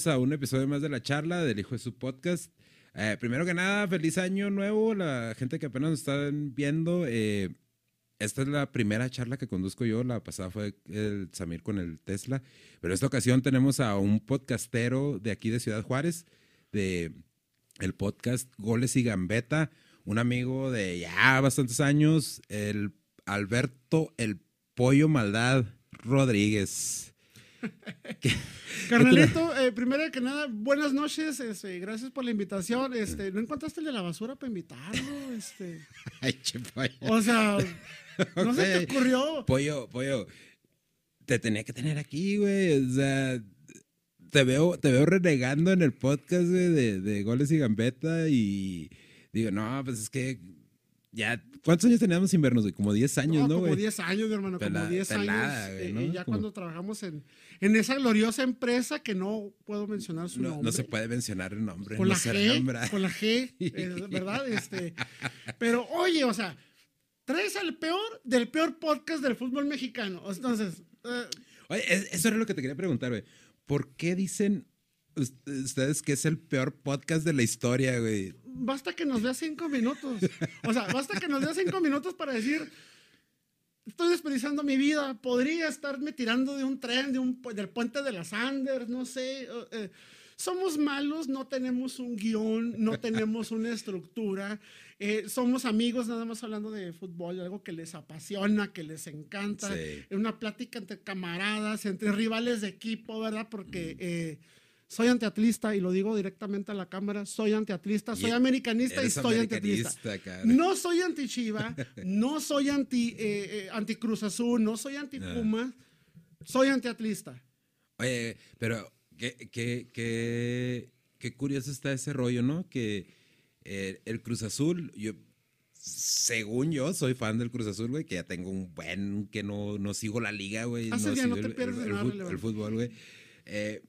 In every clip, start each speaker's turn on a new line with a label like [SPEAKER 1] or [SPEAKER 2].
[SPEAKER 1] Bienvenidos a un episodio más de la charla del Hijo de su Podcast. Eh, primero que nada, feliz año nuevo. La gente que apenas nos están viendo. eh, esta es la primera charla que conduzco yo. La pasada fue el Samir con el Tesla. Pero esta ocasión tenemos a un podcastero de aquí de Ciudad Juárez, de el podcast Goles y Gambeta. Un amigo de ya bastantes años, el Alberto El Pollo Maldad Rodríguez.
[SPEAKER 2] Carnalito, eh, primero que nada, buenas noches, este, gracias por la invitación. Este, ¿no encontraste el de la basura para invitarlo? Este,
[SPEAKER 1] Ay,
[SPEAKER 2] o sea, no se te ocurrió.
[SPEAKER 1] Pollo, pollo, te tenía que tener aquí, güey. O sea, te veo, te veo renegando en el podcast, güey, de, de goles y gambeta. Y digo, no, pues es que ya. ¿Cuántos años teníamos sin vernos, güey? Como 10 años, ¿no,
[SPEAKER 2] como
[SPEAKER 1] güey?
[SPEAKER 2] 10 años, mi hermano,
[SPEAKER 1] Pela-
[SPEAKER 2] como 10
[SPEAKER 1] pelada,
[SPEAKER 2] años.
[SPEAKER 1] güey,
[SPEAKER 2] eh,
[SPEAKER 1] ¿no?
[SPEAKER 2] ya
[SPEAKER 1] Como-
[SPEAKER 2] cuando trabajamos en, en esa gloriosa empresa que no puedo mencionar su
[SPEAKER 1] no,
[SPEAKER 2] nombre.
[SPEAKER 1] no se puede mencionar el nombre.
[SPEAKER 2] Con la G, con la G, eh, ¿verdad? Este, pero oye, o sea, traes al peor del peor podcast del fútbol mexicano. Entonces, eh,
[SPEAKER 1] Oye, es- eso era lo que te quería preguntar, güey. ¿Por qué dicen us- ustedes que es el peor podcast de la historia, güey?
[SPEAKER 2] Basta que nos veas cinco minutos. O sea, basta que nos veas cinco minutos para decir, estoy desperdiciando mi vida, podría estarme tirando de un tren, de un, del puente de las Anders, no sé. eh, somos malos, no tenemos un guion, no tenemos una estructura. eh, somos amigos nada más hablando de fútbol, algo que les apasiona, que les encanta.
[SPEAKER 1] Sí.
[SPEAKER 2] Una plática entre camaradas, entre rivales de equipo, ¿verdad? Porque eh, soy antiatlista y lo digo directamente a la cámara, soy antiatlista, soy
[SPEAKER 1] Y
[SPEAKER 2] americanista y soy antiatlista. No soy anti Chiva, no soy anti, eh, eh, anti Cruz Azul, no soy anti
[SPEAKER 1] Ah.
[SPEAKER 2] Puma, soy antiatlista.
[SPEAKER 1] Oye, pero qué, qué, qué, qué curioso está ese rollo, ¿no? Que eh, el Cruz Azul, yo, según yo, soy fan del Cruz Azul, güey, que ya tengo un buen que no, no sigo la liga, güey.
[SPEAKER 2] Hace
[SPEAKER 1] no sigo
[SPEAKER 2] no te
[SPEAKER 1] el,
[SPEAKER 2] pierdes
[SPEAKER 1] el- el fútbol, güey. Eh,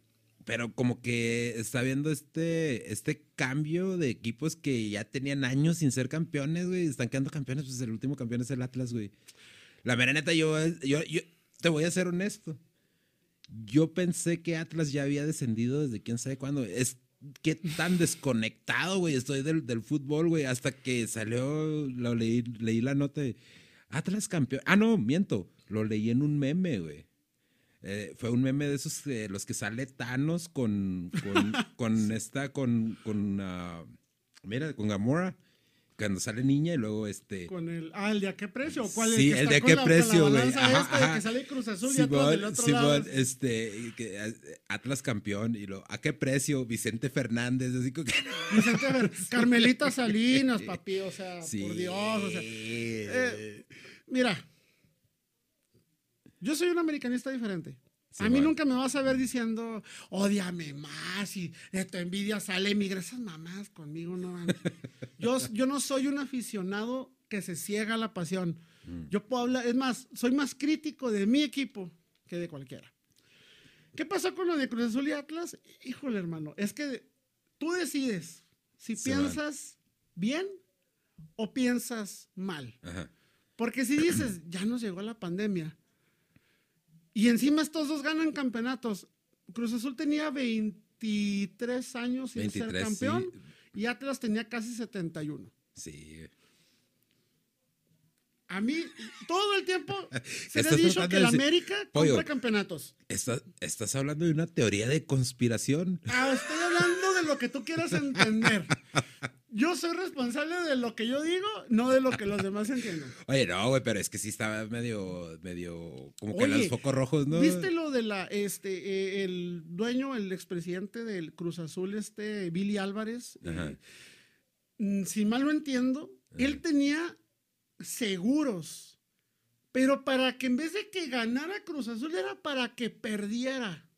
[SPEAKER 1] pero como que está viendo este, este cambio de equipos que ya tenían años sin ser campeones, güey. Están quedando campeones, pues el último campeón es el Atlas, güey. La mera neta, yo, yo, yo te voy a ser honesto. Yo pensé que Atlas ya había descendido desde quién sabe cuándo. Es que tan desconectado, güey, estoy del, del fútbol, güey, hasta que salió, lo leí, leí la nota Atlas campeón. Ah, no, miento, lo leí en un meme, güey. Eh, fue un meme de esos, eh, los que sale Thanos con, con, con esta, con, con, ah, mira, con Gamora, cuando sale niña y luego este...
[SPEAKER 2] Con el, ah, ¿el de a qué precio? ¿Cuál
[SPEAKER 1] Sí, el de
[SPEAKER 2] con
[SPEAKER 1] qué
[SPEAKER 2] la-
[SPEAKER 1] precio, güey. Ajá,
[SPEAKER 2] esta
[SPEAKER 1] ajá.
[SPEAKER 2] que sale Cruz Azul y Atlas del otro
[SPEAKER 1] Simón,
[SPEAKER 2] lado.
[SPEAKER 1] este, que, eh, Atlas campeón y lo, ¿a qué precio? Vicente Fernández, así que...
[SPEAKER 2] Vicente Carmelita Salinas, papi, o sea,
[SPEAKER 1] Sí.
[SPEAKER 2] por Dios, o sea, eh, mira, yo soy un americanista diferente.
[SPEAKER 1] Sí,
[SPEAKER 2] a mí nunca me vas a ver diciendo, odiame más y de tu envidia sale migra. Esas mamás conmigo no van. Yo, yo no soy un aficionado que se ciega la pasión.
[SPEAKER 1] Mm.
[SPEAKER 2] Yo puedo hablar, es más, soy más crítico de mi equipo que de cualquiera. ¿Qué pasó con lo de Cruz Azul y Atlas? Híjole, hermano, es que tú decides si
[SPEAKER 1] Sí,
[SPEAKER 2] piensas bien o piensas mal.
[SPEAKER 1] Ajá.
[SPEAKER 2] Porque si dices, ya nos llegó la pandemia y encima estos dos ganan campeonatos, Cruz Azul tenía 23 años sin
[SPEAKER 1] 23,
[SPEAKER 2] ser campeón
[SPEAKER 1] sí.
[SPEAKER 2] y Atlas tenía casi 71.
[SPEAKER 1] Sí.
[SPEAKER 2] A mí, todo el tiempo se le ha dicho que la
[SPEAKER 1] decir-
[SPEAKER 2] América
[SPEAKER 1] Pollo.
[SPEAKER 2] compra campeonatos.
[SPEAKER 1] Estás, estás hablando de una teoría de conspiración.
[SPEAKER 2] Ah, estoy hablando de lo que tú quieras entender. Yo soy responsable de lo que yo digo, no de lo que los demás entiendan.
[SPEAKER 1] Oye, no, güey, pero es que sí estaba medio, medio, como que
[SPEAKER 2] Oye,
[SPEAKER 1] los focos rojos, ¿no?
[SPEAKER 2] ¿Viste lo de la, este, eh, el dueño, el expresidente del Cruz Azul, este, Billy Álvarez?
[SPEAKER 1] Ajá.
[SPEAKER 2] eh, mm, si mal no entiendo, él tenía seguros, pero para que en vez de que ganara Cruz Azul era para que perdiera.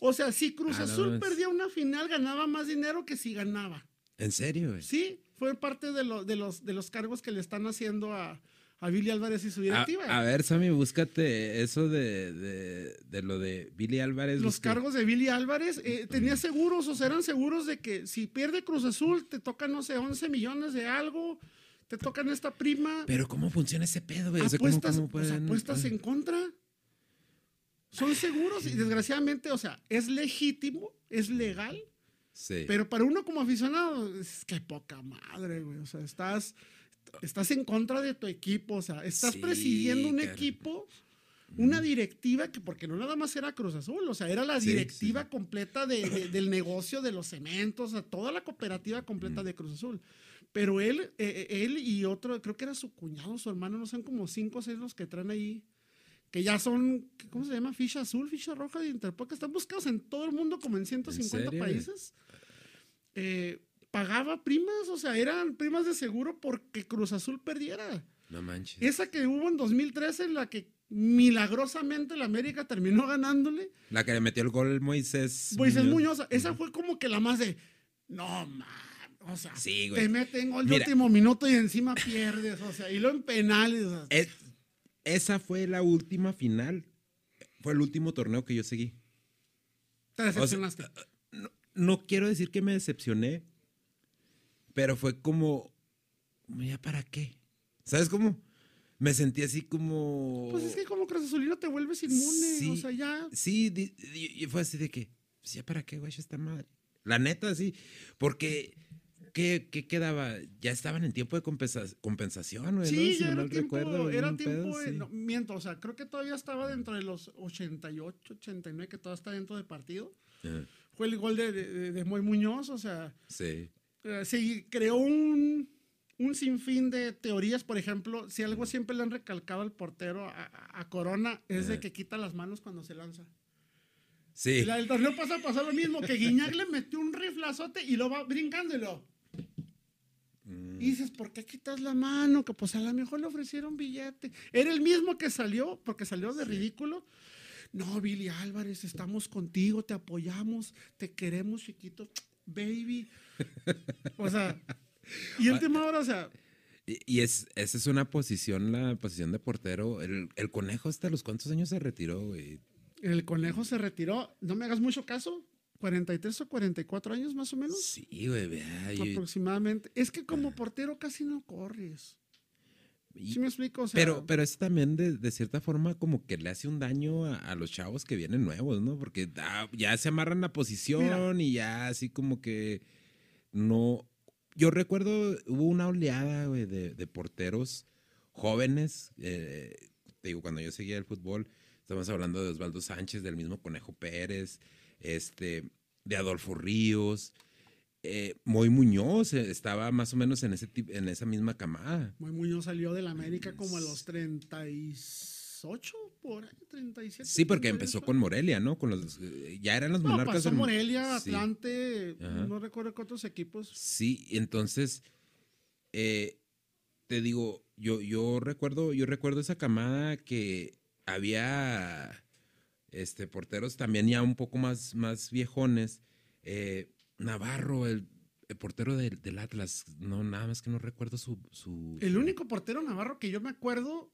[SPEAKER 2] O sea, si Cruz
[SPEAKER 1] Ah, no
[SPEAKER 2] Azul perdía una final, ganaba más dinero que si ganaba.
[SPEAKER 1] ¿En serio, güey?
[SPEAKER 2] Sí, fue parte de, lo- de, los, de los cargos que le están haciendo a, a Billy Álvarez y su directiva.
[SPEAKER 1] a ver, Sammy, búscate eso de, de, de lo de Billy Álvarez.
[SPEAKER 2] los
[SPEAKER 1] busca-
[SPEAKER 2] cargos de Billy Álvarez, eh, tenía seguros, o sea, eran seguros de que si pierde Cruz Azul, te tocan, no sé, 11 millones de algo, te tocan esta prima.
[SPEAKER 1] Pero ¿cómo funciona ese pedo, güey? O sea, ¿cómo-
[SPEAKER 2] apuestas, pues, en contra. Son seguros y desgraciadamente, o sea, es legítimo, es legal,
[SPEAKER 1] Sí.
[SPEAKER 2] pero para uno como aficionado, es que poca madre, güey. O sea, estás, estás en contra de tu equipo, o sea, estás
[SPEAKER 1] Sí,
[SPEAKER 2] presidiendo un equipo, una directiva que, porque no nada más era Cruz Azul, o sea, era la directiva
[SPEAKER 1] sí,
[SPEAKER 2] completa de- de- del negocio de los cementos, o sea, toda la cooperativa completa de Cruz Azul. Pero él, eh, eh, él y otro, creo que era su cuñado, su hermano, no son como cinco o seis los que traen ahí, que ya son, ¿cómo se llama? Ficha azul, ficha roja de Interpol, que están buscados en todo el mundo como en 150
[SPEAKER 1] serio?
[SPEAKER 2] países. Eh, pagaba primas, o sea, eran primas de seguro porque Cruz Azul perdiera.
[SPEAKER 1] No manches.
[SPEAKER 2] Esa que hubo en 2013, en la que milagrosamente la América terminó ganándole,
[SPEAKER 1] La que le metió el gol Moisés.
[SPEAKER 2] Moisés Muñoz, esa fue como que la más de, no, man, o sea,
[SPEAKER 1] Sí, güey.
[SPEAKER 2] te meten gol de último minuto y encima pierdes, o sea, y lo en penales. o sea,
[SPEAKER 1] Es- esa fue la última final. Fue el último torneo que yo seguí.
[SPEAKER 2] te decepcionaste.
[SPEAKER 1] No, no quiero decir que me decepcioné, pero fue como, ¿ya para qué? ¿Sabes cómo? Me sentí así como...
[SPEAKER 2] pues es que como Cruz Azulino te vuelves inmune,
[SPEAKER 1] Sí.
[SPEAKER 2] o sea, ya.
[SPEAKER 1] Sí, di- di- y fue así de que, pues, ¿ya para qué, güey, esta madre? La neta, sí, porque, ¿qué, qué quedaba? Ya estaban en tiempo de compensa- compensación, ¿no?
[SPEAKER 2] Sí, ya
[SPEAKER 1] no
[SPEAKER 2] era tiempo,
[SPEAKER 1] recuerdo,
[SPEAKER 2] era tiempo,
[SPEAKER 1] pedo,
[SPEAKER 2] de-
[SPEAKER 1] sí.
[SPEAKER 2] no, miento, o sea, creo que todavía estaba dentro de los 88, 89, que todavía está dentro del partido.
[SPEAKER 1] Ajá,
[SPEAKER 2] Fue el gol de, de, de Moy Muñoz, o sea,
[SPEAKER 1] Sí,
[SPEAKER 2] eh, se creó un, un sinfín de teorías, por ejemplo, si algo siempre le han recalcado al portero a, Corona es de que quita las manos cuando se lanza.
[SPEAKER 1] sí.
[SPEAKER 2] La del torneo pasado pasó lo mismo, que Guiñac le metió un riflazote y lo va brincando y dices, ¿por qué quitas la mano? Que pues a lo mejor le ofrecieron billete. Era el mismo que salió, porque salió de
[SPEAKER 1] Sí.
[SPEAKER 2] ridículo. No, Billy Álvarez, estamos contigo, te apoyamos, te queremos, chiquito, baby. O sea, y el tema ahora, o sea,
[SPEAKER 1] Y, y es, esa es una posición, la posición de portero. El, el conejo hasta los cuántos años se retiró, güey.
[SPEAKER 2] el conejo se retiró, no me hagas mucho caso, 43 o 44 años más o menos,
[SPEAKER 1] Sí, güey,
[SPEAKER 2] aproximadamente. Es que como portero casi no corres.
[SPEAKER 1] y-
[SPEAKER 2] ¿Sí me explico? O sea,
[SPEAKER 1] pero, pero eso también de, de cierta forma como que le hace un daño a, a los chavos que vienen nuevos, ¿no? Porque ah, ya se amarran la posición y ya así como que no... Yo recuerdo, hubo una oleada, güey, de, de porteros jóvenes. eh, te digo, cuando yo seguía el fútbol, estamos hablando de Osvaldo Sánchez, del mismo Conejo Pérez, este, de Adolfo Ríos. Eh, Moy Muñoz eh, estaba más o menos en, ese, en esa misma camada.
[SPEAKER 2] Moy Muñoz salió de la América como a los 38, por ahí, 37.
[SPEAKER 1] Sí, porque
[SPEAKER 2] 38.
[SPEAKER 1] empezó con Morelia, ¿no? Con los, eh, ya eran los
[SPEAKER 2] No,
[SPEAKER 1] monarcas.
[SPEAKER 2] pasó
[SPEAKER 1] del-
[SPEAKER 2] Morelia. Atlante, no recuerdo qué otros equipos.
[SPEAKER 1] Sí, entonces, eh, te digo, yo, yo recuerdo, yo recuerdo esa camada que había este porteros también ya un poco más, más viejones. eh, Navarro, el, el portero del, del Atlas, no, nada más que no recuerdo su. su
[SPEAKER 2] El único portero navarro que yo me acuerdo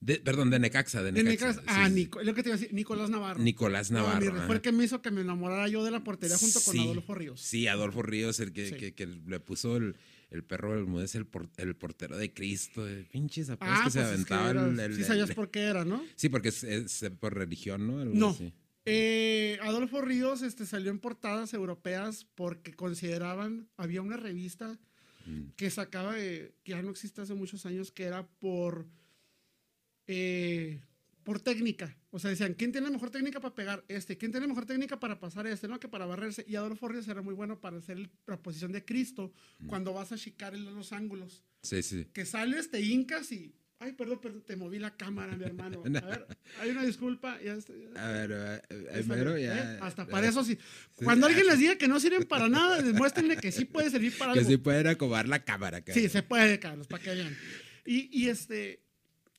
[SPEAKER 1] de- perdón, de Necaxa, de
[SPEAKER 2] de
[SPEAKER 1] Necaxa.
[SPEAKER 2] Necaxa,
[SPEAKER 1] sí,
[SPEAKER 2] ah,
[SPEAKER 1] sí.
[SPEAKER 2] Nico- lo que te iba a decir, Nicolás Navarro.
[SPEAKER 1] Nicolás Navarro.
[SPEAKER 2] fue el que me hizo que me enamorara yo de la portería junto con Adolfo Ríos.
[SPEAKER 1] Sí, Adolfo Ríos, el que,
[SPEAKER 2] Sí.
[SPEAKER 1] que- que le puso el, el perro Bermúdez, el, por- el portero de Cristo. eh, Pinches apodos
[SPEAKER 2] Ah,
[SPEAKER 1] que
[SPEAKER 2] pues
[SPEAKER 1] se
[SPEAKER 2] es que
[SPEAKER 1] aventaba
[SPEAKER 2] era-
[SPEAKER 1] el,
[SPEAKER 2] sí sabías por qué era, ¿no?
[SPEAKER 1] Sí, porque es, es por religión, ¿no? Algo
[SPEAKER 2] No.
[SPEAKER 1] así.
[SPEAKER 2] Eh, Adolfo Ríos este, salió en portadas europeas porque consideraban, había una revista
[SPEAKER 1] Mm.
[SPEAKER 2] que sacaba, eh, que ya no existe hace muchos años, que era por, eh, por técnica. O sea, decían, ¿quién tiene mejor técnica para pegar este? ¿Quién tiene mejor técnica para pasar este? ¿No? Que para barrerse. Y Adolfo Ríos era muy bueno para hacer la posición de Cristo
[SPEAKER 1] Mm.
[SPEAKER 2] cuando vas a chicar en los ángulos.
[SPEAKER 1] Sí, sí.
[SPEAKER 2] Que sales, te hincas y... Ay, perdón, perdón, te moví la cámara, mi hermano. A ver, hay una disculpa. Ya está, ya-
[SPEAKER 1] A ver, eh, eh,
[SPEAKER 2] ya. ¿eh? Hasta para eso sí. Cuando alguien les diga que no sirven para nada, demuéstrenle que sí puede servir para
[SPEAKER 1] Que
[SPEAKER 2] algo.
[SPEAKER 1] sí pueden acomodar la cámara, cara.
[SPEAKER 2] Sí, se puede, Carlos, para que vean. Y, y este,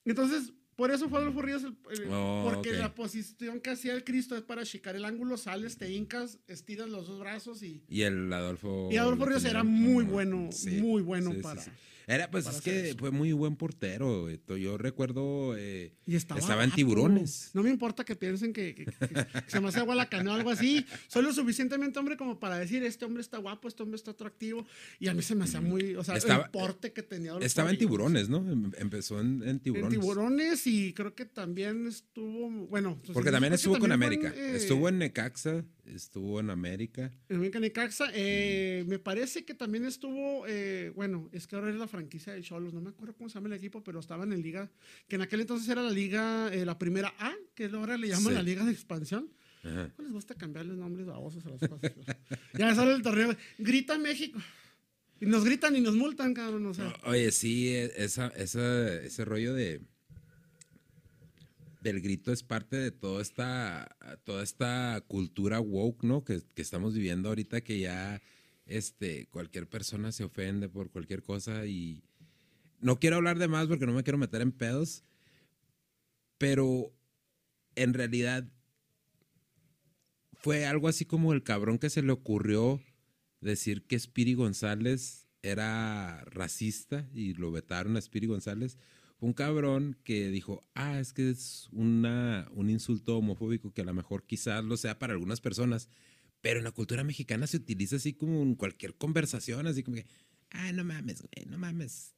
[SPEAKER 2] entonces, por eso fue Adolfo Ríos, el- el-
[SPEAKER 1] Oh,
[SPEAKER 2] porque la posición que hacía el Cristo es para chicar el ángulo, sales, te hincas, estiras los dos brazos y...
[SPEAKER 1] Y el Adolfo.
[SPEAKER 2] Y Adolfo Ríos era muy bueno,
[SPEAKER 1] sí,
[SPEAKER 2] muy bueno
[SPEAKER 1] sí, sí,
[SPEAKER 2] para...
[SPEAKER 1] sí. Era, pues es que
[SPEAKER 2] eso.
[SPEAKER 1] fue muy buen portero. Yo recuerdo. eh,
[SPEAKER 2] Y estaba,
[SPEAKER 1] estaba en tiburones.
[SPEAKER 2] No me importa que piensen que, que- que- que se me hace agua la canoa o algo así. Soy lo suficientemente hombre como para decir, este hombre está guapo, este hombre está atractivo. Y a mí se me hacía muy, o sea,
[SPEAKER 1] Estaba-
[SPEAKER 2] el porte que tenía.
[SPEAKER 1] Estaba en tiburones, ¿no? Em- Empezó en, en
[SPEAKER 2] En
[SPEAKER 1] tiburones.
[SPEAKER 2] tiburones y creo que también estuvo, bueno. pues,
[SPEAKER 1] Porque también estuvo con
[SPEAKER 2] también
[SPEAKER 1] América.
[SPEAKER 2] en, eh,
[SPEAKER 1] Estuvo en Necaxa, estuvo en América.
[SPEAKER 2] En América Necaxa. Eh, Me parece que también estuvo, eh, bueno, es que ahora es la franquicia de Cholos, no me acuerdo cómo se llama el equipo, pero estaban en liga, que en aquel entonces era la liga, eh, la primera A, que ahora le llaman
[SPEAKER 1] Sí.
[SPEAKER 2] la liga de expansión.
[SPEAKER 1] Ajá.
[SPEAKER 2] ¿Cómo les gusta cambiarles nombres babosos a las cosas? ya sale el torneo. Grita México. Y nos gritan y nos multan, cabrón. O sea,
[SPEAKER 1] Oye, sí, e- esa, esa, ese rollo de del grito es parte de toda esta, toda esta cultura woke, ¿no? Que, que estamos viviendo ahorita, que ya este, cualquier persona se ofende por cualquier cosa y no quiero hablar de más porque no me quiero meter en pedos, pero en realidad fue algo así como el cabrón que se le ocurrió decir que Spiri González era racista y lo vetaron a Spiri González. Un cabrón que dijo, ah, es que es una, un insulto homofóbico que a lo mejor quizás lo sea para algunas personas, pero en la cultura mexicana se utiliza así como en cualquier conversación, así como que, ah, no mames, güey, no mames.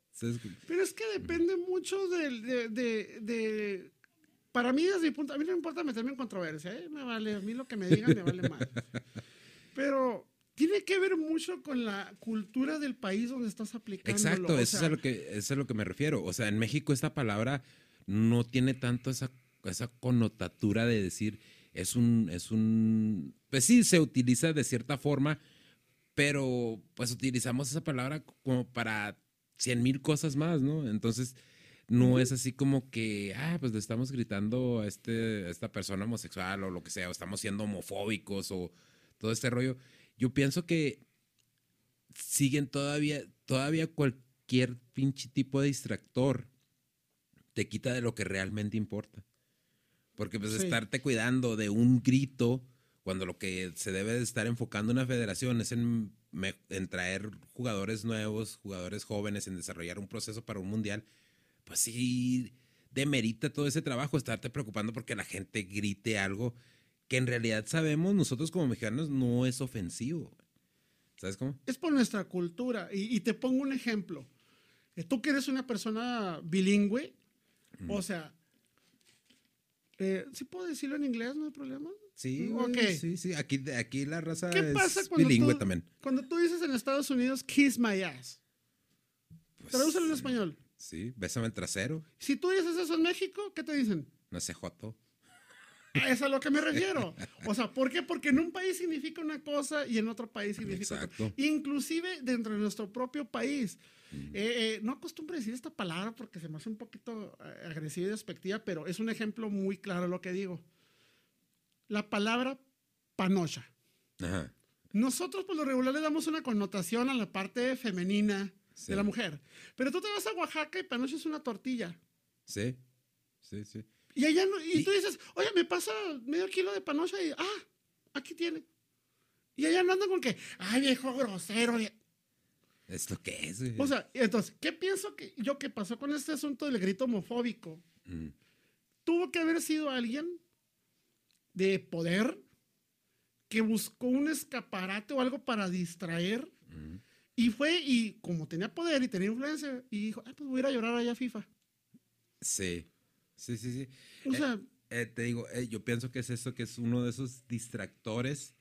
[SPEAKER 2] Pero es que depende mucho del- de, de, de- Para mí, desde mi punto, a mí no me importa meterme en controversia, ¿eh? Me vale, a mí lo que me digan me vale más. Pero tiene que ver mucho con la cultura del país donde estás aplicando.
[SPEAKER 1] Exacto, eso es, a lo que, eso es a lo que me refiero. O sea, en México esta palabra no tiene tanto esa, esa connotatura de decir, es un, es un, pues sí, se utiliza de cierta forma, pero pues utilizamos esa palabra como para cien mil cosas más, ¿no? Entonces, no es así como que, ah, pues le estamos gritando a, este, a esta persona homosexual o lo que sea, o estamos siendo homofóbicos o todo este rollo. Yo pienso que siguen todavía, todavía cualquier pinche tipo de distractor te quita de lo que realmente importa. Porque pues
[SPEAKER 2] Sí.
[SPEAKER 1] estarte cuidando de un grito cuando lo que se debe de estar enfocando una federación es en, en traer jugadores nuevos, jugadores jóvenes, en desarrollar un proceso para un mundial, pues sí demerita todo ese trabajo, estarte preocupando porque la gente grite algo que en realidad sabemos nosotros como mexicanos no es ofensivo. ¿Sabes cómo?
[SPEAKER 2] Es por nuestra cultura. Y, y te pongo un ejemplo. Eh, Tú que eres una persona bilingüe, o sea, eh, ¿sí puedo decirlo en inglés? No hay problema.
[SPEAKER 1] Sí,
[SPEAKER 2] Ok.
[SPEAKER 1] güey, sí, sí. Aquí, aquí la raza
[SPEAKER 2] ¿Qué
[SPEAKER 1] es
[SPEAKER 2] pasa cuando
[SPEAKER 1] bilingüe
[SPEAKER 2] tú,
[SPEAKER 1] también.
[SPEAKER 2] cuando tú dices en Estados Unidos, kiss my ass?
[SPEAKER 1] Pues,
[SPEAKER 2] Tradúcelo en español.
[SPEAKER 1] Sí, bésame el trasero,
[SPEAKER 2] Si tú dices eso en México, ¿qué te dicen?
[SPEAKER 1] no sé, joto.
[SPEAKER 2] A eso es a lo que me refiero. O sea, ¿por qué? Porque en un país significa una cosa y en otro país significa
[SPEAKER 1] Exacto.
[SPEAKER 2] otra. Inclusive dentro de nuestro propio país. Eh, eh, no acostumbro a decir esta palabra porque se me hace un poquito eh, agresiva y despectiva, pero es un ejemplo muy claro lo que digo. La palabra panocha.
[SPEAKER 1] Ajá.
[SPEAKER 2] Nosotros por lo regular le damos una connotación a la parte femenina
[SPEAKER 1] Sí.
[SPEAKER 2] de la mujer. Pero tú te vas a Oaxaca y panocha es una tortilla.
[SPEAKER 1] Sí, sí, sí.
[SPEAKER 2] Y allá no, y,
[SPEAKER 1] Y-
[SPEAKER 2] tú dices, oye, me pasa medio kilo de panocha y, ah, aquí tiene. Y allá no andan con que, ay, viejo grosero. vie-".
[SPEAKER 1] Es lo que es, güey.
[SPEAKER 2] O sea, entonces, ¿qué pienso que yo que pasó con este asunto del grito homofóbico?
[SPEAKER 1] Mm,
[SPEAKER 2] Tuvo que haber sido alguien de poder que buscó un escaparate o algo para distraer
[SPEAKER 1] mm.
[SPEAKER 2] y fue y como tenía poder y tenía influencia y dijo, ah, pues voy a ir a llorar allá a FIFA.
[SPEAKER 1] Sí, sí, sí, sí.
[SPEAKER 2] O
[SPEAKER 1] Eh,
[SPEAKER 2] sea,
[SPEAKER 1] Eh, te digo, eh, yo pienso que es eso, que es uno de esos distractores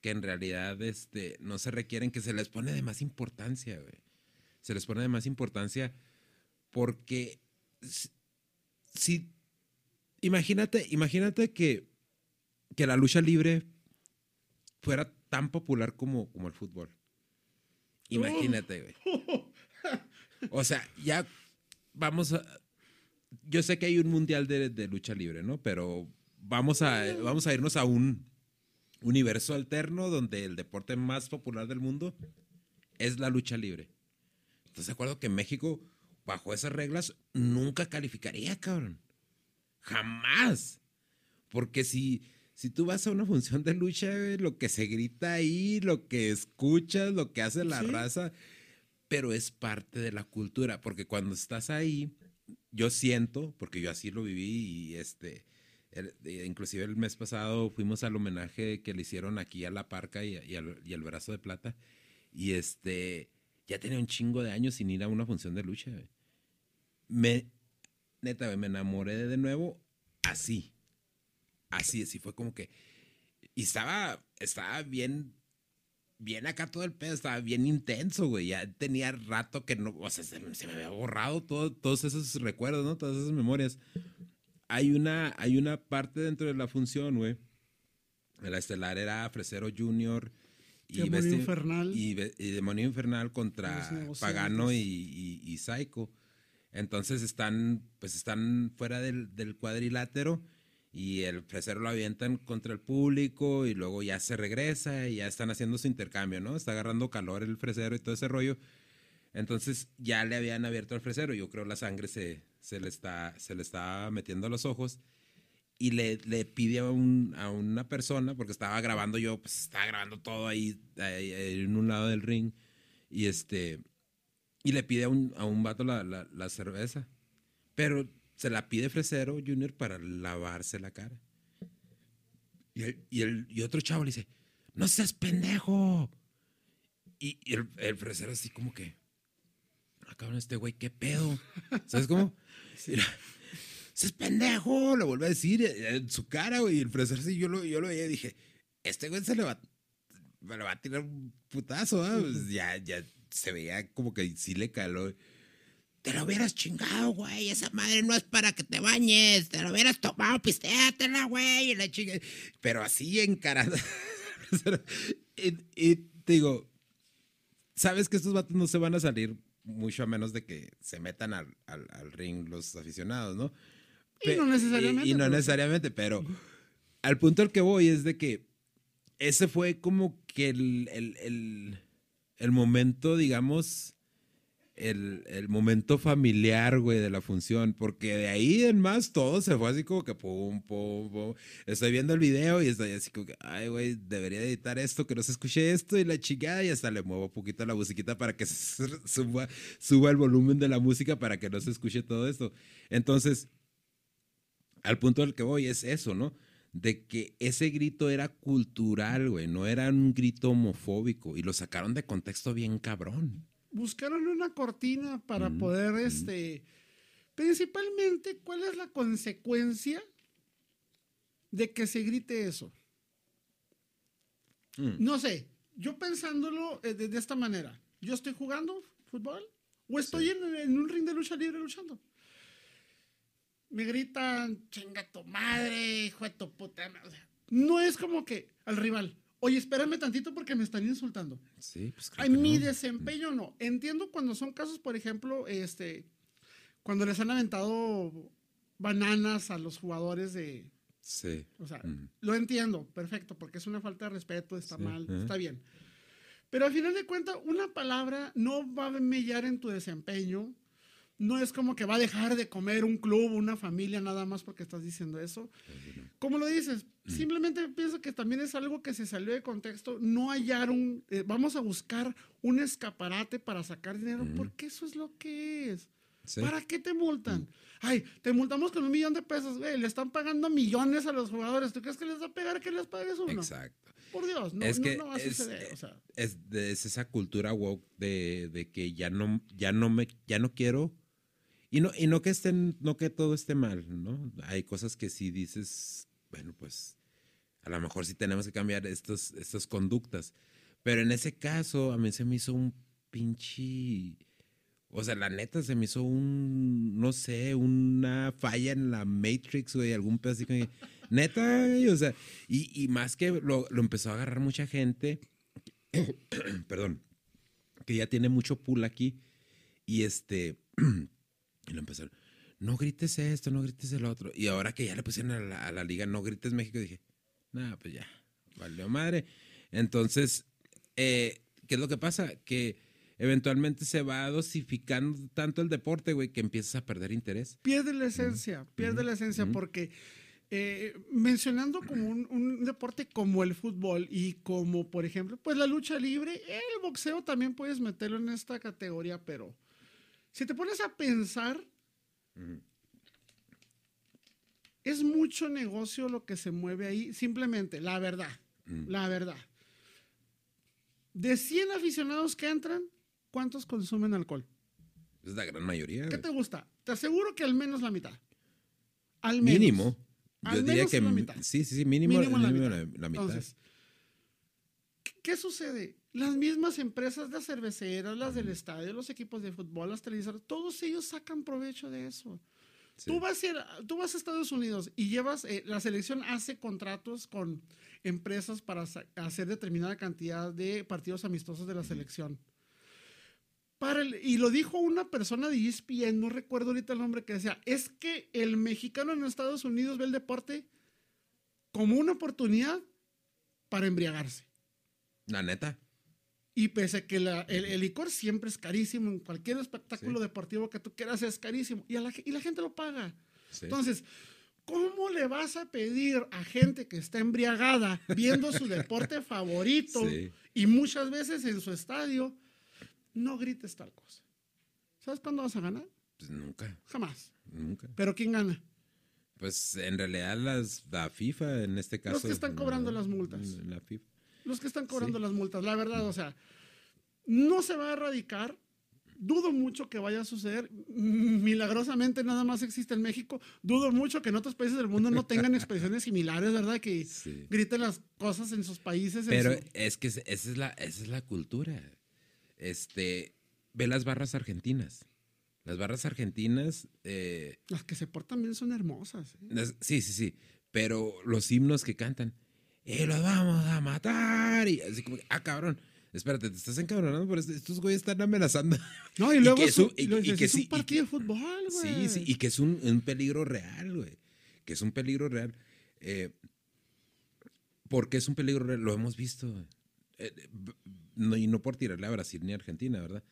[SPEAKER 1] que en realidad este, no se requieren, que se les pone de más importancia, güey. Se les pone de más importancia porque si, si- imagínate, imagínate que, que la lucha libre fuera tan popular como, como el fútbol. Imagínate, güey. O sea, ya vamos a. Yo sé que hay un mundial de, de lucha libre, ¿no? Pero vamos a, vamos a irnos a un universo alterno donde el deporte más popular del mundo es la lucha libre. ¿Estás de acuerdo que México, bajo esas reglas, nunca calificaría, cabrón? Jamás. Porque si, si tú vas a una función de lucha, lo que se grita ahí, lo que escuchas, lo que hace la
[SPEAKER 2] Sí.
[SPEAKER 1] raza, pero es parte de la cultura, porque cuando estás ahí, yo siento, porque yo así lo viví y este, inclusive el mes pasado fuimos al homenaje que le hicieron aquí a La Parca y, al, y al Brazo de Plata y este, ya tenía un chingo de años sin ir a una función de lucha. Me, neta, me enamoré de nuevo así, así, así fue como que, y estaba, estaba bien bien acá todo el pedo, estaba bien intenso, güey. Ya tenía rato que no, o sea, se, me había borrado todo, todos esos recuerdos, ¿no? Todas esas memorias. Hay una, hay una parte dentro de la función, güey. La estelar era Fresero Junior.
[SPEAKER 2] Y Demonio Infernal.
[SPEAKER 1] Y, Demonio Infernal contra Pagano y, y, Psycho. Entonces están, pues están fuera del, del cuadrilátero y el fresero lo avientan contra el público y luego ya se regresa y ya están haciendo su intercambio, ¿no? Está agarrando calor el fresero y todo ese rollo. Entonces ya le habían abierto al fresero, yo creo la sangre se, se, le, está, se le está metiendo a los ojos y le, le pide a, un, a, una persona, porque estaba grabando yo, pues estaba grabando todo ahí, en un lado del ring y este y le pide a un, a un vato la, la, la cerveza. Pero se la pide Fresero Junior para lavarse la cara. Y, el, y, otro chavo le dice, no seas pendejo. Y, el, el, fresero así como que, acaban ah, este güey, ¿qué pedo? ¿Sabes cómo? Mira, seas pendejo, lo vuelve a decir en su cara, güey. Y el fresero así, yo lo, yo lo veía y dije, este güey se le va, me va a tirar un putazo, pues ya, ya se veía como que sí le caló te lo hubieras chingado, güey. Esa madre no es para que te bañes. Te lo hubieras tomado, pistéatela, güey. Y la chinga. Pero así encarada. y, y te digo, sabes que estos vatos no se van a salir mucho a menos de que se metan al, al, ring los aficionados, ¿no?
[SPEAKER 2] Y no necesariamente.
[SPEAKER 1] Y, no necesariamente, pero al punto al que voy es de que ese fue como que el, el, el, el momento, digamos, el, momento familiar, güey, de la función, porque de ahí en más todo se fue así como que pum, pum, pum. Estoy viendo el video y estoy así como que, ay, güey, debería editar esto, que no se escuche esto y la chingada, y hasta le muevo un poquito la musiquita para que suba, suba el volumen de la música para que no se escuche todo esto. Entonces, al punto al que voy es eso, ¿no? de que ese grito era cultural, güey, no era un grito homofóbico y lo sacaron de contexto bien cabrón
[SPEAKER 2] buscaron una cortina para poder, este, principalmente, ¿cuál es la consecuencia de que se grite eso? Mm. No sé, yo pensándolo eh, de, esta manera, yo estoy jugando fútbol o estoy en, un ring de lucha libre luchando. Me gritan, chinga tu madre, hijo de tu puta. no es como que al rival, Oye, espérame tantito porque me están insultando.
[SPEAKER 1] Sí, pues
[SPEAKER 2] Ay, mi desempeño no. Entiendo cuando son casos, por ejemplo, este, cuando les han aventado bananas a los jugadores de.
[SPEAKER 1] Sí.
[SPEAKER 2] O sea, lo entiendo, perfecto, porque es una falta de respeto, está mal, está bien. Pero al final de cuentas, una palabra no va a mellar en tu desempeño, no es como que va a dejar de comer un club, una familia, nada más porque estás diciendo eso. ¿Cómo lo dices? Mm. Simplemente pienso que también es algo que se salió de contexto. No hallaron, eh, vamos a buscar un escaparate para sacar dinero, porque eso es lo que es. ¿Para qué te multan? Mm. Ay, te multamos con un millón de pesos, güey, le están pagando millones a los jugadores. ¿Tú crees que les va a pegar que les pagues uno?
[SPEAKER 1] Exacto.
[SPEAKER 2] Por Dios, no, es que no, va a suceder.
[SPEAKER 1] Es, es, esa cultura woke de, de, que ya no, ya no me, ya no quiero y no, y no que estén, no que todo esté mal, ¿no? Hay cosas que sí dices, bueno, pues a lo mejor sí tenemos que cambiar estos, estas conductas. Pero en ese caso, a mí se me hizo un pinche. O sea, la neta se me hizo un, no sé, una falla en la Matrix, güey, algún pedacito. neta, o sea, y, y más que lo, lo, empezó a agarrar mucha gente, perdón, que ya tiene mucho pool aquí, y este, Y lo empezaron, no grites esto, no grites el otro. Y ahora que ya le pusieron a la, liga, no grites México, dije, nada, pues ya, valió madre. Entonces, eh, ¿qué es lo que pasa? Que eventualmente se va dosificando tanto el deporte, güey, que empiezas a perder interés.
[SPEAKER 2] Pierde la esencia, pierde la esencia porque eh, mencionando como un, un deporte como el fútbol y como, por ejemplo, pues la lucha libre, el boxeo también puedes meterlo en esta categoría, pero si te pones a pensar, es mucho negocio lo que se mueve ahí, simplemente, la verdad, la verdad. De 100 aficionados que entran, ¿cuántos consumen alcohol?
[SPEAKER 1] Es la gran mayoría.
[SPEAKER 2] ¿Qué te gusta? Te aseguro que al menos la mitad. Al menos.
[SPEAKER 1] Mínimo. Yo
[SPEAKER 2] Al
[SPEAKER 1] diría
[SPEAKER 2] menos
[SPEAKER 1] que
[SPEAKER 2] la
[SPEAKER 1] mi-
[SPEAKER 2] mitad.
[SPEAKER 1] sí, sí, sí, mínimo,
[SPEAKER 2] Mínimo la mitad.
[SPEAKER 1] la, la mitad.
[SPEAKER 2] Entonces, ¿qué, sucede? Las mismas empresas, las cerveceras, las del estadio, los equipos de fútbol, las televisoras, todos ellos sacan provecho de eso.
[SPEAKER 1] Sí.
[SPEAKER 2] Tú, vas a ir- tú vas a Estados Unidos y llevas, eh, la selección hace contratos con empresas para hacer determinada cantidad de partidos amistosos de la selección. Para el- y lo dijo una persona de ESPN, no recuerdo ahorita el nombre, que decía, es que el mexicano en Estados Unidos ve el deporte como una oportunidad para embriagarse.
[SPEAKER 1] La neta.
[SPEAKER 2] Y pese a que la- el, el licor siempre es carísimo, en cualquier espectáculo
[SPEAKER 1] Sí.
[SPEAKER 2] deportivo que tú quieras es carísimo, y, a la, y la gente lo paga.
[SPEAKER 1] Sí.
[SPEAKER 2] Entonces, ¿cómo le vas a pedir a gente que está embriagada viendo su deporte favorito
[SPEAKER 1] Sí.
[SPEAKER 2] y muchas veces en su estadio, no grites tal cosa? ¿Sabes cuándo vas a ganar?
[SPEAKER 1] Pues nunca,
[SPEAKER 2] Jamás.
[SPEAKER 1] nunca.
[SPEAKER 2] Pero ¿quién gana?
[SPEAKER 1] Pues en realidad las, la FIFA en este caso.
[SPEAKER 2] Los que están cobrando
[SPEAKER 1] la-
[SPEAKER 2] las multas.
[SPEAKER 1] La FIFA.
[SPEAKER 2] Los que están cobrando
[SPEAKER 1] Sí.
[SPEAKER 2] las multas, la verdad, o sea, no se va a erradicar. Dudo mucho que vaya a suceder. Milagrosamente nada más existe en México. Dudo mucho que en otros países del mundo no tengan expresiones similares, ¿verdad? Que
[SPEAKER 1] Sí.
[SPEAKER 2] griten las cosas en sus países.
[SPEAKER 1] Pero
[SPEAKER 2] su-
[SPEAKER 1] es que esa es la, esa es la cultura. Este, ve las barras argentinas. Las barras argentinas, eh,
[SPEAKER 2] Las que se portan bien son hermosas. ¿eh?
[SPEAKER 1] las- sí, sí, sí. Pero los himnos que cantan, ¡y los vamos a matar! Y así como, que, ah, cabrón, espérate, te estás encabronando por esto. Estos güeyes están amenazando.
[SPEAKER 2] No, y
[SPEAKER 1] Y
[SPEAKER 2] luego
[SPEAKER 1] que
[SPEAKER 2] es,
[SPEAKER 1] eso-
[SPEAKER 2] un-
[SPEAKER 1] y- y
[SPEAKER 2] es
[SPEAKER 1] que
[SPEAKER 2] un
[SPEAKER 1] sí,
[SPEAKER 2] partido
[SPEAKER 1] que-
[SPEAKER 2] de fútbol,
[SPEAKER 1] Sí,
[SPEAKER 2] güey.
[SPEAKER 1] sí, y que es un, un peligro real, güey. Que es un peligro real. Eh, ¿Por qué es un peligro real? Lo hemos visto. Eh, no, y no por tirarle a Brasil ni a Argentina, ¿verdad?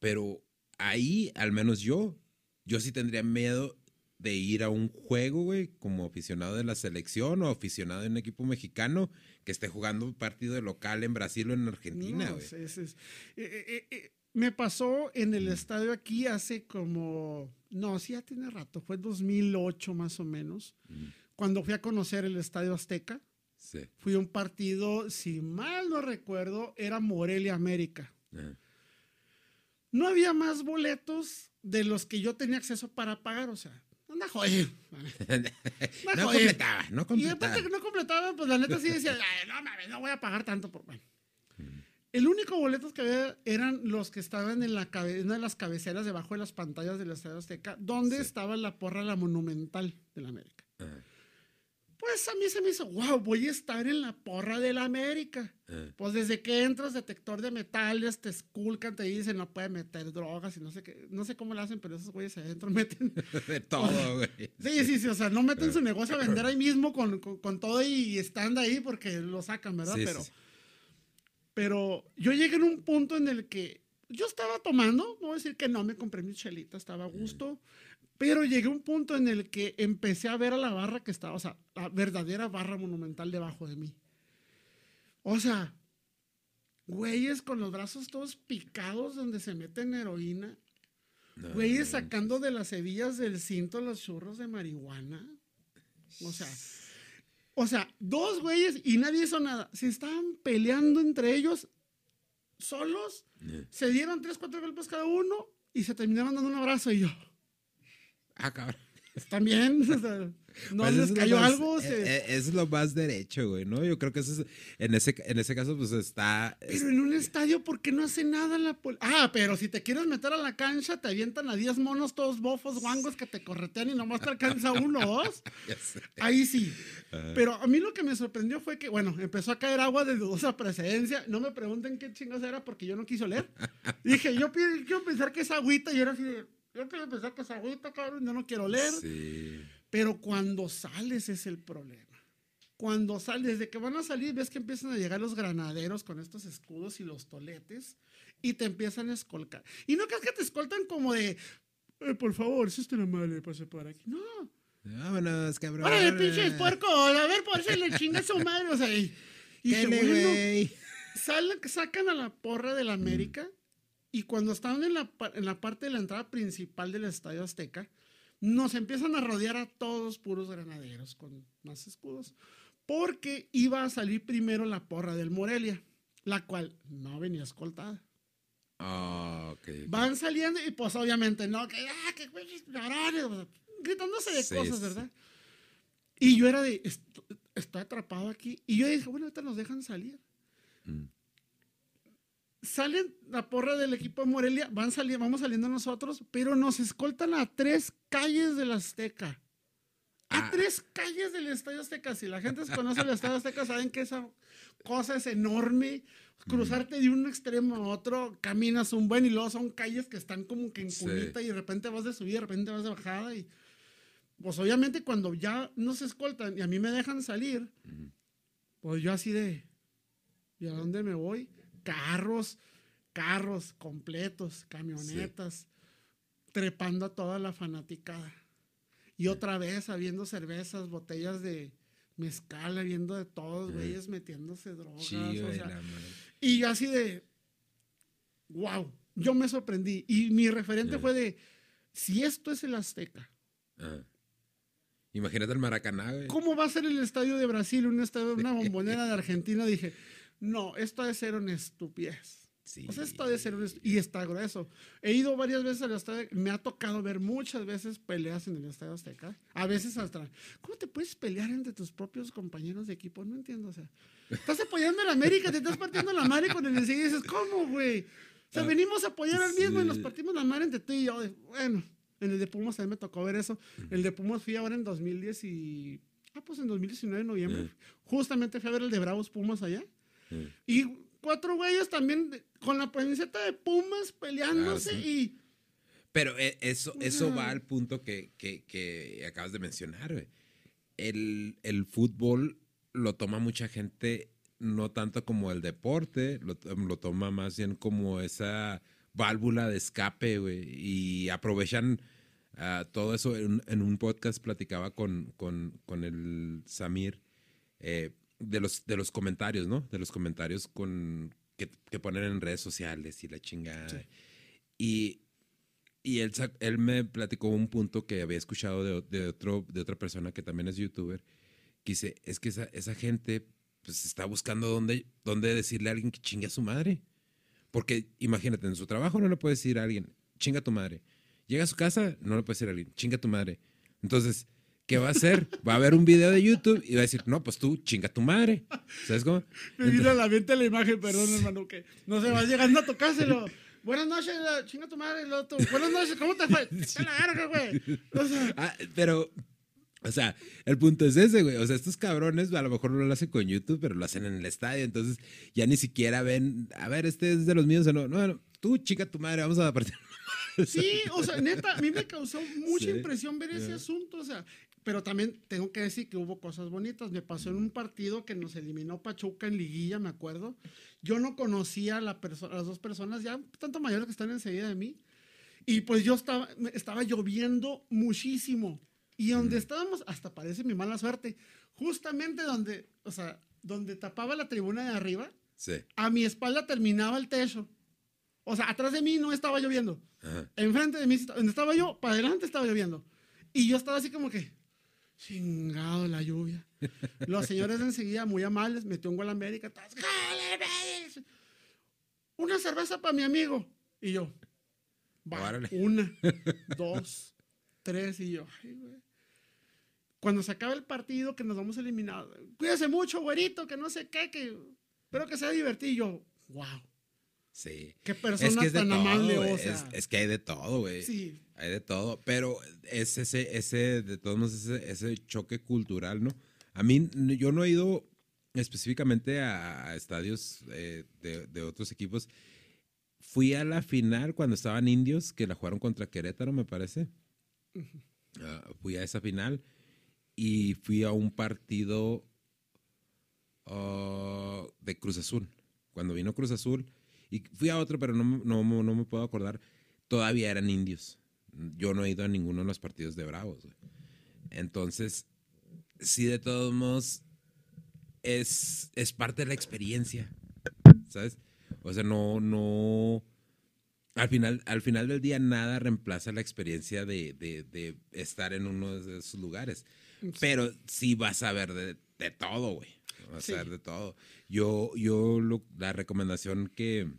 [SPEAKER 1] Pero ahí, al menos yo, yo sí tendría miedo de ir a un juego, güey, como aficionado de la selección o aficionado de un equipo mexicano que esté jugando un partido de local en Brasil o en Argentina, güey.
[SPEAKER 2] es- es- es- eh, eh, eh, me pasó en el estadio aquí hace como, no, sí ya tiene rato, fue 2008 más o menos,
[SPEAKER 1] Mm,
[SPEAKER 2] cuando fui a conocer el estadio Azteca.
[SPEAKER 1] Sí.
[SPEAKER 2] Fui a un partido, si mal no recuerdo, era Morelia América.
[SPEAKER 1] Ajá.
[SPEAKER 2] No había más boletos de los que yo tenía acceso para pagar, o sea, anda joder.
[SPEAKER 1] no completaba, no
[SPEAKER 2] Y
[SPEAKER 1] completaba.
[SPEAKER 2] aparte que no completaba, pues la neta sí decía, "Ay, no mames, no voy a pagar tanto por. Bueno. El único boletos que había eran los que estaban en la cabe- una de las cabeceras debajo de las pantallas del Estadio Azteca, donde
[SPEAKER 1] Sí.
[SPEAKER 2] estaba la porra, la monumental de la América.
[SPEAKER 1] Ajá.
[SPEAKER 2] Pues a mí se me hizo, wow, voy a estar en la porra de la América.
[SPEAKER 1] Ajá.
[SPEAKER 2] Pues desde que entras, detector de metales, te esculcan, te dicen no puede meter drogas y no sé qué, no sé cómo lo hacen, pero esos güeyes adentro meten.
[SPEAKER 1] De todo, güey.
[SPEAKER 2] Sí, sí, sí, o sea, no meten su negocio a vender ahí mismo con, con- con todo y están ahí porque lo sacan, ¿verdad?
[SPEAKER 1] Sí,
[SPEAKER 2] pero,
[SPEAKER 1] sí.
[SPEAKER 2] pero yo llegué en un punto en el que yo estaba tomando, no voy a decir que no, me compré mi chelita, estaba a gusto, pero llegué a un punto en el que empecé a ver a la barra que estaba, o sea, la verdadera barra monumental debajo de mí. O sea, güeyes con los brazos todos picados donde se meten heroína,
[SPEAKER 1] No,
[SPEAKER 2] güeyes
[SPEAKER 1] no,
[SPEAKER 2] sacando de las hebillas del cinto los churros de marihuana. O sea, o sea, dos güeyes y nadie hizo nada. Se estaban peleando entre ellos solos,
[SPEAKER 1] no.
[SPEAKER 2] se dieron tres, cuatro golpes cada uno y se terminaron dando un abrazo y yo,
[SPEAKER 1] Ah, cabrón.
[SPEAKER 2] ¿están bien? O sea, ¿No
[SPEAKER 1] Pues
[SPEAKER 2] les cayó
[SPEAKER 1] más-
[SPEAKER 2] algo?
[SPEAKER 1] eh,
[SPEAKER 2] Se-
[SPEAKER 1] eh, es lo más derecho, güey, ¿no? Yo creo que eso es, en ese, en ese caso, pues está... es-
[SPEAKER 2] Pero en un estadio, ¿por qué no hace nada la Ah, pero si te quieres meter a la cancha, te avientan a 10 monos todos bofos, guangos que te corretean y nomás te alcanza uno o dos. Ahí sí.
[SPEAKER 1] Ajá.
[SPEAKER 2] Pero a mí lo que me sorprendió fue que, bueno, empezó a caer agua de dudosa precedencia. No me pregunten qué chingos era porque yo no quiso leer. Dije, yo quiero pensar que es agüita y era así de, yo quiero pensar que es agüita, cabrón, yo no quiero leer.
[SPEAKER 1] Sí.
[SPEAKER 2] Pero cuando sales es el problema. Cuando sales, desde que van a salir, ves que empiezan a llegar los granaderos con estos escudos y los toletes y te empiezan a escolcar. Y no crees que te escoltan como de, "Eh, por favor, si usted no amable, pase por aquí. No,
[SPEAKER 1] Vámonos, cabrón.
[SPEAKER 2] ¡Órale, pinches puerco! A ver, por si le chinga su madre. O sea, y, y
[SPEAKER 1] Dale,
[SPEAKER 2] bueno, salen- sacan a la porra de la América y cuando estaban en la, en la parte de la entrada principal del Estadio Azteca, nos empiezan a rodear a todos puros granaderos con más escudos, porque iba a salir primero la porra del Morelia, la cual no venía escoltada.
[SPEAKER 1] Ah, ok. ok.
[SPEAKER 2] Van saliendo y pues obviamente no, que, ah, que güeyes cabrones", o sea, gritándose de
[SPEAKER 1] Sí,
[SPEAKER 2] cosas,
[SPEAKER 1] sí,
[SPEAKER 2] ¿verdad? Y yo era de, "Est- estoy atrapado aquí. Y yo dije, bueno, ahorita nos dejan salir.
[SPEAKER 1] Mm.
[SPEAKER 2] Salen la porra del equipo de Morelia, van saliendo, vamos saliendo nosotros, pero nos escoltan a tres calles del Azteca. A
[SPEAKER 1] Ah.
[SPEAKER 2] tres calles del Estadio Azteca. Si la gente se conoce el Estadio Azteca, saben que esa cosa es enorme. Cruzarte de un extremo a otro, caminas un buen y luego son calles que están como que en
[SPEAKER 1] Sí.
[SPEAKER 2] cunita y de repente vas de subida, de repente vas de bajada. Y pues obviamente cuando ya nos escoltan y a mí me dejan salir, pues yo así de, ¿y a dónde me voy? Carros, carros completos, camionetas, trepando a toda la fanaticada. Y otra vez habiendo cervezas, botellas de mezcal, habiendo de todos, güeyes metiéndose drogas.
[SPEAKER 1] Sí,
[SPEAKER 2] o sea, y yo así de, wow, yo me sorprendí. Y mi referente fue de, si esto es el Azteca.
[SPEAKER 1] Imagínate el Maracaná, güey.
[SPEAKER 2] ¿cómo va a ser el estadio de Brasil, un estadio, una bombonera de Argentina? Dije, no, esto de ser una estupidez.
[SPEAKER 1] Sí.
[SPEAKER 2] O sea, esto de ser un y está grueso. He ido varias veces al estadio, me ha tocado ver muchas veces peleas en el estadio Azteca. A veces hasta, ¿cómo te puedes pelear entre tus propios compañeros de equipo? No entiendo, o sea, estás apoyando a la América, te estás partiendo la madre con el enseguida y dices, ¿cómo, güey? O sea,
[SPEAKER 1] Ah,
[SPEAKER 2] venimos a apoyar al mismo y nos
[SPEAKER 1] sí.
[SPEAKER 2] partimos la madre entre tú y yo. Bueno, en el de Pumas también me tocó ver eso. El de Pumas fui ahora en 2010 y... Ah, pues en 2019, en noviembre.
[SPEAKER 1] Eh.
[SPEAKER 2] Justamente fui a ver el de Bravos Pumas allá.
[SPEAKER 1] Eh.
[SPEAKER 2] Y cuatro güeyes también con la camiseta de Pumas peleándose
[SPEAKER 1] Ah, sí.
[SPEAKER 2] y...
[SPEAKER 1] Pero eh, eso, eso va al punto que, que- que acabas de mencionar, güey. El, el fútbol lo toma mucha gente no tanto como el deporte, lo, to- lo toma más bien como esa válvula de escape, güey. Y aprovechan ah, todo eso. En, en un podcast platicaba con, con, con el Samir eh, de, los, de los comentarios, ¿no? De los comentarios con, que, que ponen en redes sociales y la chingada. Y, y él, él me platicó un punto que había escuchado de, otro, de otra persona que también es youtuber, que dice, es que esa, esa gente pues está buscando dónde, dónde decirle a alguien que chingue a su madre. Porque imagínate, en su trabajo no le puede decir a alguien, chinga a tu madre. Llega a su casa, no le puede decir a alguien, chinga a tu madre. Entonces, ¿qué va a hacer? Va a ver un video de YouTube y va a decir, no, pues tú, chinga tu madre. ¿Sabes cómo?
[SPEAKER 2] Me vino a la mente la imagen, perdón, hermano, que no se vas llegando a tocárselo. Buenas noches, chinga tu madre, el otro. Buenas noches, ¿cómo te fue? Te la verga, güey. O sea,
[SPEAKER 1] Ah, pero, o sea, el punto es ese, güey. O sea, estos cabrones a lo mejor no lo hacen con YouTube, pero lo hacen en el estadio. Entonces ya ni siquiera ven, a ver, este es de los míos o no. No, no, tú, chica, tu madre, vamos a partir.
[SPEAKER 2] sí, o sea, neta, a mí me causó mucha
[SPEAKER 1] Sí.
[SPEAKER 2] impresión ver ese asunto, o sea, pero también tengo que decir que hubo cosas bonitas. Me pasó en un partido que nos eliminó Pachuca en liguilla, me acuerdo. Yo no conocía a la a las dos personas, ya tanto mayores que están enseguida de mí. Y pues yo estaba, estaba lloviendo muchísimo. Y donde estábamos, hasta parece mi mala suerte, justamente donde, o sea, donde tapaba la tribuna de arriba,
[SPEAKER 1] Sí.
[SPEAKER 2] a mi espalda terminaba el techo. O sea, atrás de mí no estaba lloviendo.
[SPEAKER 1] Ajá.
[SPEAKER 2] Enfrente de mí, donde estaba yo, para adelante estaba lloviendo. Y yo estaba así como que, chingado la lluvia. Los señores enseguida, muy amables, metió un gol a América. todos. Una cerveza para mi amigo. Y yo, va,
[SPEAKER 1] Órale.
[SPEAKER 2] una, dos, tres. Y yo, ay, güey. Cuando se acaba el partido, que nos vamos eliminados, cuídese mucho, güerito, que no sé qué, que espero que sea divertido. Y yo, wow,
[SPEAKER 1] Sí.
[SPEAKER 2] qué
[SPEAKER 1] Es
[SPEAKER 2] persona
[SPEAKER 1] que es
[SPEAKER 2] tan
[SPEAKER 1] todo,
[SPEAKER 2] amable,
[SPEAKER 1] güey.
[SPEAKER 2] o sea.
[SPEAKER 1] es, es que hay de todo, güey.
[SPEAKER 2] sí,
[SPEAKER 1] Hay de todo, pero es ese, ese, de todos modos, ese, ese choque cultural, ¿no? A mí, yo no he ido específicamente a, a estadios eh, de, de otros equipos. Fui a la final cuando estaban indios, que la jugaron contra Querétaro, me parece. Ah, fui a esa final y fui a un partido ah, de Cruz Azul. Cuando vino Cruz Azul, y fui a otro, pero no, me- no, no me puedo acordar todavía eran indios. Yo no he ido a ninguno de los partidos de Bravos. güey. Entonces, sí, de todos modos, es, es parte de la experiencia, ¿sabes? O sea, no, no, al final, al final del día nada reemplaza la experiencia de, de, de estar en uno de esos lugares. Pero sí vas a ver de, de todo, güey.
[SPEAKER 2] Sí.
[SPEAKER 1] a de todo. Yo, yo lo- la recomendación que,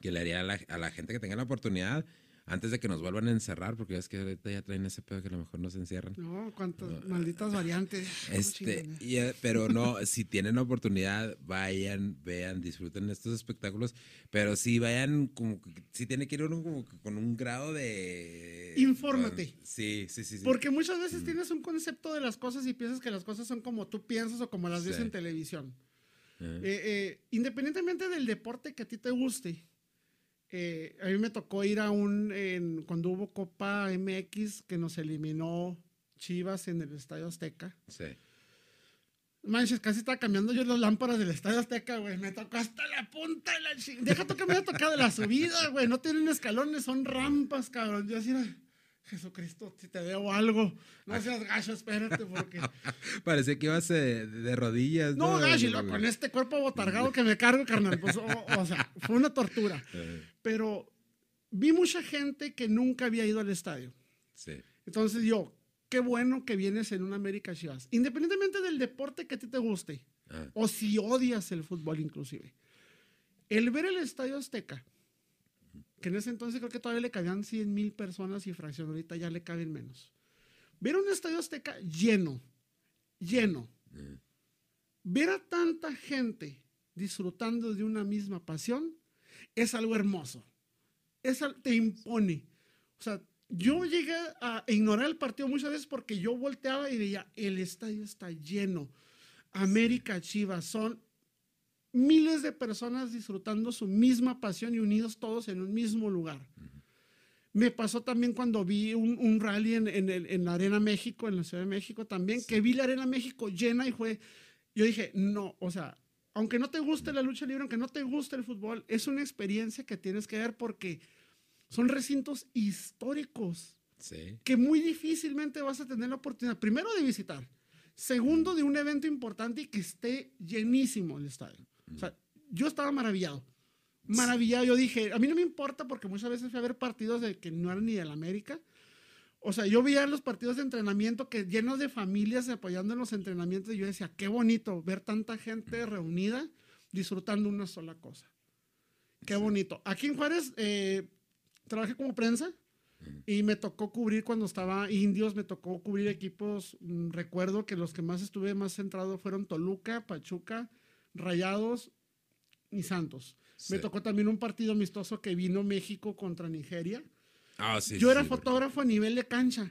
[SPEAKER 1] que le haría a la, a la gente que tenga la oportunidad, antes de que nos vuelvan a encerrar, porque es que ahorita ya traen ese pedo que a lo mejor nos encierran.
[SPEAKER 2] No, cuántas malditas variantes.
[SPEAKER 1] Este, y, eh, pero no, si tienen oportunidad, vayan, vean, disfruten estos espectáculos, pero sí vayan como sí tiene que ir uno como con un grado de...
[SPEAKER 2] Infórmate.
[SPEAKER 1] Sí, sí, sí. sí.
[SPEAKER 2] Porque muchas veces tienes un concepto de las cosas y piensas que las cosas son como tú piensas o como las ves
[SPEAKER 1] Sí.
[SPEAKER 2] en televisión. Eh, eh, independientemente del deporte que a ti te guste, eh, a mí me tocó ir a un, en- cuando hubo Copa MX que nos eliminó Chivas en el Estadio Azteca.
[SPEAKER 1] Sí.
[SPEAKER 2] Manches, casi estaba cambiando yo las lámparas del Estadio Azteca, güey. Me tocó hasta la punta de la ching... Deja tú que me haya tocado la subida, güey. No tienen escalones, son rampas, cabrón. Yo así, era, Jesucristo, si te debo algo. No seas gacho, espérate, porque...
[SPEAKER 1] Parecía que ibas eh, de rodillas.
[SPEAKER 2] No,
[SPEAKER 1] No,
[SPEAKER 2] gacho, luego con este cuerpo botargado que me cargo, carnal. Pues, o, o sea, fue una tortura.
[SPEAKER 1] Ajá.
[SPEAKER 2] Pero vi mucha gente que nunca había ido al estadio.
[SPEAKER 1] Sí.
[SPEAKER 2] Entonces yo, qué bueno que vienes en un América Chivas. Independientemente del deporte que a ti te guste,
[SPEAKER 1] Ah,
[SPEAKER 2] o si odias el fútbol inclusive. El ver el Estadio Azteca, que en ese entonces creo que todavía le cabían 100 mil personas y fracción, ahorita ya le caben menos. Ver un Estadio Azteca lleno, lleno.
[SPEAKER 1] Mm.
[SPEAKER 2] Ver a tanta gente disfrutando de una misma pasión es algo hermoso. Es, te impone. O sea, yo llegué a ignorar el partido muchas veces porque yo volteaba y veía, el estadio está lleno. América Chivas son miles de personas disfrutando su misma pasión y unidos todos en un mismo lugar. Me pasó también cuando vi un, un rally en, en en la Arena México, en la Ciudad de México también, que vi la Arena México llena y fue, yo dije, no, o sea, aunque no te guste la lucha libre, aunque no te guste el fútbol, es una experiencia que tienes que ver porque son recintos históricos
[SPEAKER 1] Sí.
[SPEAKER 2] que muy difícilmente vas a tener la oportunidad, primero de visitar, segundo de un evento importante y que esté llenísimo el estadio. O sea, yo estaba maravillado, maravillado. Yo dije, a mí no me importa porque muchas veces fui a ver partidos de que no eran ni del América. O sea, yo veía los partidos de entrenamiento que llenos de familias apoyando en los entrenamientos y yo decía, qué bonito ver tanta gente reunida disfrutando una sola cosa. Qué bonito. Aquí en Juárez eh, trabajé como prensa y me tocó cubrir cuando estaba Indios, me tocó cubrir equipos. mm, Recuerdo que los que más estuve más centrado fueron Toluca, Pachuca, Rayados y Santos. Me tocó también un partido amistoso que vino México contra Nigeria.
[SPEAKER 1] Ah, sí,
[SPEAKER 2] Yo era
[SPEAKER 1] sí, porque-
[SPEAKER 2] fotógrafo a nivel de cancha.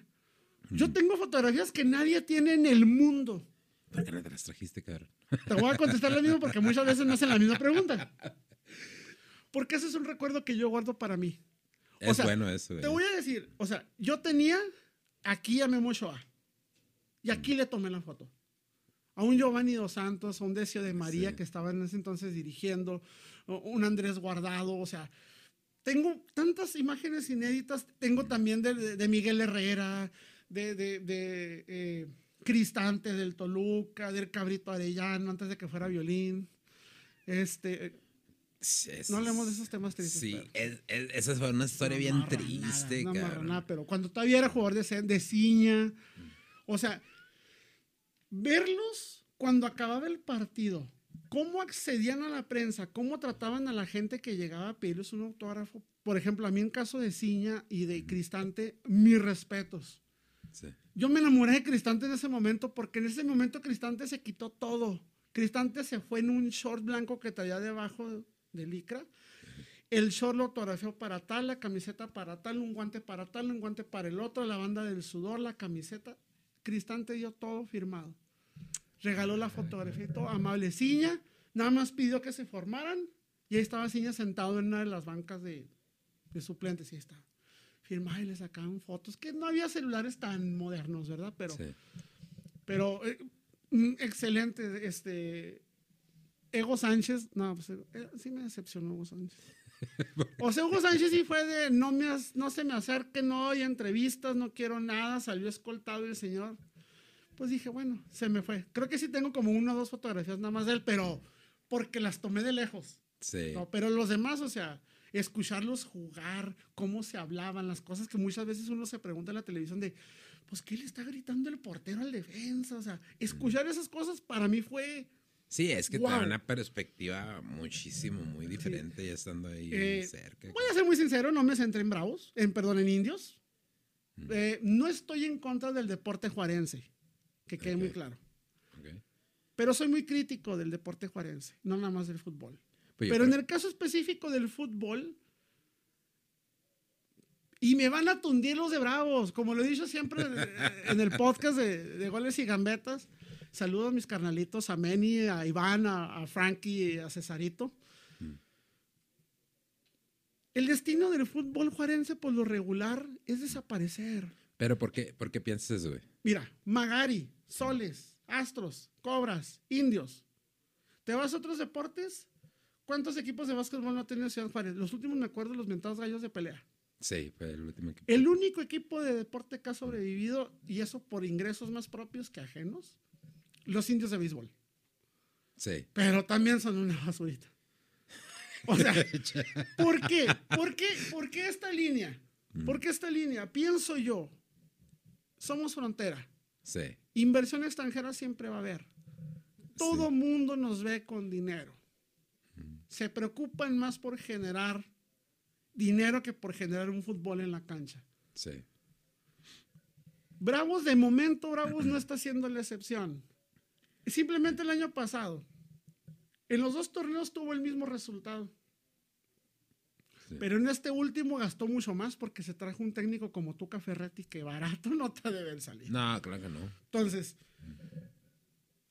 [SPEAKER 2] Yo tengo fotografías que nadie tiene en el mundo.
[SPEAKER 1] ¿Por qué no te las trajiste, cabrón?
[SPEAKER 2] Te voy a contestar lo mismo porque muchas veces me hacen la misma pregunta. Porque ese es un recuerdo que yo guardo para mí. O
[SPEAKER 1] Es
[SPEAKER 2] sea,
[SPEAKER 1] bueno eso.
[SPEAKER 2] Te voy a decir, o sea, yo tenía aquí a Memo Ochoa y aquí le tomé la foto. A un Giovanni Dos Santos, a un Decio de María
[SPEAKER 1] Sí.
[SPEAKER 2] que estaba en ese entonces dirigiendo, un Andrés Guardado, o sea, tengo tantas imágenes inéditas, tengo también de, de- de Miguel Herrera, de, de, eh, Cristante del Toluca, del Cabrito Arellano antes de que fuera violín. Este,
[SPEAKER 1] es-
[SPEAKER 2] no hablemos de esos temas tristes.
[SPEAKER 1] Sí, es- es- esa fue una historia bien triste,
[SPEAKER 2] marranada, pero cuando todavía era jugador de, de ciña, o sea, verlos cuando acababa el partido, cómo accedían a la prensa, cómo trataban a la gente que llegaba a pedirles un autógrafo. Por ejemplo, a mí en caso de Ciña y de Cristante, mis respetos.
[SPEAKER 1] Sí.
[SPEAKER 2] Yo me enamoré de Cristante en ese momento porque en ese momento Cristante se quitó todo. Cristante se fue en un short blanco que traía debajo de licra. El short lo autografió para tal, la camiseta para tal, un guante para tal, un guante para el otro, la banda del sudor, la camiseta. Cristante dio todo firmado. Regaló la fotografía y todo. Amable Ciña, nada más pidió que se formaran y ahí estaba Ciña sentado en una de las bancas de, de suplentes y ahí estaba. Firmaba y le sacaban fotos, que no había celulares tan modernos, ¿verdad? Pero,
[SPEAKER 1] Sí.
[SPEAKER 2] pero eh, mm, excelente. Este, Ego Sánchez, no, pues eh, sí me decepcionó Ego Sánchez. O sea, Hugo Sánchez sí fue de no, me, no se me acerque, no hay entrevistas, no quiero nada, salió escoltado el señor. Pues dije, bueno, se me fue. Creo que sí tengo como una o dos fotografías nada más de él, pero porque las tomé de lejos.
[SPEAKER 1] Sí.
[SPEAKER 2] No, pero los demás, o sea, escucharlos jugar, cómo se hablaban, las cosas que muchas veces uno se pregunta en la televisión de, pues, ¿qué le está gritando el portero al defensa? O sea, escuchar esas cosas para mí fue...
[SPEAKER 1] Sí, es que te
[SPEAKER 2] Wow.
[SPEAKER 1] da una perspectiva muchísimo, muy diferente ya estando ahí
[SPEAKER 2] Eh,
[SPEAKER 1] cerca.
[SPEAKER 2] Voy a ser muy sincero, no me centré en bravos, en, perdón, en indios.
[SPEAKER 1] Mm.
[SPEAKER 2] Eh, no estoy en contra del deporte juarense, que quede muy
[SPEAKER 1] Ok.
[SPEAKER 2] claro.
[SPEAKER 1] Ok.
[SPEAKER 2] Pero soy muy crítico del deporte juarense, no nada más del fútbol.
[SPEAKER 1] Pues
[SPEAKER 2] Pero en
[SPEAKER 1] creo-
[SPEAKER 2] el caso específico del fútbol, y me van a tundir los de bravos, como lo he dicho siempre en- en el podcast de, de goles y gambetas. Saludos a mis carnalitos, a Meni, a Iván, a, a Frankie, a Cesarito. El destino del fútbol juarense, por lo regular, es desaparecer.
[SPEAKER 1] Pero ¿por qué, por qué piensas eso, güey?
[SPEAKER 2] Mira, Magari, Soles, Astros, Cobras, Indios. ¿Te vas a otros deportes? ¿Cuántos equipos de básquetbol no ha tenido Ciudad Juárez? Los últimos me acuerdo los mentados gallos de pelea.
[SPEAKER 1] Sí, fue el último que...
[SPEAKER 2] El único equipo de deporte que ha sobrevivido, y eso por ingresos más propios que ajenos, los indios de béisbol.
[SPEAKER 1] Sí.
[SPEAKER 2] Pero también son una basurita. O sea, ¿por qué? ¿Por qué? ¿Por qué esta línea? ¿Por qué esta línea? Pienso yo, somos frontera.
[SPEAKER 1] Sí.
[SPEAKER 2] Inversión extranjera siempre va a haber. Todo mundo nos ve con dinero. Se preocupan más por generar dinero que por generar un fútbol en la cancha.
[SPEAKER 1] Sí.
[SPEAKER 2] Bravos, de momento, Bravos no está siendo la excepción. Simplemente el año pasado, en los dos torneos tuvo el mismo resultado.
[SPEAKER 1] Sí.
[SPEAKER 2] Pero en este último gastó mucho más porque se trajo un técnico como Tuca Ferretti que barato no te deben salir.
[SPEAKER 1] No, claro que no.
[SPEAKER 2] Entonces,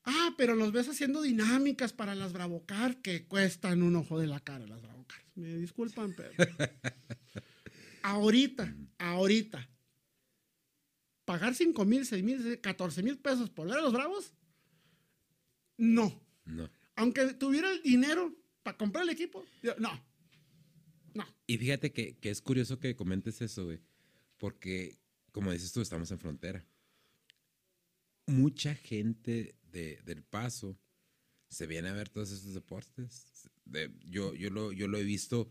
[SPEAKER 2] ah, pero los ves haciendo dinámicas para las Bravocar que cuestan un ojo de la cara las Bravocar. Me disculpan, pero. ahorita, ahorita, pagar 5 mil, 6 mil, 14 mil pesos por ver a los Bravos, no.
[SPEAKER 1] No.
[SPEAKER 2] Aunque tuviera el dinero para comprar el equipo, yo- no. No.
[SPEAKER 1] Y fíjate que, que es curioso que comentes eso, güey. Porque, como dices tú, estamos en frontera. Mucha gente de, del paso se viene a ver todos estos deportes. De- yo, yo, lo, yo lo he visto,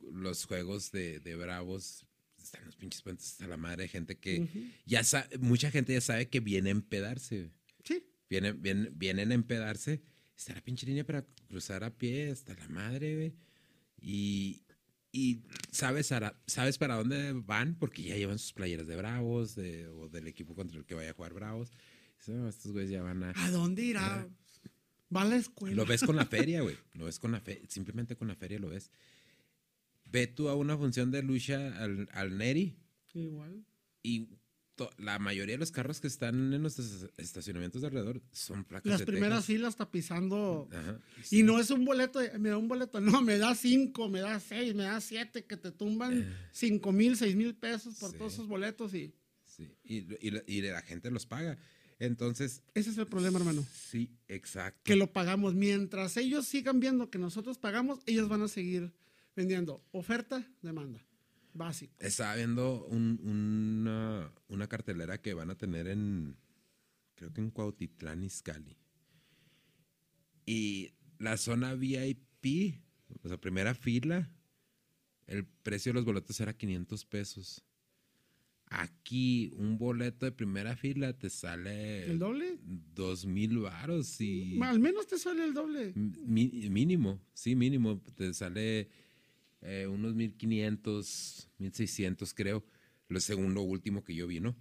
[SPEAKER 1] los juegos de, de Bravos, están los pinches puentes a la madre gente que ya sabe, mucha gente ya sabe que viene a empedarse. Vienen, vienen, vienen a empedarse. Está la pinche línea para cruzar a pie, hasta la madre, güey. Y, y sabes, ara- sabes para dónde van porque ya llevan sus playeras de Bravos de- o del equipo contra el que vaya a jugar Bravos. Dices, "No, estos güeyes ya van a...
[SPEAKER 2] ¿A dónde irá? Va a la escuela.
[SPEAKER 1] Lo ves con la feria, güey. Lo ves con la feria. Simplemente con la feria lo ves. Ve tú a una función de lucha al, al Neri
[SPEAKER 2] Igual.
[SPEAKER 1] y la mayoría de los carros que están en los es- estacionamientos de alrededor son placas
[SPEAKER 2] Las
[SPEAKER 1] de
[SPEAKER 2] primeras
[SPEAKER 1] Texas.
[SPEAKER 2] filas tapizando.
[SPEAKER 1] Ajá.
[SPEAKER 2] Y no es un boleto, me da un boleto, no, me da cinco, me da seis, me da siete, que te tumban cinco mil, seis mil pesos por
[SPEAKER 1] Sí.
[SPEAKER 2] todos esos boletos y
[SPEAKER 1] Sí, y, y y la gente los paga. Entonces,
[SPEAKER 2] ese es el problema, hermano.
[SPEAKER 1] sí, exacto.
[SPEAKER 2] Que lo pagamos. Mientras ellos sigan viendo que nosotros pagamos, ellos van a seguir vendiendo. Oferta, demanda. Básico.
[SPEAKER 1] Estaba viendo un- una, una cartelera que van a tener en, creo que en Cuautitlán, Izcalli. Y la zona VIP, o sea, primera fila, el precio de los boletos era 500 pesos. Aquí, un boleto de primera fila te sale...
[SPEAKER 2] ¿El doble?
[SPEAKER 1] Dos mil varos y...
[SPEAKER 2] Al menos te sale el doble.
[SPEAKER 1] Mi- mínimo, sí, mínimo. Te sale eh, unos 1500, 1600, creo. Lo segundo último que yo vi, ¿no?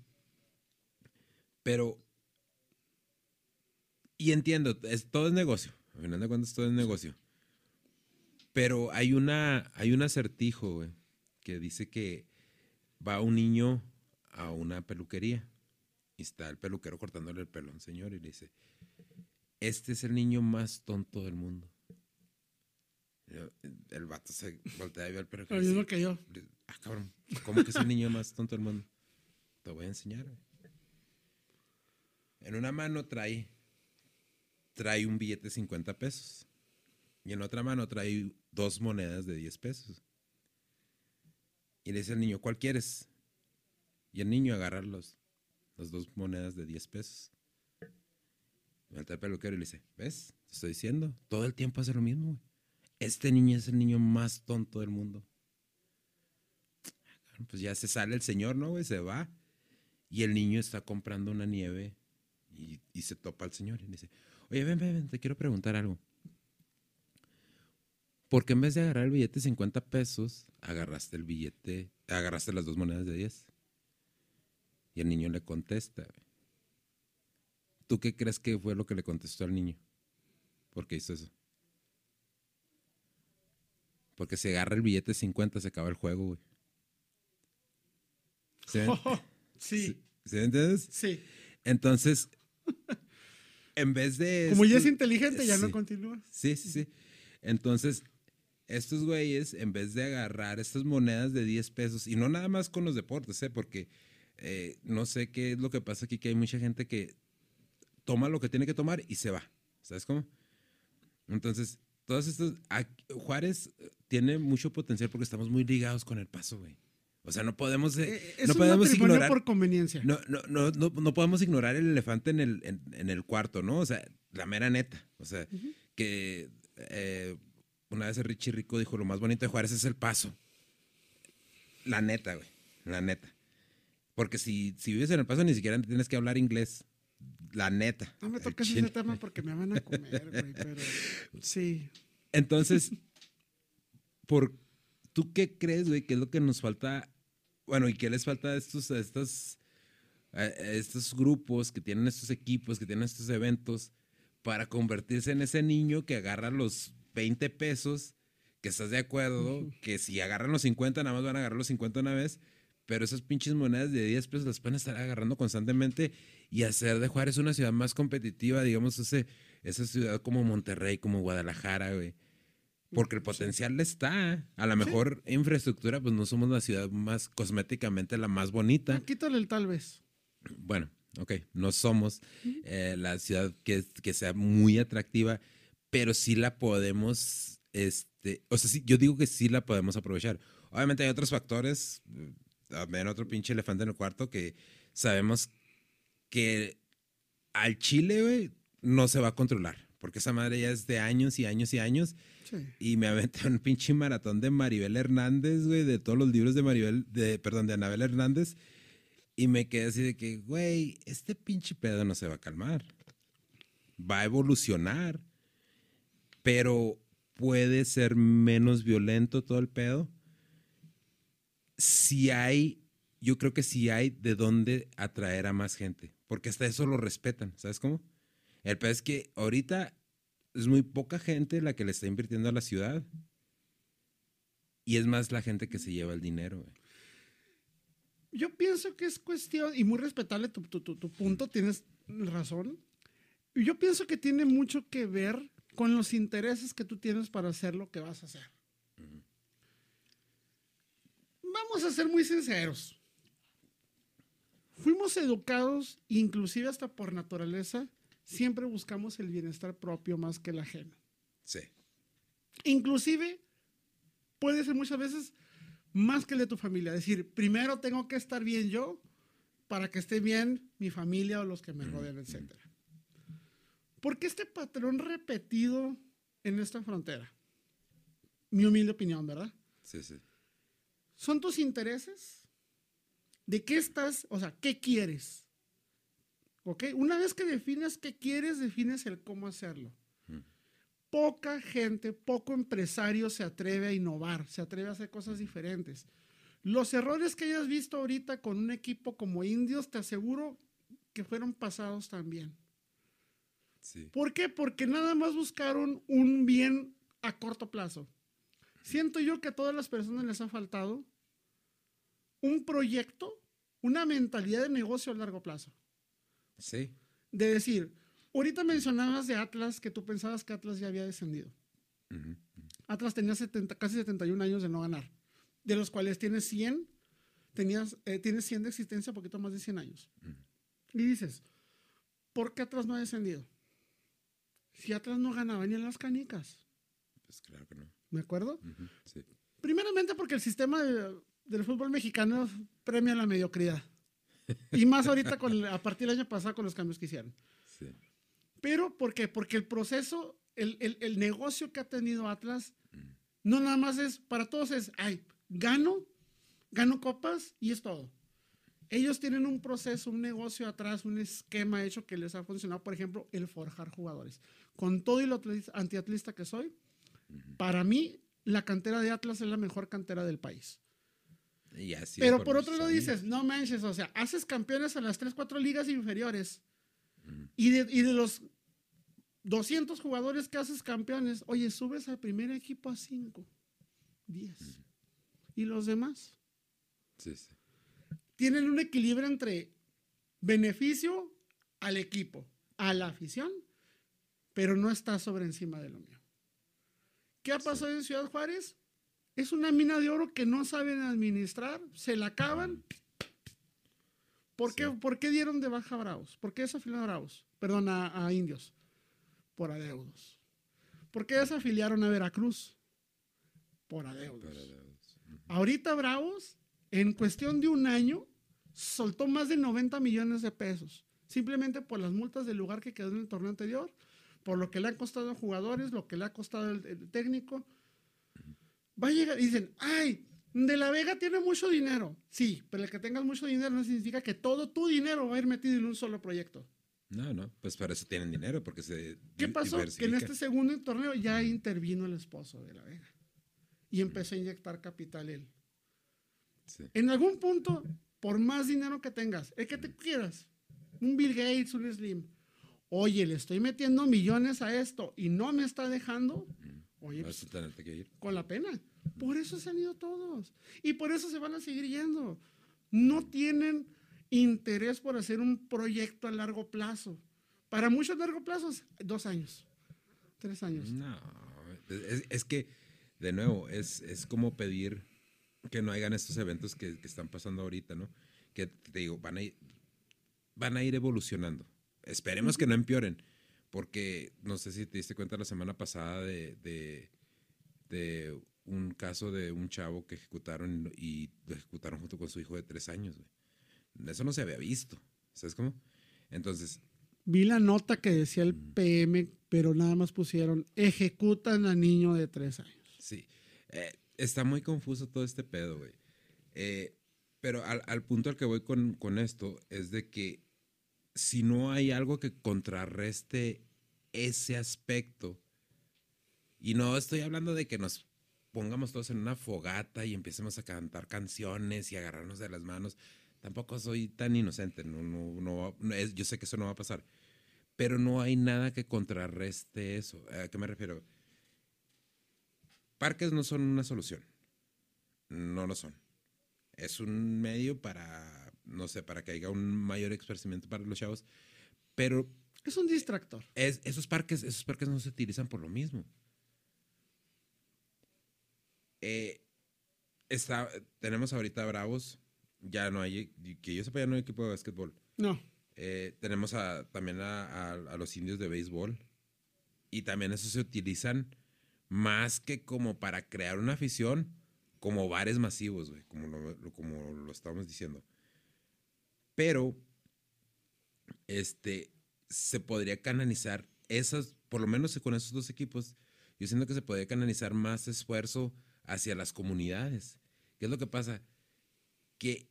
[SPEAKER 1] Pero. Y entiendo, es, todo es negocio. Al final de cuentas, todo es negocio. Pero hay una. Hay un acertijo, güey, que dice que va un niño a una peluquería. Y está el peluquero cortándole el pelo a un señor y le dice este es el niño más tonto del mundo. Yo- El vato se voltea y ve al perro.
[SPEAKER 2] Lo mismo que yo.
[SPEAKER 1] Ah, cabrón, ¿cómo que es el niño más tonto del mundo? Te voy a enseñar. En una mano trae, trae un billete de 50 pesos. Y en otra mano trae dos monedas de 10 pesos. Y le dice al niño, ¿cuál quieres? Y el niño agarra los, las dos monedas de 10 pesos. Voltea al peluquero y le dice, ¿ves? Te estoy diciendo, todo el tiempo hace lo mismo. güey. Este niño es el niño más tonto del mundo. Pues ya se sale el señor, ¿no, güey? Se va. Y el niño está comprando una nieve y, se topa al señor y dice, oye, ven, ven, ven, te quiero preguntar algo. ¿Por qué en vez de agarrar el billete de 50 pesos, agarraste el billete, agarraste las dos monedas de 10? Y el niño le contesta. ¿Tú qué crees que fue lo que le contestó al niño? ¿Por qué hizo eso? Porque si agarra el billete de 50 se acaba el juego, güey. ¿Sí, me-
[SPEAKER 2] sí,
[SPEAKER 1] ¿Sí entiendes?
[SPEAKER 2] sí.
[SPEAKER 1] Entonces, en vez de...
[SPEAKER 2] Como ya es inteligente, ya no continúa.
[SPEAKER 1] Sí, sí, sí. Entonces, estos güeyes, en vez de agarrar estas monedas de 10 pesos, y no nada más con los deportes, ¿eh? porque eh, no sé qué es lo que pasa aquí, que hay mucha gente que toma lo que tiene que tomar y se va. ¿Sabes cómo? Entonces, todos estos. aquí- Juárez eh, tiene mucho potencial porque estamos muy ligados con el paso, güey. O sea, no podemos. eh,
[SPEAKER 2] Eh, es
[SPEAKER 1] no podemos ignorar.
[SPEAKER 2] por conveniencia.
[SPEAKER 1] No, no, no, no, no podemos ignorar el elefante en el, en, en el cuarto, ¿no? O sea, la mera neta. O sea, que eh, una vez Richie Rico dijo, lo más bonito de Juárez es el paso. La neta, güey. La neta. Porque si, si vives en el paso ni siquiera tienes que hablar inglés. La neta.
[SPEAKER 2] No me toques ese tema porque me van a comer, güey, pero sí.
[SPEAKER 1] Entonces, por, ¿tú qué crees, güey? ¿Qué es lo que nos falta? Bueno, ¿y qué les falta a estos, a estas, a- a estos grupos que tienen estos equipos, que tienen estos eventos, para convertirse en ese niño que agarra los 20 pesos, que estás de acuerdo, que si agarran los 50, nada más van a agarrar los 50 una vez, pero esas pinches monedas de 10 pesos las pueden estar agarrando constantemente y hacer de Juárez una ciudad más competitiva, digamos, ese, esa ciudad como Monterrey, como Guadalajara, güey. Porque el potencial está. A lo mejor infraestructura, pues no somos la ciudad más cosméticamente la más bonita.
[SPEAKER 2] Quítale el tal vez.
[SPEAKER 1] Bueno, ok, no somos eh, la ciudad que, que sea muy atractiva, pero sí la podemos, este, o sea, sí, yo digo que sí la podemos aprovechar. Obviamente hay otros factores, también otro pinche elefante en el cuarto que sabemos que al Chile, güey, no se va a controlar, porque esa madre ya es de años y años y años.
[SPEAKER 2] Sí.
[SPEAKER 1] Y me aventé un pinche maratón de Maribel Hernández, güey, de todos los libros de Maribel, de, perdón, de Anabel Hernández. Y me quedé así de que, güey, este pinche pedo no se va a calmar. Va a evolucionar. Pero puede ser menos violento todo el pedo. Si hay, yo creo que si hay de dónde atraer a más gente. Porque hasta eso lo respetan, ¿sabes cómo? El pedo es que ahorita es muy poca gente la que le está invirtiendo a la ciudad. Y es más la gente que se lleva el dinero.
[SPEAKER 2] Yo pienso que es cuestión, y muy respetable tu, tu- tu- tu punto, tienes razón. Yo pienso que tiene mucho que ver con los intereses que tú tienes para hacer lo que vas a hacer. Vamos a ser muy sinceros. Fuimos educados, inclusive hasta por naturaleza, siempre buscamos el bienestar propio más que el ajeno.
[SPEAKER 1] Sí.
[SPEAKER 2] Inclusive puede ser muchas veces más que el de tu familia. Es decir, primero tengo que estar bien yo para que esté bien mi familia o los que me rodean, etc. ¿Por qué este patrón repetido en esta frontera? Mi humilde opinión, ¿verdad?
[SPEAKER 1] Sí, sí.
[SPEAKER 2] ¿Son tus intereses? ¿De qué estás? O sea, ¿qué quieres? ¿Ok? Una vez que defines qué quieres, defines el cómo hacerlo. Poca gente, poco empresario se atreve a innovar, se atreve a hacer cosas diferentes. Los errores que hayas visto ahorita con un equipo como Indios, te aseguro que fueron pasados también.
[SPEAKER 1] Sí.
[SPEAKER 2] ¿Por qué? Porque nada más buscaron un bien a corto plazo. Siento yo que a todas las personas les ha faltado un proyecto, una mentalidad de negocio a largo plazo.
[SPEAKER 1] Sí.
[SPEAKER 2] De decir, ahorita mencionabas de Atlas que tú pensabas que Atlas ya había descendido. Atlas tenía 70, casi 71 años de no ganar, de los cuales tienes 100, tenías, eh, tienes 100 de existencia, poquito más de 100 años. Y dices, ¿por qué Atlas no ha descendido? Si Atlas no ganaba ni en las canicas.
[SPEAKER 1] Pues claro que no.
[SPEAKER 2] ¿Me acuerdo?
[SPEAKER 1] Ujú, sí.
[SPEAKER 2] Primeramente porque el sistema de- del fútbol mexicano premia la mediocridad. Y más ahorita con, a partir del año pasado con los cambios que hicieron.
[SPEAKER 1] Sí.
[SPEAKER 2] Pero, ¿por qué? Porque el proceso, el, el- el negocio que ha tenido Atlas, no nada más es, para todos es, ay, gano, gano copas y es todo. Ellos tienen un proceso, un negocio atrás, un esquema hecho que les ha funcionado, por ejemplo, el forjar jugadores. Con todo y lo atlis- antiatlista que soy, para mí, la cantera de Atlas es la mejor cantera del país.
[SPEAKER 1] Y así
[SPEAKER 2] Pero por otro lado dices, no manches, o sea, haces campeones a las 3, 4 ligas inferiores. Y, de, y de los 200 jugadores que haces campeones, oye, subes al primer equipo a 5, 10. ¿Y los demás?
[SPEAKER 1] Sí, sí.
[SPEAKER 2] Tienen un equilibrio entre beneficio al equipo, a la afición, pero no está sobre encima de lo mío. ¿Qué ha pasado en Ciudad Juárez? Es una mina de oro que no saben administrar, se la acaban. ¿Por, qué. ¿por qué dieron de baja a Bravos? ¿Por qué desafiliaron a Bravos? Perdón, a, a Indios. Por adeudos. ¿Por qué desafiliaron a Veracruz? Por adeudos.
[SPEAKER 1] Para los-
[SPEAKER 2] Ahorita Bravos, en cuestión de un año, soltó más de 90 millones de pesos. Simplemente por las multas del lugar que quedó en el torneo anterior, por lo que le han costado a jugadores, lo que le ha costado el, el técnico. Va a llegar, dicen, ay, de la Vega tiene mucho dinero. Sí, pero el que tengas mucho dinero no significa que todo tu dinero va a ir metido en un solo proyecto.
[SPEAKER 1] No, no, pues para eso tienen dinero, porque se
[SPEAKER 2] ¿Qué pasó? Que en este segundo torneo ya intervino el esposo de la Vega y empezó a inyectar capital él.
[SPEAKER 1] Sí.
[SPEAKER 2] En algún punto, por más dinero que tengas, el que te quieras, un Bill Gates, un Slim, oye, le estoy metiendo millones a esto y no me está dejando, oye,
[SPEAKER 1] Vas
[SPEAKER 2] pues,
[SPEAKER 1] a tenerte que ir.
[SPEAKER 2] con la pena. Por eso se han ido todos y por eso se van a seguir yendo. No tienen interés por hacer un proyecto a largo plazo. Para muchos largo plazos, dos años, tres años.
[SPEAKER 1] No, es, es que, de nuevo, es, es como pedir que no hagan estos eventos que, que están pasando ahorita, ¿no? Que te digo, van a ir, van a ir evolucionando. Esperemos que no empeoren, porque no sé si te diste cuenta la semana pasada de, de, de un caso de un chavo que ejecutaron y lo ejecutaron junto con su hijo de tres años, güey. Eso no se había visto, ¿sabes cómo? Entonces,
[SPEAKER 2] Vi la nota que decía el PM, pero nada más pusieron ejecutan a niño de tres años.
[SPEAKER 1] Sí. Eh, está muy confuso todo este pedo, güey. Eh, pero al, al punto al que voy con, con esto es de que si no hay algo que contrarreste ese aspecto, y no estoy hablando de que nos pongamos todos en una fogata y empecemos a cantar canciones y agarrarnos de las manos, tampoco soy tan inocente, no, no, no, es- yo sé que eso no va a pasar, pero no hay nada que contrarreste eso. ¿A qué me refiero? Parques no son una solución. No lo son. Es un medio para, no sé, para que haya un mayor esparcimiento para los chavos. Pero
[SPEAKER 2] Es un distractor.
[SPEAKER 1] es- esos, parques, esos parques no se utilizan por lo mismo. Eh, está, tenemos ahorita Bravos. Ya no hay, que yo sepa, ya no hay equipo de básquetbol.
[SPEAKER 2] No.
[SPEAKER 1] Eh, tenemos a- también a, a- a los indios de béisbol. Y también esos se utilizan más que como para crear una afición, como bares masivos, güey, como lo, lo- como lo estábamos diciendo. Pero, este, se podría canalizar esas, por lo menos con esos dos equipos, yo siento que se podría canalizar más esfuerzo hacia las comunidades. ¿Qué es lo que pasa? Que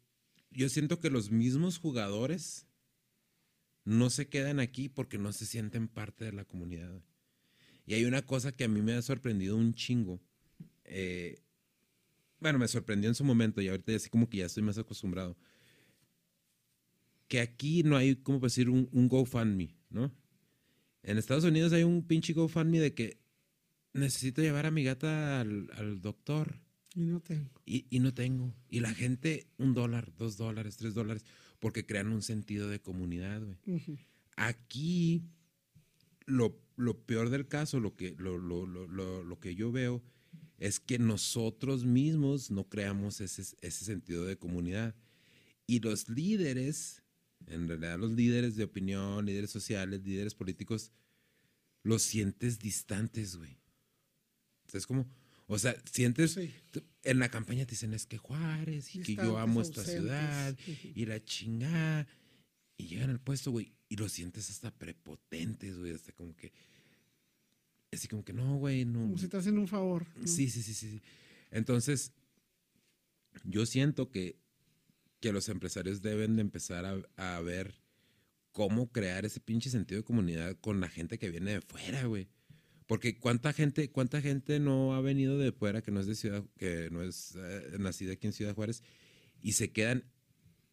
[SPEAKER 1] yo siento que los mismos jugadores no se quedan aquí porque no se sienten parte de la comunidad. Y hay una cosa que a mí me ha sorprendido un chingo. eh, bueno, me sorprendió en su momento y ahorita así como que ya estoy más acostumbrado. Que aquí no hay, como decir, un, un GoFundMe, ¿no? En Estados Unidos hay un pinche GoFundMe de que necesito llevar a mi gata al, al doctor
[SPEAKER 2] Y no tengo.
[SPEAKER 1] y, y no tengo. Y la gente, un dólar, dos dólares, tres dólares, porque crean un sentido de comunidad, güey. Aquí, lo, lo peor del caso, lo que, lo, lo- lo- lo- lo que yo veo, es que nosotros mismos no creamos ese, ese sentido de comunidad. Y los líderes, en realidad los líderes de opinión, líderes sociales, líderes políticos, los sientes distantes, güey. Es como, o sea, sientes,
[SPEAKER 2] Sí.
[SPEAKER 1] en la campaña te dicen es que Juárez y que yo amo esta ciudad y la chingada. Y llegan al puesto, güey, y lo sientes hasta prepotentes, güey, hasta como que, así como que no, güey, no.
[SPEAKER 2] Como si te hacen un favor.
[SPEAKER 1] sí, sí, sí. sí. Entonces, yo siento que, que los empresarios deben de empezar a, a ver cómo crear ese pinche sentido de comunidad con la gente que viene de fuera, güey. Porque cuánta gente, cuánta gente no ha venido de fuera que no es de ciudad, que no es eh, nacida aquí en Ciudad Juárez y se quedan,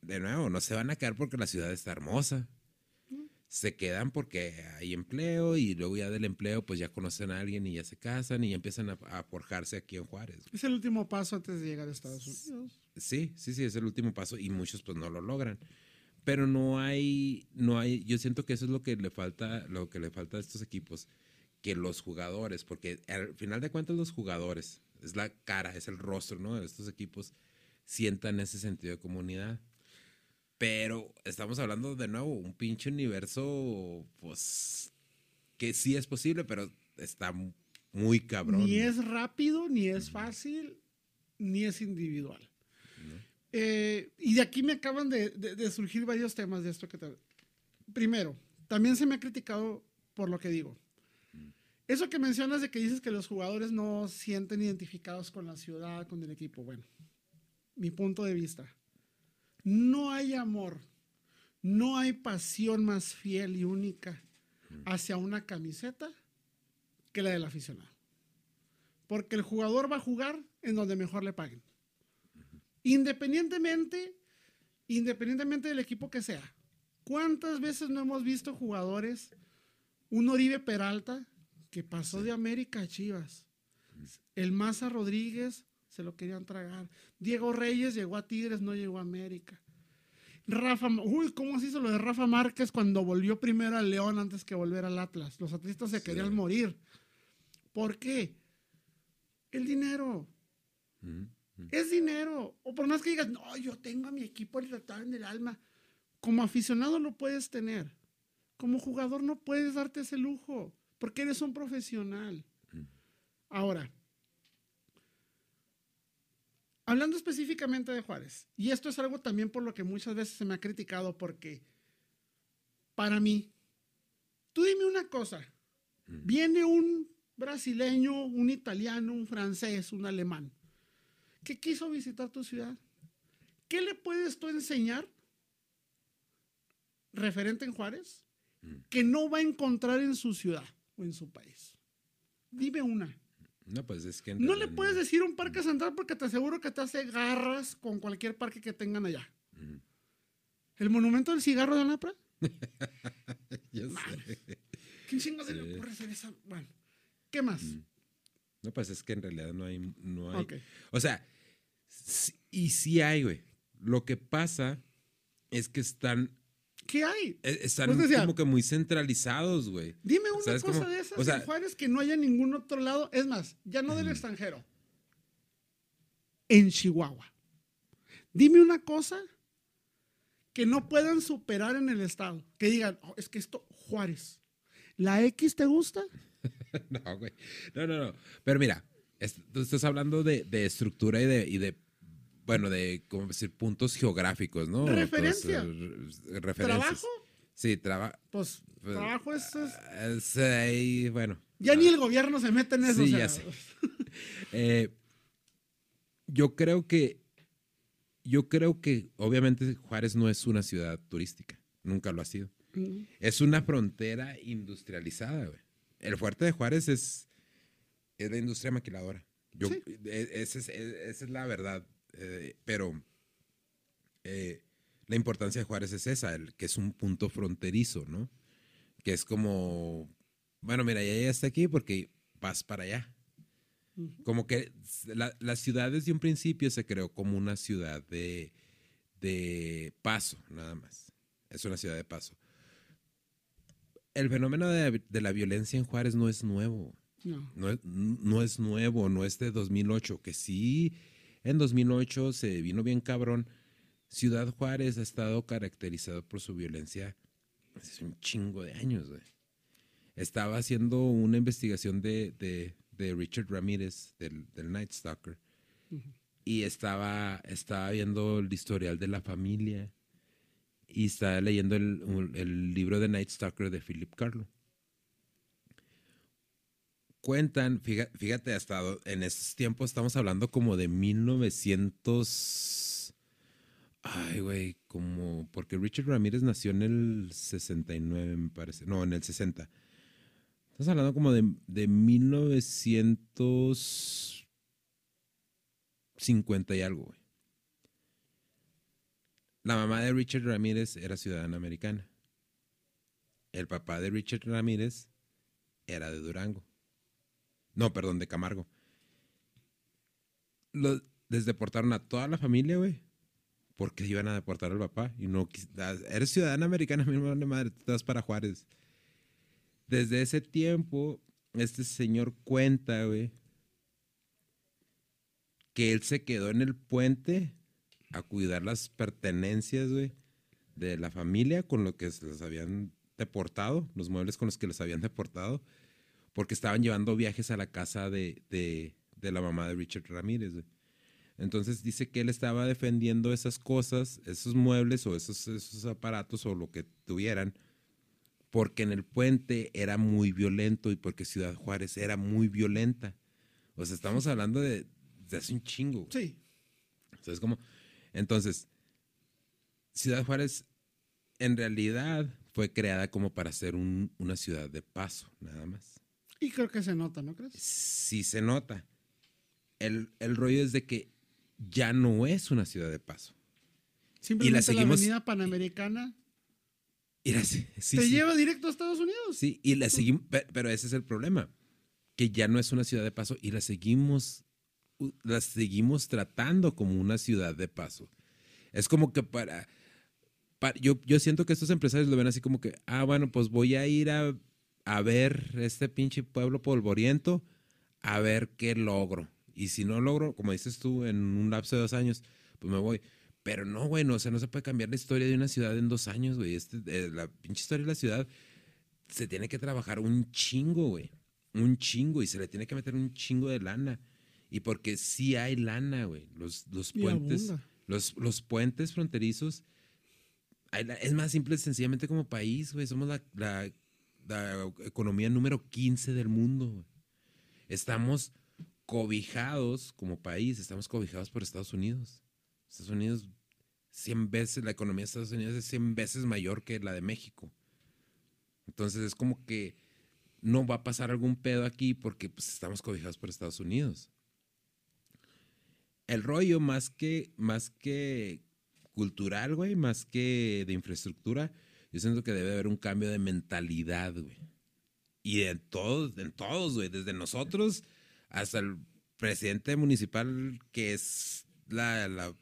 [SPEAKER 1] de nuevo, no se van a quedar porque la ciudad está hermosa. Se quedan porque hay empleo y luego ya del empleo pues ya conocen a alguien y ya se casan y ya empiezan a, a forjarse aquí en Juárez.
[SPEAKER 2] Es el último paso antes de llegar a Estados Unidos.
[SPEAKER 1] Sí, sí, sí, es el último paso y muchos pues no lo logran. Pero no hay, no hay, yo siento que eso es lo que le falta, lo que le falta a estos equipos, que los jugadores, porque al final de cuentas los jugadores, es la cara, es el rostro, ¿no? De estos equipos, sientan ese sentido de comunidad. Pero estamos hablando de nuevo, un pinche universo, pues, que sí es posible, pero está muy cabrón.
[SPEAKER 2] Ni es rápido, ni es fácil, ni es individual. Eh, y de aquí me acaban de, surgir varios temas de esto que te... Primero, también se me ha criticado por lo que digo. Eso que mencionas de que dices que los jugadores no sienten identificados con la ciudad, con el equipo. Bueno, mi punto de vista. No hay amor, no hay pasión más fiel y única hacia una camiseta que la del aficionado. Porque el jugador va a jugar en donde mejor le paguen. Independientemente, independientemente del equipo que sea. ¿Cuántas veces no hemos visto jugadores, un Oribe Peralta, que pasó de América a Chivas? El Maza Rodríguez se lo querían tragar. Diego Reyes llegó a Tigres, no llegó a América. Rafa, uy, ¿cómo se hizo lo de Rafa Márquez cuando volvió primero al León antes que volver al Atlas? Los atletas se
[SPEAKER 1] Sí.
[SPEAKER 2] querían morir. ¿Por qué? El dinero. Es dinero. O por más que digas, no, yo tengo a mi equipo retratado en el alma. Como aficionado lo puedes tener. Como jugador no puedes darte ese lujo. Porque eres un profesional. Ahora, hablando específicamente de Juárez, y esto es algo también por lo que muchas veces se me ha criticado, porque para mí, tú dime una cosa, viene un brasileño, un italiano, un francés, un alemán, que quiso visitar tu ciudad. ¿Qué le puedes tú enseñar referente en Juárez que no va a encontrar en su ciudad o en su país? Dime una.
[SPEAKER 1] No, pues es que...
[SPEAKER 2] No le puedes decir un parque central porque te aseguro que te hace garras con cualquier parque que tengan allá. ¿El monumento del cigarro de Anapra?
[SPEAKER 1] Ya sé.
[SPEAKER 2] ¿Quién chingo se le ocurre hacer esa? Bueno, ¿qué más?
[SPEAKER 1] No, pues es que en realidad no hay... No hay. O sea, sí- y sí hay, güey. Lo que pasa es que están,
[SPEAKER 2] ¿Qué hay?
[SPEAKER 1] eh, están
[SPEAKER 2] Pues decía-
[SPEAKER 1] como que muy centralizados, güey.
[SPEAKER 2] Dime una
[SPEAKER 1] ¿Sabes
[SPEAKER 2] cosa de esas
[SPEAKER 1] O sea-
[SPEAKER 2] en Juárez que no haya en ningún otro lado. Es más, ya no del extranjero. En Chihuahua. Dime una cosa que no puedan superar en el estado. Que digan, "Oh, es que esto, Juárez. ¿La X te gusta?
[SPEAKER 1] No, güey. No, no, no. Pero mira, es- tú estás hablando de, de estructura y de, y de, bueno, de, ¿cómo decir? Puntos geográficos, ¿no?
[SPEAKER 2] Referencia.
[SPEAKER 1] Pues, eh, referencias.
[SPEAKER 2] ¿Trabajo?
[SPEAKER 1] Sí, trabajo.
[SPEAKER 2] Pues, trabajo es, es-
[SPEAKER 1] ahí, bueno.
[SPEAKER 2] Ya ni el gobierno se mete en eso.
[SPEAKER 1] Sí,
[SPEAKER 2] o sea,
[SPEAKER 1] ya sé. Eh, yo creo que, yo creo que, obviamente, Juárez no es una ciudad turística. Nunca lo ha sido.
[SPEAKER 2] Mm,
[SPEAKER 1] Es una frontera industrializada, güey. El fuerte de Juárez es, es la industria maquiladora. Yo,
[SPEAKER 2] Sí.
[SPEAKER 1] e- esa, es, e- esa es la verdad. Eh, pero eh, la importancia de Juárez es esa, el, que es un punto fronterizo, ¿no? Que es como, bueno, mira, ya está aquí porque vas para allá. Como que la, la ciudad desde un principio se creó como una ciudad de, de paso, nada más. Es una ciudad de paso. El fenómeno de, de la violencia en Juárez no es nuevo.
[SPEAKER 2] no.
[SPEAKER 1] No es, no es nuevo, no es de 2008, que sí, en 2008 se vino bien cabrón. Ciudad Juárez ha estado caracterizado por su violencia hace un chingo de años, güey. Estaba haciendo una investigación de, de- de Richard Ramírez, del, del Night Stalker. Y estaba, estaba viendo el historial de la familia. Y estaba leyendo el, el libro de Night Stalker de Philip Carlo. Cuentan, fíjate, hasta en esos tiempos estamos hablando como de 1900. Ay, güey, como. Porque Richard Ramírez nació en el 69, me parece. No, en el 60. Estamos hablando como de, de 1950 y algo, güey. La mamá de Richard Ramírez era ciudadana americana. El papá de Richard Ramírez era de Durango. No, perdón, de Camargo. Lo- les deportaron a toda la familia, güey. Porque iban a deportar al papá. Y no Eres ciudadana americana, mi hermano, madre, tú te vas para Juárez. Desde ese tiempo, este señor cuenta, güey, que él se quedó en el puente a cuidar las pertenencias, güey, de la familia con lo que se les habían deportado, los muebles con los que les habían deportado, porque estaban llevando viajes a la casa de, de- de la mamá de Richard Ramírez, güey. Entonces dice que él estaba defendiendo esas cosas, esos muebles o esos, esos aparatos o lo que tuvieran, porque en el puente era muy violento y porque Ciudad Juárez era muy violenta. O sea, estamos hablando de, de hace un chingo. güey.
[SPEAKER 2] Sí.
[SPEAKER 1] ¿Sabes cómo? Entonces, Ciudad Juárez en realidad fue creada como para ser un- una ciudad de paso, nada más.
[SPEAKER 2] Y creo que se nota, ¿no crees?
[SPEAKER 1] Sí se nota. El, el rollo es de que ya no es una ciudad de paso.
[SPEAKER 2] Simplemente la,
[SPEAKER 1] seguimos-
[SPEAKER 2] avenida Panamericana
[SPEAKER 1] Y la se- sí,
[SPEAKER 2] te
[SPEAKER 1] sí.
[SPEAKER 2] lleva directo a Estados Unidos.
[SPEAKER 1] Sí, y la seguimos, pe- pero ese es el problema, que ya no es una ciudad de paso y la seguimos, u- la seguimos tratando como una ciudad de paso. Es como que para, pa- yo, yo siento que estos empresarios lo ven así como que, ah, bueno, pues voy a ir a, a ver este pinche pueblo polvoriento, a ver qué logro. Y si no logro, como dices tú, en un lapso de dos años, pues me voy. Pero no, güey, no, o sea, no se puede cambiar la historia de una ciudad en dos años, güey. Este, eh, la pinche historia de la ciudad se tiene que trabajar un chingo, güey. Un chingo. Y se le tiene que meter un chingo de lana. Y porque sí hay lana, güey. Los, los puentes. Los, los puentes fronterizos. es más simple, sencillamente como país, güey. Somos la, la- la economía número 15 del mundo, güey. Estamos cobijados como país, estamos cobijados por Estados Unidos. Estados Unidos, 100 veces, la economía de Estados Unidos es 100 veces mayor que la de México. Entonces es como que no va a pasar algún pedo aquí porque pues, estamos cobijados por Estados Unidos. El rollo más que, más que cultural, güey, más que de infraestructura, yo siento que debe haber un cambio de mentalidad, güey. Y en todos, en todos, güey, desde nosotros hasta el presidente municipal, que es la, la-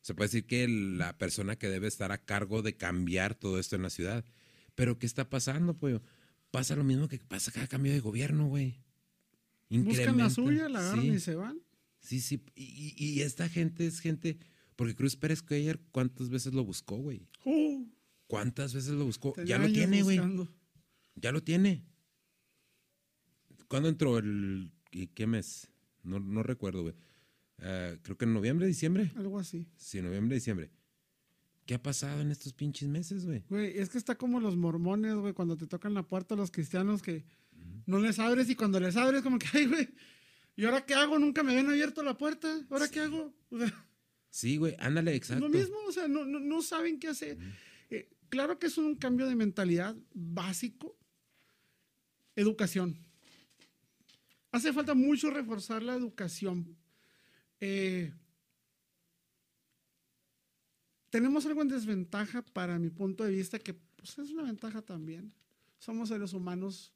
[SPEAKER 1] se puede decir que la persona que debe estar a cargo de cambiar todo esto en la ciudad. Pero ¿qué está pasando, pues? Pasa lo mismo que pasa cada cambio de gobierno, güey.
[SPEAKER 2] Buscan la suya, la agarran
[SPEAKER 1] sí.
[SPEAKER 2] y se van.
[SPEAKER 1] Sí, sí. Y, y- y esta gente es gente. Porque Cruz Pérez Cuellar, ¿cuántas veces lo buscó, güey?
[SPEAKER 2] Uh,
[SPEAKER 1] ¿Cuántas veces lo buscó? Ya lo tiene, güey. Ya lo tiene. ¿Cuándo entró el. ¿y qué mes? No, no recuerdo, güey. Ah, creo que en noviembre, diciembre.
[SPEAKER 2] Algo así.
[SPEAKER 1] Sí, noviembre, diciembre. ¿Qué ha pasado en estos pinches meses, güey?
[SPEAKER 2] Güey, es que está como los mormones, güey, cuando te tocan la puerta los cristianos que no les abres y cuando les abres como que, ay, güey, ¿y ahora qué hago? Nunca me habían abierto la puerta. ¿Ahora qué hago? O sea,
[SPEAKER 1] Sí, güey, ándale, exacto.
[SPEAKER 2] lo mismo, o sea, no, no, no saben qué hacer. Eh, claro que es un cambio de mentalidad básico. Educación. Hace falta mucho reforzar la educación. Eh, tenemos algo en desventaja para mi punto de vista, que pues, es una ventaja también. Somos seres humanos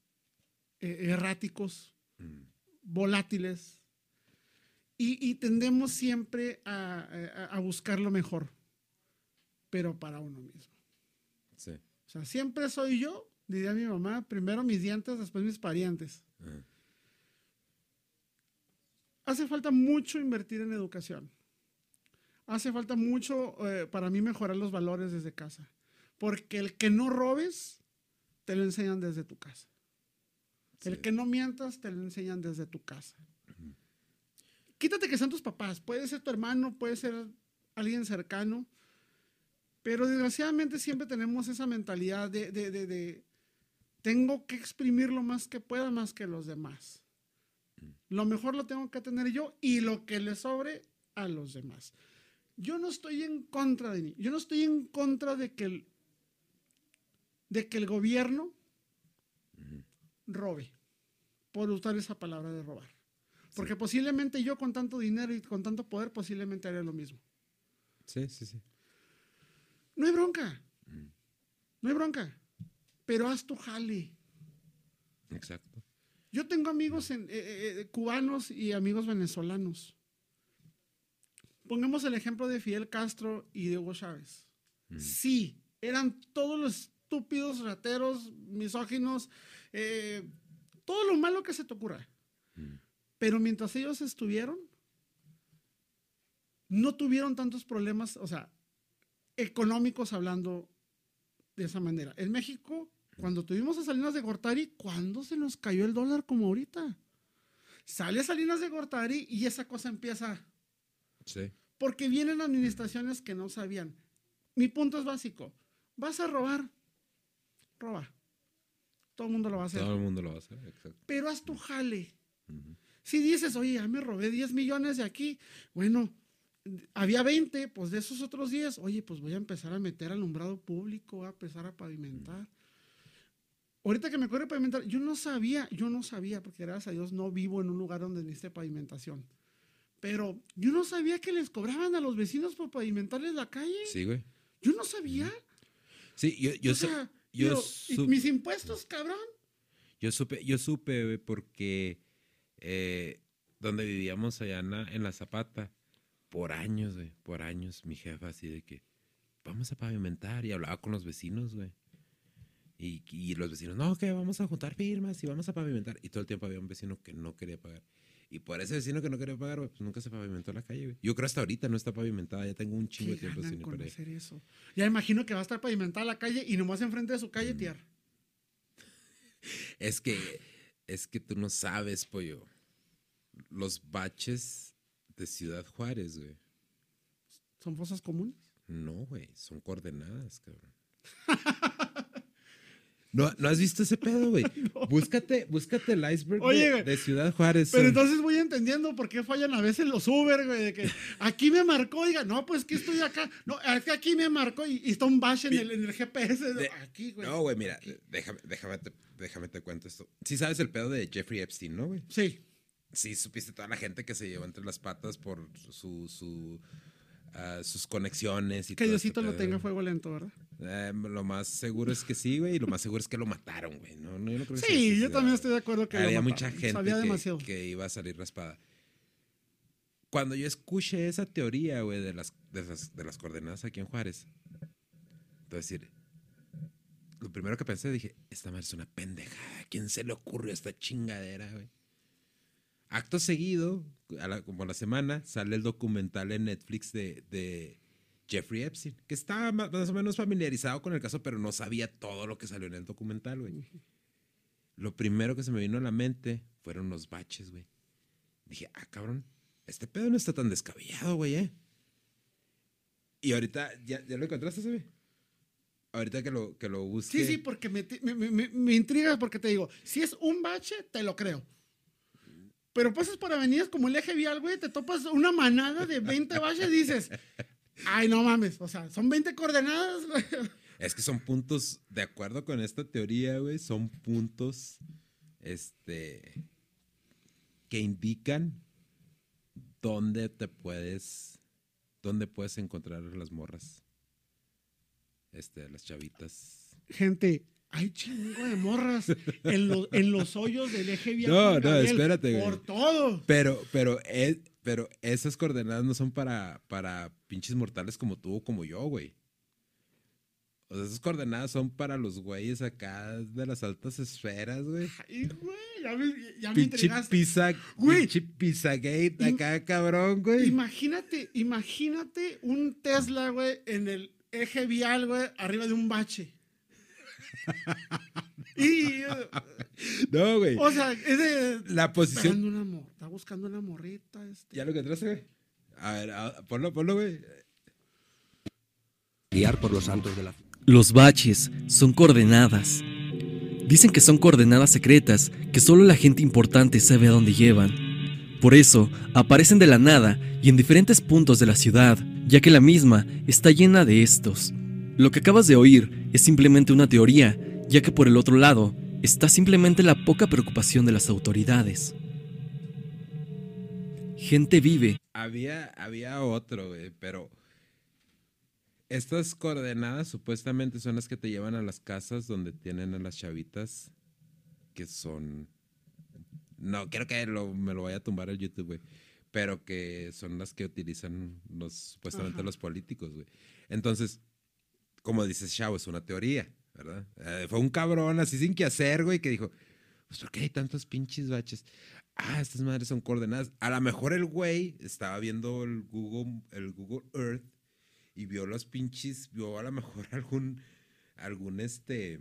[SPEAKER 2] eh, erráticos,
[SPEAKER 1] Mm,
[SPEAKER 2] volátiles, y, y tendemos siempre a, a- a buscar lo mejor, pero para uno mismo.
[SPEAKER 1] Sí.
[SPEAKER 2] O sea, siempre soy yo, diría mi mamá, primero mis dientes, después mis parientes.
[SPEAKER 1] Ajá.
[SPEAKER 2] Hace falta mucho invertir en educación. Hace falta mucho eh, para mí mejorar los valores desde casa. Porque el que no robes, te lo enseñan desde tu casa. El que no mientas te lo enseñan desde tu casa. Quítate que sean tus papás. Puede ser tu hermano, puede ser alguien cercano. Pero desgraciadamente siempre tenemos esa mentalidad de, de, de, de tengo que exprimir lo más que pueda más que los demás. Lo mejor lo tengo que tener yo y lo que le sobre a los demás. Yo no estoy en contra de yo no estoy en contra de que el, de que el gobierno robe, por usar esa palabra de robar. Porque posiblemente yo con tanto dinero y con tanto poder posiblemente haría lo mismo.
[SPEAKER 1] Sí, sí, sí.
[SPEAKER 2] No hay bronca. No hay bronca. Pero haz tu jale.
[SPEAKER 1] Exacto.
[SPEAKER 2] Yo tengo amigos en, eh, eh, cubanos y amigos venezolanos. Pongamos el ejemplo de Fidel Castro y de Hugo Chávez. Sí, eran todos los estúpidos, rateros, misóginos, eh, todo lo malo que se te ocurra. Pero mientras ellos estuvieron, no tuvieron tantos problemas, o sea, económicos hablando de esa manera. En México, cuando tuvimos a Salinas de Gortari, ¿cuándo se nos cayó el dólar como ahorita? Sale Salinas de Gortari y esa cosa empieza.
[SPEAKER 1] Sí.
[SPEAKER 2] Porque vienen administraciones que no sabían. Mi punto es básico. Vas a robar, roba. Todo el mundo lo va a hacer.
[SPEAKER 1] Todo el mundo lo va a hacer, exacto.
[SPEAKER 2] Pero haz tu jale. Si dices, oye, ya me robé 10 millones de aquí, bueno, había 20, pues de esos otros 10, oye, pues voy a empezar a meter alumbrado público, voy a empezar a pavimentar. Ahorita que me acuerdo de pavimentar, yo no sabía, yo no sabía, porque gracias a Dios no vivo en un lugar donde necesite pavimentación. Pero yo no sabía que les cobraban a los vecinos por pavimentarles la calle.
[SPEAKER 1] Sí, güey.
[SPEAKER 2] Yo no sabía.
[SPEAKER 1] Sí, yo, yo,
[SPEAKER 2] o sea,
[SPEAKER 1] yo
[SPEAKER 2] pero, ¿y mis impuestos, cabrón.
[SPEAKER 1] Yo supe, yo supe, porque eh, donde vivíamos allá en la, en la Zapata, por años, güey, por años, mi jefa así de que vamos a pavimentar y hablaba con los vecinos, güey. Y, y los vecinos, no, que vamos a juntar firmas y vamos a pavimentar. Y todo el tiempo había un vecino que no quería pagar. Y por ese vecino que no quería pagar, pues nunca se pavimentó la calle, güey. Yo creo hasta ahorita no está pavimentada, ya tengo un chingo
[SPEAKER 2] ¿Qué
[SPEAKER 1] de tiempo sin ir para
[SPEAKER 2] hacer eso? Ya imagino que va a estar pavimentada la calle y nomás enfrente de su calle
[SPEAKER 1] Mm.
[SPEAKER 2] tierra.
[SPEAKER 1] Es que, es que tú no sabes, pollo. Los baches de Ciudad Juárez, güey.
[SPEAKER 2] ¿Son fosas comunes?
[SPEAKER 1] No, güey, son coordenadas, cabrón. ¿No, ¿No has visto ese pedo, güey? Búscate, búscate el iceberg
[SPEAKER 2] Oye,
[SPEAKER 1] de, Ciudad Juárez.
[SPEAKER 2] Pero entonces voy entendiendo por qué fallan a veces los Uber, güey, de que aquí me marcó, diga, no, pues que estoy acá. No, aquí me marcó y, y está un bash en el, en el GPS.
[SPEAKER 1] De-
[SPEAKER 2] aquí, güey.
[SPEAKER 1] No, güey, mira, déjame, déjame, te, déjame te cuento esto. Sí sabes el pedo de Jeffrey Epstein, ¿no, güey?
[SPEAKER 2] Sí.
[SPEAKER 1] Sí supiste toda la gente que se llevó entre las patas por su, su, sus conexiones y
[SPEAKER 2] Que
[SPEAKER 1] todo este
[SPEAKER 2] Diosito lo
[SPEAKER 1] pedo,
[SPEAKER 2] tenga fuego lento, ¿verdad?
[SPEAKER 1] Eh, lo más seguro es que sí, güey, y lo más seguro es que lo mataron, güey. No, no, yo no creo que sea
[SPEAKER 2] Sí, yo también estoy de acuerdo que lo
[SPEAKER 1] Había mucha gente que, que iba a salir raspada. Cuando yo escuché esa teoría, güey, de las, de, las, de las coordenadas aquí en Juárez, a decir, lo primero que pensé, dije, esta madre es una pendejada. ¿A quién se le ocurrió esta chingadera, güey? Acto seguido, a la- como a la semana, sale el documental en Netflix de, de Jeffrey Epstein, que estaba más o menos familiarizado con el caso, pero no sabía todo lo que salió en el documental, güey. Lo primero que se me vino a la mente fueron los baches, güey. Dije, ah, cabrón, este pedo no está tan descabellado, güey, ¿eh? Y ahorita, ¿ya, ya lo encontraste? Ahorita que lo, que lo busque.
[SPEAKER 2] Sí, sí, porque me, me- me- me intriga porque te digo, si es un bache, te lo creo. Pero pasas por avenidas como el eje vial, güey, te topas una manada de 20 baches y dices, ay, no mames, o sea, son 20 coordenadas, güey.
[SPEAKER 1] Es que son puntos, de acuerdo con esta teoría, güey, son puntos, este, que indican dónde te puedes, dónde puedes encontrar las morras, este, las chavitas.
[SPEAKER 2] Gente, hay chingo de morras en, lo- en los hoyos del eje vial.
[SPEAKER 1] No, no,
[SPEAKER 2] Gabriel,
[SPEAKER 1] espérate, güey.
[SPEAKER 2] Por todo.
[SPEAKER 1] Pero, pero, es- pero esas coordenadas no son para, para pinches mortales como tú o como yo, güey. O sea, esas coordenadas son para los güeyes acá de las altas esferas, güey.
[SPEAKER 2] Ay, güey, ya me, ya me
[SPEAKER 1] pizza,
[SPEAKER 2] Güey.
[SPEAKER 1] Pizzagate acá, cabrón, güey.
[SPEAKER 2] Imagínate, imagínate un Tesla, güey, en el eje vial, güey, arriba de un bache. y
[SPEAKER 1] No, güey.
[SPEAKER 2] O sea, es de.
[SPEAKER 1] La posición.
[SPEAKER 2] Una está buscando una morrita. Este.
[SPEAKER 1] ¿Ya lo encontraste, güey? A ver, a- ponlo, ponlo, güey.
[SPEAKER 3] guiar por los santos de la
[SPEAKER 4] Los baches son coordenadas. Dicen que son coordenadas secretas que solo la gente importante sabe a dónde llevan. Por eso, aparecen de la nada y en diferentes puntos de la ciudad, ya que la misma está llena de estos. Lo que acabas de oír es simplemente una teoría, ya que por el otro lado está simplemente la poca preocupación de las autoridades. Gente vive
[SPEAKER 1] Había, había otro, güey, pero estas coordenadas supuestamente son las que te llevan a las casas donde tienen a las chavitas que son... No, quiero que lo- me lo vaya a tumbar el YouTube, güey. Pero que son las que utilizan los, supuestamente
[SPEAKER 2] Ajá.
[SPEAKER 1] los políticos, güey. Entonces, como dices, Chavo, es una teoría, ¿verdad? Eh, fue un cabrón así sin que hacer, güey, que dijo, pues, ¿por qué hay tantos pinches baches? Ah, estas madres son coordenadas. A lo mejor el güey estaba viendo el Google, el Google Earth y vio los pinches, vio a lo mejor algún, algún este,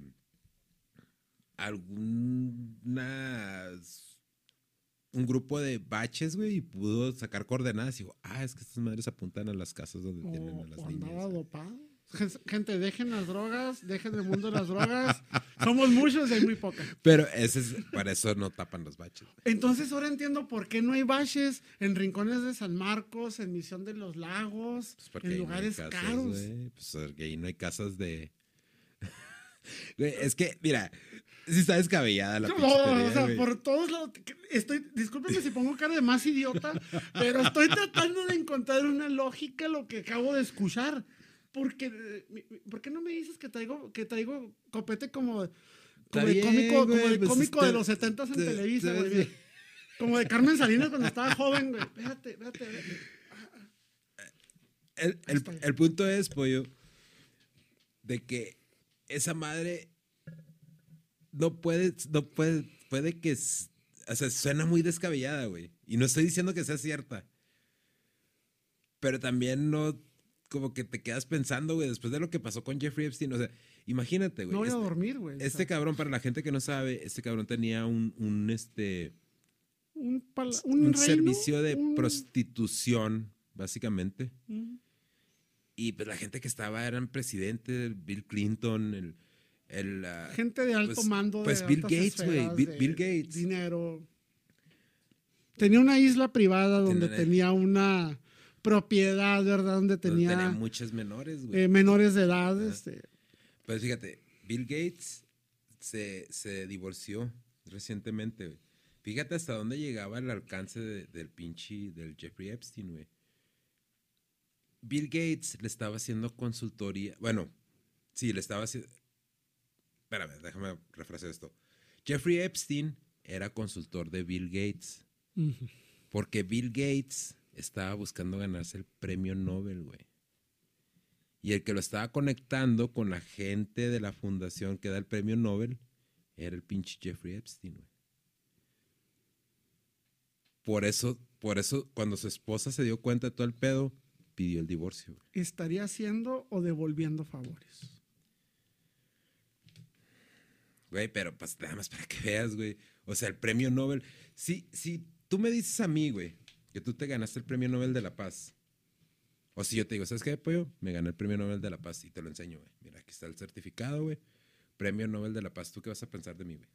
[SPEAKER 1] alguna, un grupo de baches, güey, y pudo sacar coordenadas y dijo, ah, es que estas madres apuntan a las casas donde tienen a las
[SPEAKER 2] o
[SPEAKER 1] niñas.
[SPEAKER 2] andaba dopado. Gen- Gente, dejen las drogas, dejen el mundo de las drogas. Somos muchos y hay muy pocas.
[SPEAKER 1] Pero ese es, para eso no tapan los baches.
[SPEAKER 2] Entonces ahora entiendo por qué no hay baches en rincones de San Marcos, en Misión de los Lagos,
[SPEAKER 1] Pues
[SPEAKER 2] en
[SPEAKER 1] no
[SPEAKER 2] lugares
[SPEAKER 1] casas,
[SPEAKER 2] caros.
[SPEAKER 1] Pues porque ahí no hay casas de. Es que, mira, sí está descabellada la
[SPEAKER 2] No, o sea, por todos lados. Estoy, discúlpeme si pongo cara de más idiota, pero estoy tratando de encontrar una lógica a lo que acabo de escuchar. Porque, eh, ¿por qué no me dices que traigo, que traigo copete como, como de cómico, como de,
[SPEAKER 1] pues,
[SPEAKER 2] cómico
[SPEAKER 1] este,
[SPEAKER 2] de los 70 en
[SPEAKER 1] te-
[SPEAKER 2] Televisa,
[SPEAKER 1] te-
[SPEAKER 2] güey? Como de Carmen Salinas cuando estaba joven, güey. Espérate, espérate. espérate.
[SPEAKER 1] El, el- el punto es, pollo, de que esa madre no puede, no puede, puede que, o sea, suena muy descabellada, güey. Y no estoy diciendo que sea cierta. Pero también no, como que te quedas pensando, güey, después de lo que pasó con Jeffrey Epstein, o sea, imagínate, güey.
[SPEAKER 2] No voy a
[SPEAKER 1] este-
[SPEAKER 2] dormir, güey. o sea,
[SPEAKER 1] Este cabrón, para la gente que no sabe, este cabrón tenía un, un, este,
[SPEAKER 2] un, pala-
[SPEAKER 1] un,
[SPEAKER 2] un reino,
[SPEAKER 1] servicio de
[SPEAKER 2] un-
[SPEAKER 1] prostitución, básicamente. Y pues la gente que estaba eran presidente, Bill Clinton, el... el ah,
[SPEAKER 2] Gente de alto
[SPEAKER 1] pues-
[SPEAKER 2] mando.
[SPEAKER 1] pues
[SPEAKER 2] de
[SPEAKER 1] Bill Gates, güey, Bill- Gates.
[SPEAKER 2] Dinero. Tenía una isla privada donde tenía una propiedad, ¿verdad? Donde
[SPEAKER 1] donde
[SPEAKER 2] tenía,
[SPEAKER 1] tenía muchas menores, güey.
[SPEAKER 2] eh, menores de edad. Este,
[SPEAKER 1] Pues fíjate, Bill Gates se, se divorció recientemente, güey. Fíjate hasta dónde llegaba el alcance de- del pinche, del Jeffrey Epstein, güey. Bill Gates le estaba haciendo consultoría, bueno, sí, le estaba haciendo... Espérame, déjame refrescar esto. Jeffrey Epstein era consultor de Bill Gates, porque Bill Gates estaba buscando ganarse el premio Nobel, güey. Y el que lo estaba conectando con la gente de la fundación que da el premio Nobel era el pinche Jeffrey Epstein, güey. Por eso, por eso, cuando su esposa se dio cuenta de todo el pedo, pidió el divorcio. güey.
[SPEAKER 2] ¿Estaría haciendo o devolviendo favores?
[SPEAKER 1] Güey, pero pues nada más para que veas, güey. O sea, el premio Nobel. Si, si tú me dices a mí, güey, que tú te ganaste el premio Nobel de la Paz. O si yo te digo, ¿sabes qué, pollo? Me gané el premio Nobel de la Paz y te lo enseño, güey. Mira, aquí está el certificado, güey. Premio Nobel de la Paz. ¿Tú qué vas a pensar de mí, güey?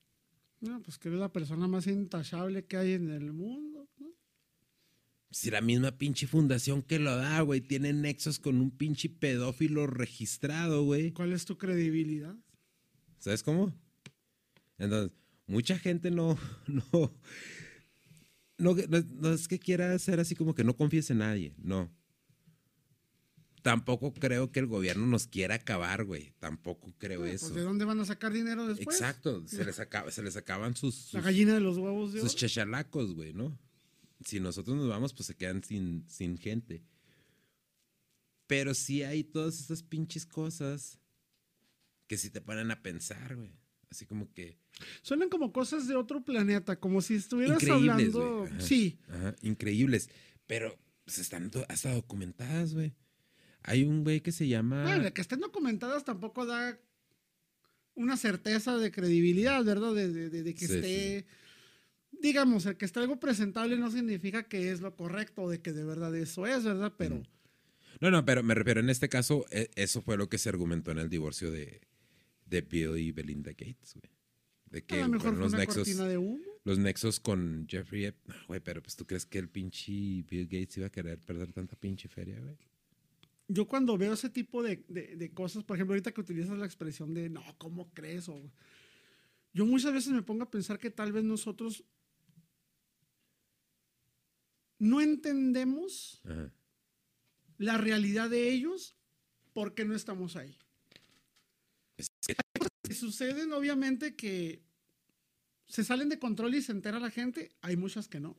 [SPEAKER 2] No, pues que eres la persona más intachable que hay en el mundo. ¿no?
[SPEAKER 1] Si la misma pinche fundación que lo da, güey, tiene nexos con un pinche pedófilo registrado, güey.
[SPEAKER 2] ¿Cuál es tu credibilidad?
[SPEAKER 1] ¿Sabes cómo? Entonces, mucha gente no, no, no, no, no es que quiera ser así como que no confíes en nadie, no. Tampoco creo que el gobierno nos quiera acabar, güey. Tampoco creo
[SPEAKER 2] Ah,
[SPEAKER 1] eso.
[SPEAKER 2] pues, ¿De dónde van a sacar dinero después?
[SPEAKER 1] Exacto, se les, acaba, se les acaban sus,
[SPEAKER 2] La
[SPEAKER 1] sus,
[SPEAKER 2] gallina de los huevos de
[SPEAKER 1] sus chachalacos, güey, ¿no? Si nosotros nos vamos, pues se quedan sin, sin gente. Pero sí hay todas esas pinches cosas que sí te ponen a pensar, güey. Así como que...
[SPEAKER 2] Suenan como cosas de otro planeta, como si estuvieras
[SPEAKER 1] Increíbles,
[SPEAKER 2] hablando.
[SPEAKER 1] Ajá.
[SPEAKER 2] Sí,
[SPEAKER 1] Ajá, increíbles. Pero pues, están hasta documentadas, güey. Hay un güey que se llama.
[SPEAKER 2] Bueno, que estén documentadas tampoco da una certeza de credibilidad, ¿verdad? De, de- de- de que
[SPEAKER 1] Sí, sí,
[SPEAKER 2] esté, digamos, el que esté algo presentable no significa que es lo correcto de que de verdad eso es, ¿verdad? Pero.
[SPEAKER 1] No, no, pero me refiero, en este caso, e- eso fue lo que se argumentó en el divorcio de, de Bill y Belinda Gates, güey. De que
[SPEAKER 2] a lo mejor
[SPEAKER 1] los
[SPEAKER 2] una
[SPEAKER 1] nexos,
[SPEAKER 2] de humo.
[SPEAKER 1] los nexos con Jeffrey Ep- No, güey, pero pues tú crees que el pinche Bill Gates iba a querer perder tanta pinche feria, güey.
[SPEAKER 2] Yo cuando veo ese tipo de, de- de cosas, por ejemplo, ahorita que utilizas la expresión de, no, ¿cómo crees? O, yo muchas veces me pongo a pensar que tal vez nosotros no entendemos
[SPEAKER 1] Ajá.
[SPEAKER 2] la realidad de ellos porque no estamos ahí.
[SPEAKER 1] Que-
[SPEAKER 2] Que suceden, obviamente, que se salen de control y se entera la gente. Hay muchas que no.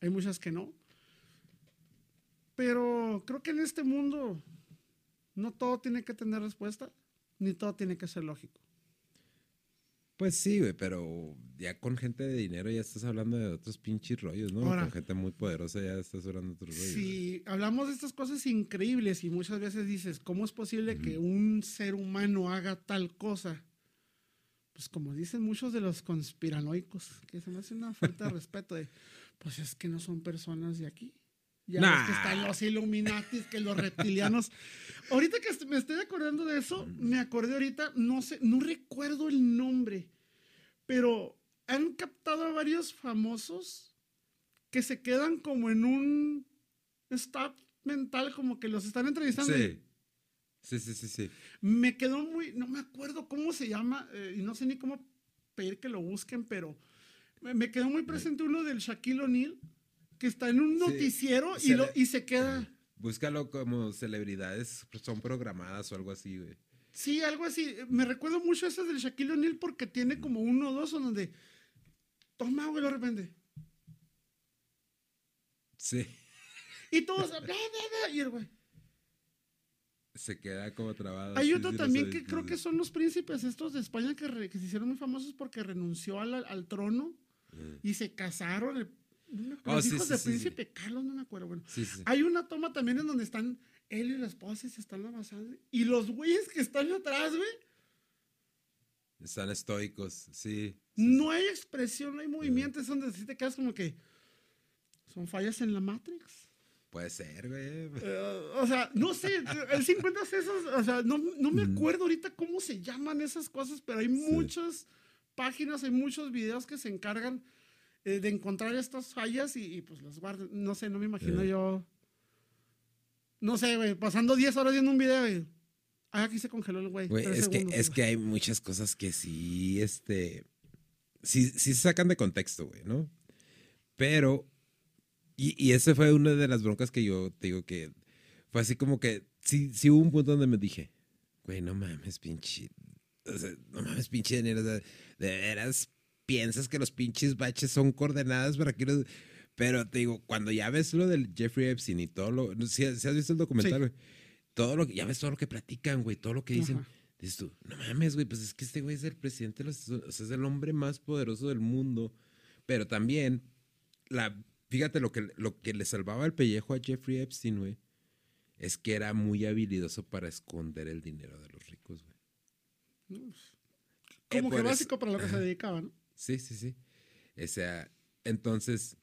[SPEAKER 2] Hay muchas que no. Pero creo que en este mundo no todo tiene que tener respuesta, ni todo tiene que ser lógico.
[SPEAKER 1] Pues sí, güey, pero ya con gente de dinero ya estás hablando de otros pinches rollos, ¿no?
[SPEAKER 2] Ahora-
[SPEAKER 1] con gente muy poderosa ya estás hablando de otros rollos.
[SPEAKER 2] Si hablamos de estas cosas increíbles y muchas veces dices, ¿cómo es posible que un ser humano haga tal cosa? Pues como dicen muchos de los conspiranoicos, que se me hace una falta de respeto de, pues es que no son personas de aquí. Ya ves
[SPEAKER 1] Nah.
[SPEAKER 2] que están los Illuminatis, que los reptilianos. ahorita que me estoy acordando de eso, me acordé ahorita, no sé, no recuerdo el nombre, pero han captado a varios famosos que se quedan como en un stop mental, como que los están entrevistando.
[SPEAKER 1] Sí. Sí, sí, sí, sí.
[SPEAKER 2] Me quedó muy, no me acuerdo cómo se llama, eh, y no sé ni cómo pedir que lo busquen, pero me, me quedó muy presente uno del Shaquille O'Neal, que está en un
[SPEAKER 1] Sí,
[SPEAKER 2] noticiero y,
[SPEAKER 1] se
[SPEAKER 2] lo, y se queda.
[SPEAKER 1] Búscalo como celebridades, son programadas o algo así, güey.
[SPEAKER 2] Sí, algo así. Me recuerdo mucho ese del Shaquille O'Neal porque tiene como uno o dos donde toma, güey, de repente.
[SPEAKER 1] Sí.
[SPEAKER 2] Y todos, bla, bla, bla, y el güey.
[SPEAKER 1] Se queda como trabado.
[SPEAKER 2] Hay otro
[SPEAKER 1] sí,
[SPEAKER 2] también que creo que son los príncipes estos de España que, re- que se hicieron muy famosos porque renunció al, al trono
[SPEAKER 1] Mm.
[SPEAKER 2] y se casaron. el- no
[SPEAKER 1] Oh,
[SPEAKER 2] los
[SPEAKER 1] sí,
[SPEAKER 2] hijos
[SPEAKER 1] sí, sí.
[SPEAKER 2] príncipe Carlos, no me acuerdo. Bueno, hay una toma también en donde están él y la esposa y se están abrazando. Y los güeyes que están atrás, güey,
[SPEAKER 1] Están estoicos, sí.
[SPEAKER 2] no hay expresión, no hay movimiento. Es donde sí te quedas como que son fallas en la Matrix.
[SPEAKER 1] Puede ser, güey.
[SPEAKER 2] Eh, o sea, no sé, el 50 esos, o sea, no, no me
[SPEAKER 1] Mm.
[SPEAKER 2] acuerdo ahorita cómo se llaman esas cosas, pero hay muchas páginas, hay muchos videos que se encargan eh, de encontrar estas fallas y, y, pues las guardan. No sé, no me imagino
[SPEAKER 1] Eh.
[SPEAKER 2] yo. No sé, güey, pasando 10 horas viendo un video y. Ah, aquí se congeló el güey.
[SPEAKER 1] Güey, es que, es
[SPEAKER 2] güey.
[SPEAKER 1] que hay muchas cosas que sí, este, sí, sí se sacan de contexto, güey, ¿no? Pero, y, y ese fue una de las broncas que yo te digo que fue así como que, sí, sí hubo un punto donde me dije, güey, no mames, pinche, o sea, no mames, pinche dinero, o sea, de veras piensas que los pinches baches son coordenadas para que los... Pero te digo, cuando ya ves lo del Jeffrey Epstein y todo lo... Si, has visto el documental,
[SPEAKER 2] Sí.
[SPEAKER 1] güey. Todo lo que... Ya ves todo lo que platican, güey. Todo lo que dicen.
[SPEAKER 2] Ajá.
[SPEAKER 1] Dices tú, no mames, güey, pues es que este güey es el presidente, de los- o sea, es el hombre más poderoso del mundo. Pero también, la, fíjate lo que, lo que le salvaba el pellejo a Jeffrey Epstein, güey, es que era muy habilidoso para esconder el dinero de los ricos, güey. Eh,
[SPEAKER 2] Como que
[SPEAKER 1] eso-
[SPEAKER 2] básico para lo que se dedicaba, ¿no?
[SPEAKER 1] Sí, sí, sí. O sea, entonces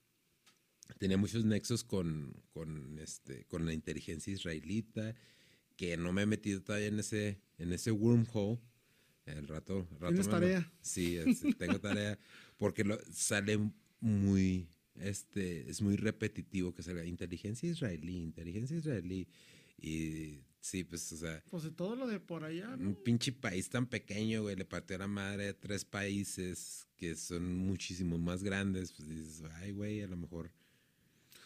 [SPEAKER 1] tenía muchos nexos con, con, este, con la inteligencia israelita, que no me he metido todavía en ese, en ese wormhole. El rato, rato
[SPEAKER 2] Tienes
[SPEAKER 1] me lo-
[SPEAKER 2] tarea.
[SPEAKER 1] sí, es- tengo tarea, porque lo, sale muy, este, es muy repetitivo que salga inteligencia israelí, inteligencia israelí. Y sí, pues, o sea,
[SPEAKER 2] Pues de todo lo de por allá, ¿no?
[SPEAKER 1] un pinche país tan pequeño, güey, le partió la madre a tres países que son muchísimo más grandes. Pues dices, ay, güey, a lo mejor.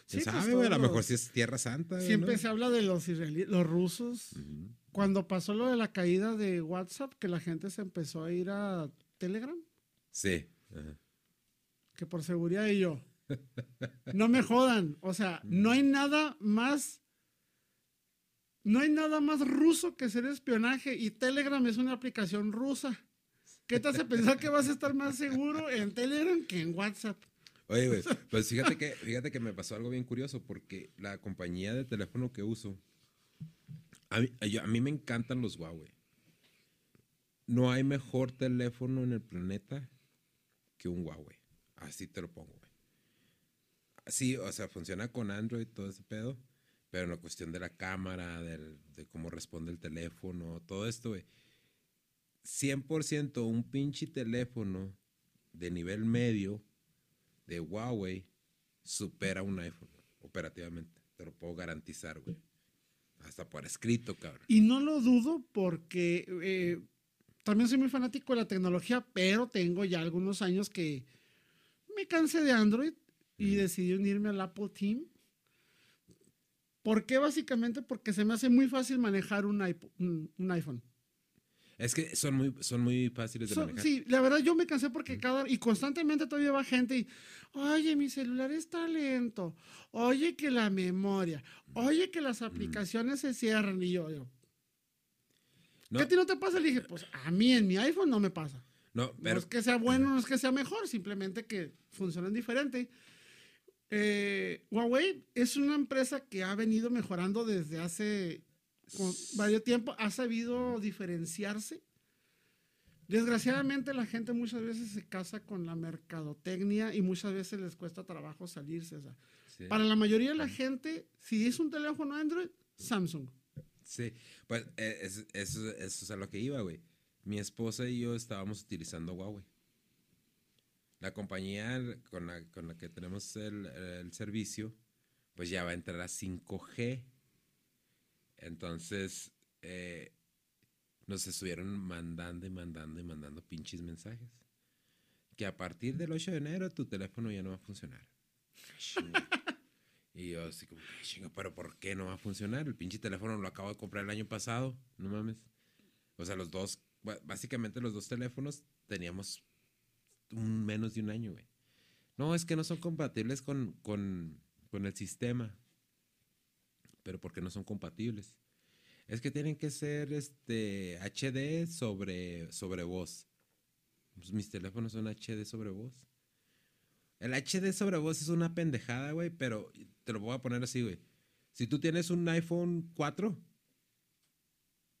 [SPEAKER 2] Sí,
[SPEAKER 1] ¿Quién
[SPEAKER 2] pues,
[SPEAKER 1] sabe, güey? A lo mejor sí es Tierra Santa.
[SPEAKER 2] Siempre
[SPEAKER 1] ¿no?
[SPEAKER 2] se habla de los israelíes, los rusos. Cuando pasó lo de la caída de WhatsApp, que la gente se empezó a ir a Telegram,
[SPEAKER 1] Sí. ajá.
[SPEAKER 2] que por seguridad y yo. No me jodan. O sea, no hay nada más. No hay nada más ruso que hacer espionaje. Y Telegram es una aplicación rusa. ¿Qué te hace pensar que vas a estar más seguro en Telegram que en WhatsApp?
[SPEAKER 1] Oye, güey, pues fíjate que, fíjate que me pasó algo bien curioso porque la compañía de teléfono que uso, a mí, a mí me encantan los Huawei. no hay mejor teléfono en el planeta que un Huawei. Así te lo pongo, güey. Sí, o sea, funciona con Android, todo ese pedo. Pero en la cuestión de la cámara, del- de cómo responde el teléfono, todo esto, güey. 100% un pinche teléfono de nivel medio de Huawei supera un iPhone operativamente. Te lo puedo garantizar, güey. Hasta por escrito, cabrón.
[SPEAKER 2] Y no lo dudo porque eh, también soy muy fanático de la tecnología, pero tengo ya algunos años que me cansé de Android y decidí unirme al Apple Team. ¿Por qué? Básicamente porque se me hace muy fácil manejar un, un- un iPhone.
[SPEAKER 1] Es que son muy, son muy fáciles de
[SPEAKER 2] So-
[SPEAKER 1] manejar.
[SPEAKER 2] sí, la verdad yo me cansé porque cada... Y constantemente todavía va gente y... Oye, mi celular está lento. Oye, que la memoria. Oye, que las aplicaciones se cierran. Y yo, yo
[SPEAKER 1] No,
[SPEAKER 2] ¿qué a ti no te pasa? Le dije, pues a mí en mi iPhone no me pasa.
[SPEAKER 1] no,
[SPEAKER 2] no
[SPEAKER 1] pero
[SPEAKER 2] es que sea bueno, no es que sea mejor, simplemente que funcionan diferente. Eh, Huawei es una empresa que ha venido mejorando desde hace varios tiempo, ha sabido diferenciarse. Desgraciadamente la gente muchas veces se casa con la mercadotecnia y muchas veces les cuesta trabajo salirse. o sea,
[SPEAKER 1] sí,
[SPEAKER 2] Para la mayoría de la gente, si es un teléfono Android, Samsung.
[SPEAKER 1] sí. Pues eh, es- eso, eso es a lo que iba, güey. Mi esposa y yo estábamos utilizando Huawei. La compañía con la, con la que tenemos el, el servicio, pues ya va a entrar a 5G. Entonces, eh, nos estuvieron mandando y mandando y mandando pinches mensajes. Que a partir del 8 de enero tu teléfono ya no va a funcionar. Y yo así como, "Ay, chinga, pero ¿por qué no va a funcionar? El pinche teléfono lo acabo de comprar el año pasado, no mames. O sea, los dos, básicamente los dos teléfonos teníamos un menos de un año, güey. No, es que no son compatibles con, con, con el sistema. Pero ¿por qué no son compatibles? Es que tienen que ser este HD sobre, sobre voz. Pues mis teléfonos son HD sobre voz. El HD sobre voz es una pendejada, güey, pero te lo voy a poner así, güey. Si tú tienes un iPhone 4,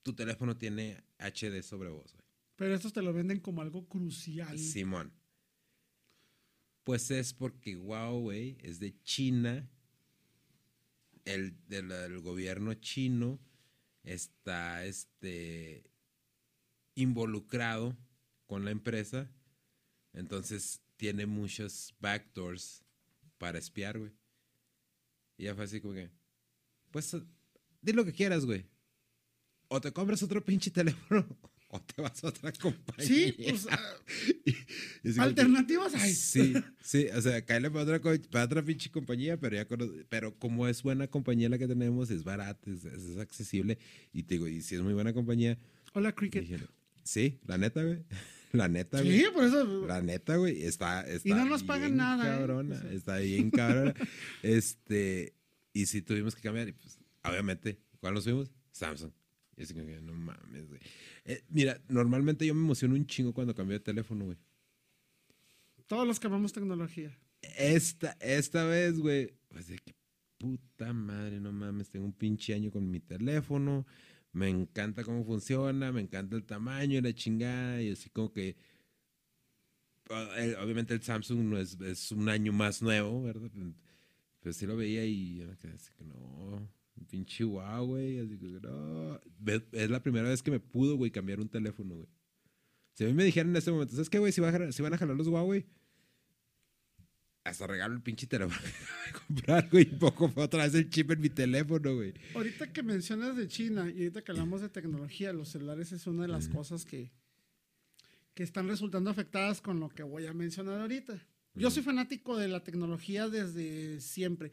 [SPEAKER 1] tu teléfono tiene HD sobre voz, güey.
[SPEAKER 2] Pero estos te lo venden como algo crucial.
[SPEAKER 1] Simón. Pues es porque Huawei es de China. El del gobierno chino está este involucrado con la empresa. Entonces tiene muchos backdoors para espiar, güey. Y ya fue así como que. Pues di lo que quieras, güey. O te compras otro pinche teléfono. O te vas a otra compañía.
[SPEAKER 2] Sí, pues, ah,
[SPEAKER 1] que-
[SPEAKER 2] alternativas hay.
[SPEAKER 1] Sí, sí, o sea, caerle para otra, para otra pinche compañía, pero ya cono- pero como es buena compañía la que tenemos, es barata, es, es- es accesible, y te digo, y si es muy buena compañía,
[SPEAKER 2] Hola, Cricket.
[SPEAKER 1] dije, sí, la neta, güey, la neta, güey.
[SPEAKER 2] Sí, por eso.
[SPEAKER 1] La neta, güey, está, está
[SPEAKER 2] Y no nos pagan
[SPEAKER 1] bien
[SPEAKER 2] nada, ¿eh?
[SPEAKER 1] Cabrona,
[SPEAKER 2] O sea.
[SPEAKER 1] está bien cabrona. este, y si tuvimos que cambiar, y pues, obviamente, ¿cuál nos fuimos? Samsung. Y así como que, no mames, güey. Eh, mira, normalmente yo me emociono un chingo cuando cambio de teléfono, güey.
[SPEAKER 2] Todos los que amamos tecnología.
[SPEAKER 1] Esta, esta vez, güey, pues de que puta madre, no mames, tengo un pinche año con mi teléfono, me encanta cómo funciona, me encanta el tamaño y la chingada, y así como que, ah, obviamente el Samsung no es, es un año más nuevo, ¿verdad? Pero sí lo veía y yo me quedé así que no, pinche guau, güey, así que no. Es la primera vez que me pudo, güey, cambiar un teléfono, güey. Si a mí me dijeran en este momento, ¿sabes qué, güey? Si, va si van a jalar los Huawei, hasta regalo el pinche teléfono comprar, güey. Y poco fue otra vez el chip en mi teléfono, güey.
[SPEAKER 2] Ahorita que mencionas de China y ahorita que hablamos de tecnología, los celulares es una de las cosas que, que están resultando afectadas con lo que voy a mencionar ahorita. Yo soy fanático de la tecnología desde siempre.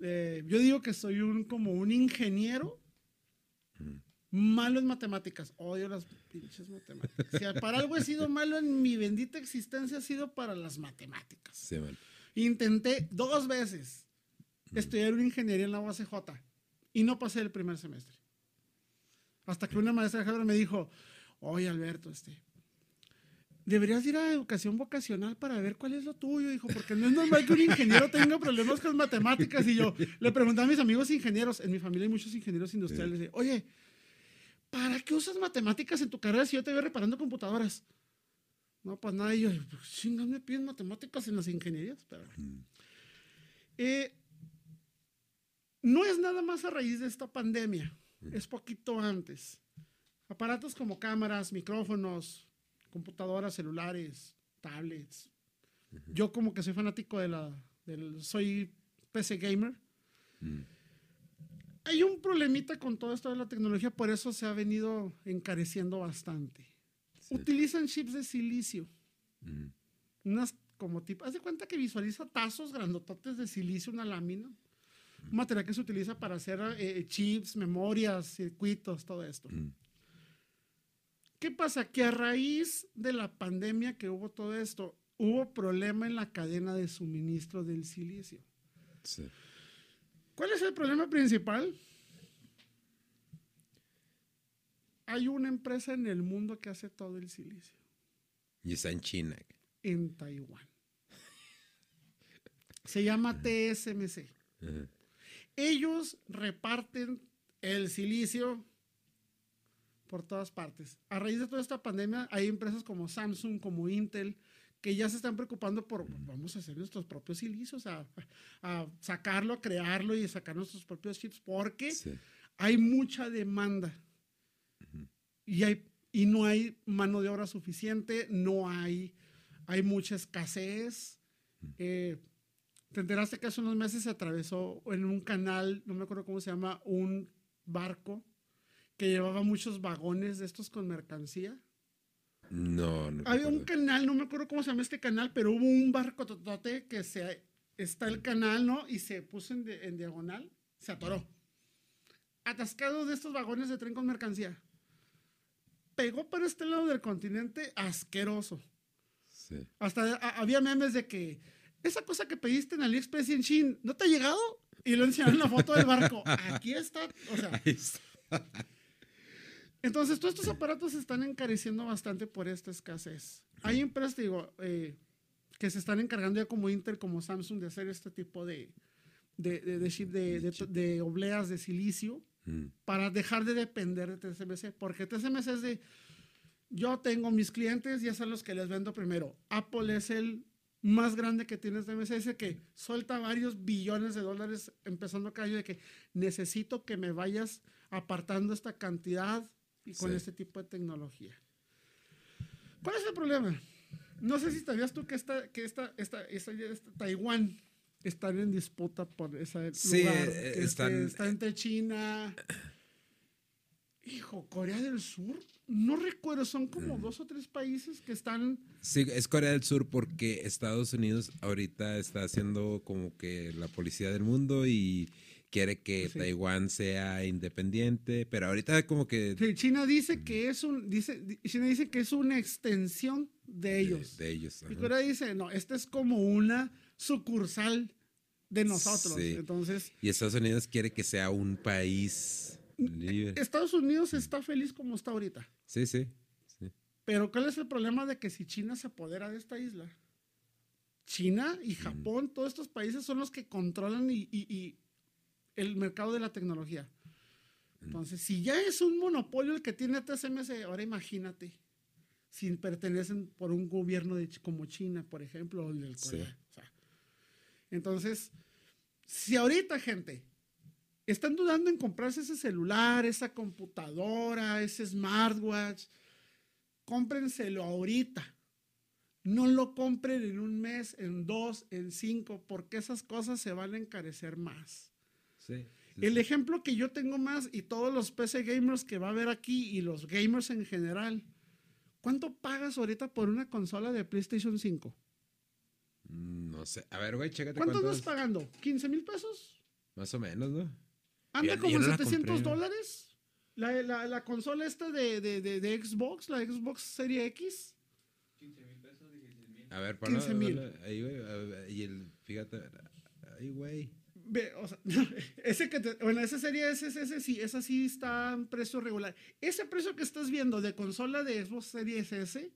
[SPEAKER 2] Eh, yo digo que soy un como un ingeniero malo en matemáticas. Odio las pinches matemáticas. Si para algo he sido malo en mi bendita existencia, ha sido para las matemáticas.
[SPEAKER 1] Sí, man.
[SPEAKER 2] Intenté dos veces estudiar una ingeniería en la UACJ y no pasé el primer semestre. Hasta que una maestra de me dijo, oye Alberto, este, deberías ir a educación vocacional para ver cuál es lo tuyo, dijo, porque no es normal que un ingeniero tenga problemas con matemáticas. Y yo le pregunté a mis amigos ingenieros, en mi familia hay muchos ingenieros industriales, oye, ¿para qué usas matemáticas en tu carrera si yo te veo reparando computadoras? No, pues nada, y yo, pues, chingas, me piden matemáticas en las ingenierías. Pero, eh, no es nada más a raíz de esta pandemia, es poquito antes. Aparatos como cámaras, micrófonos, computadoras, celulares, tablets. Yo como que soy fanático de la, del, soy PC gamer. Hay un problemita con todo esto de la tecnología, por eso se ha venido encareciendo bastante. Utilizan chips de silicio. Unas como tipo, haz de cuenta que visualiza tazos grandototes de silicio, una lámina. Un material que se utiliza para hacer eh, chips, memorias, circuitos, todo esto. ¿Qué pasa? Que a raíz de la pandemia que hubo todo esto, hubo problema en la cadena de suministro del silicio. ¿Cuál es el problema principal? Hay una empresa en el mundo que hace todo el silicio.
[SPEAKER 1] Y está en China.
[SPEAKER 2] En Taiwán. Se llama TSMC. Ellos reparten el silicio por todas partes. A raíz de toda esta pandemia, hay empresas como Samsung, como Intel, que ya se están preocupando por, vamos a hacer nuestros propios silicios, a, sacarlo, a crearlo y sacar nuestros propios chips, porque hay mucha demanda. y, hay, y no hay mano de obra suficiente, no hay, hay mucha escasez. Eh, te enteraste que hace unos meses se atravesó en un canal, no me acuerdo cómo se llama, un barco que llevaba muchos vagones de estos con mercancía.
[SPEAKER 1] No, no.
[SPEAKER 2] Había un canal, no me acuerdo cómo se llama este canal, pero hubo un barco totote que se, está el canal, ¿no? Y se puso en, en diagonal, se atoró. Atascado de estos vagones de tren con mercancía. Pegó para este lado del continente asqueroso. Sí. Hasta había memes de que esa cosa que pediste en AliExpress y en Shein, ¿no te ha llegado? Y lo enseñaron la foto del barco. Aquí está. O sea. Entonces, todos estos aparatos se están encareciendo bastante por esta escasez. Hay empresas, digo, eh, que se están encargando ya como Intel, como Samsung, de hacer este tipo de, de, de, de, de obleas de silicio para dejar de depender de TSMC. Porque TSMC es de, yo tengo mis clientes y son los que les vendo primero. Apple es el más grande que tiene TSMC, ese que suelta varios billones de dólares empezando cada año de que necesito que me vayas apartando esta cantidad y con este tipo de tecnología. ¿Cuál es el problema? No sé si sabías tú que, esta, que esta, esta, esta, Taiwán está en disputa por ese sí, lugar. Eh, este, está entre China. Hijo, Corea del Sur. No recuerdo, son como mm. dos o tres países que están.
[SPEAKER 1] Sí, es Corea del Sur porque Estados Unidos ahorita está haciendo como que la policía del mundo y quiere que Taiwán sea independiente, pero ahorita como que...
[SPEAKER 2] China dice que es un, dice, China dice que es una extensión de ellos.
[SPEAKER 1] De, ellos.
[SPEAKER 2] Y Corea dice, no, esta es como una sucursal de nosotros. Entonces...
[SPEAKER 1] Y Estados Unidos quiere que sea un país libre.
[SPEAKER 2] Estados Unidos está feliz como está ahorita.
[SPEAKER 1] Sí, sí.
[SPEAKER 2] Pero ¿cuál es el problema de que si China se apodera de esta isla? China y Japón, todos estos países son los que controlan y el mercado de la tecnología. Entonces, si ya es un monopolio el que tiene TSMC, ahora imagínate si pertenecen por un gobierno de, como China, por ejemplo, o del Corea. entonces, si ahorita, gente, están dudando en comprarse ese celular, esa computadora, ese smartwatch, cómprenselo ahorita. No lo compren en un mes, en dos, en cinco, porque esas cosas se van a encarecer más el ejemplo que yo tengo más y todos los PC gamers que va a haber aquí y los gamers en general, ¿cuánto pagas ahorita por una consola de PlayStation 5?
[SPEAKER 1] Mm, no sé. A ver, güey, chécate.
[SPEAKER 2] ¿Cuánto estás pagando? ¿15 mil pesos?
[SPEAKER 1] Más o menos, ¿no?
[SPEAKER 2] Anda como en 700 dólares. La, la, la, consola esta de, de, de, Xbox, la Xbox Serie X.
[SPEAKER 1] 15 mil pesos, 16 mil. A ver, para 15 mil. Ahí, güey. Y el, fíjate, ahí, güey.
[SPEAKER 2] Ve, o sea, ese que bueno, esa serie ese, ese, sí, esa sí está en precio regular. Ese precio que estás viendo de consola de Xbox Series S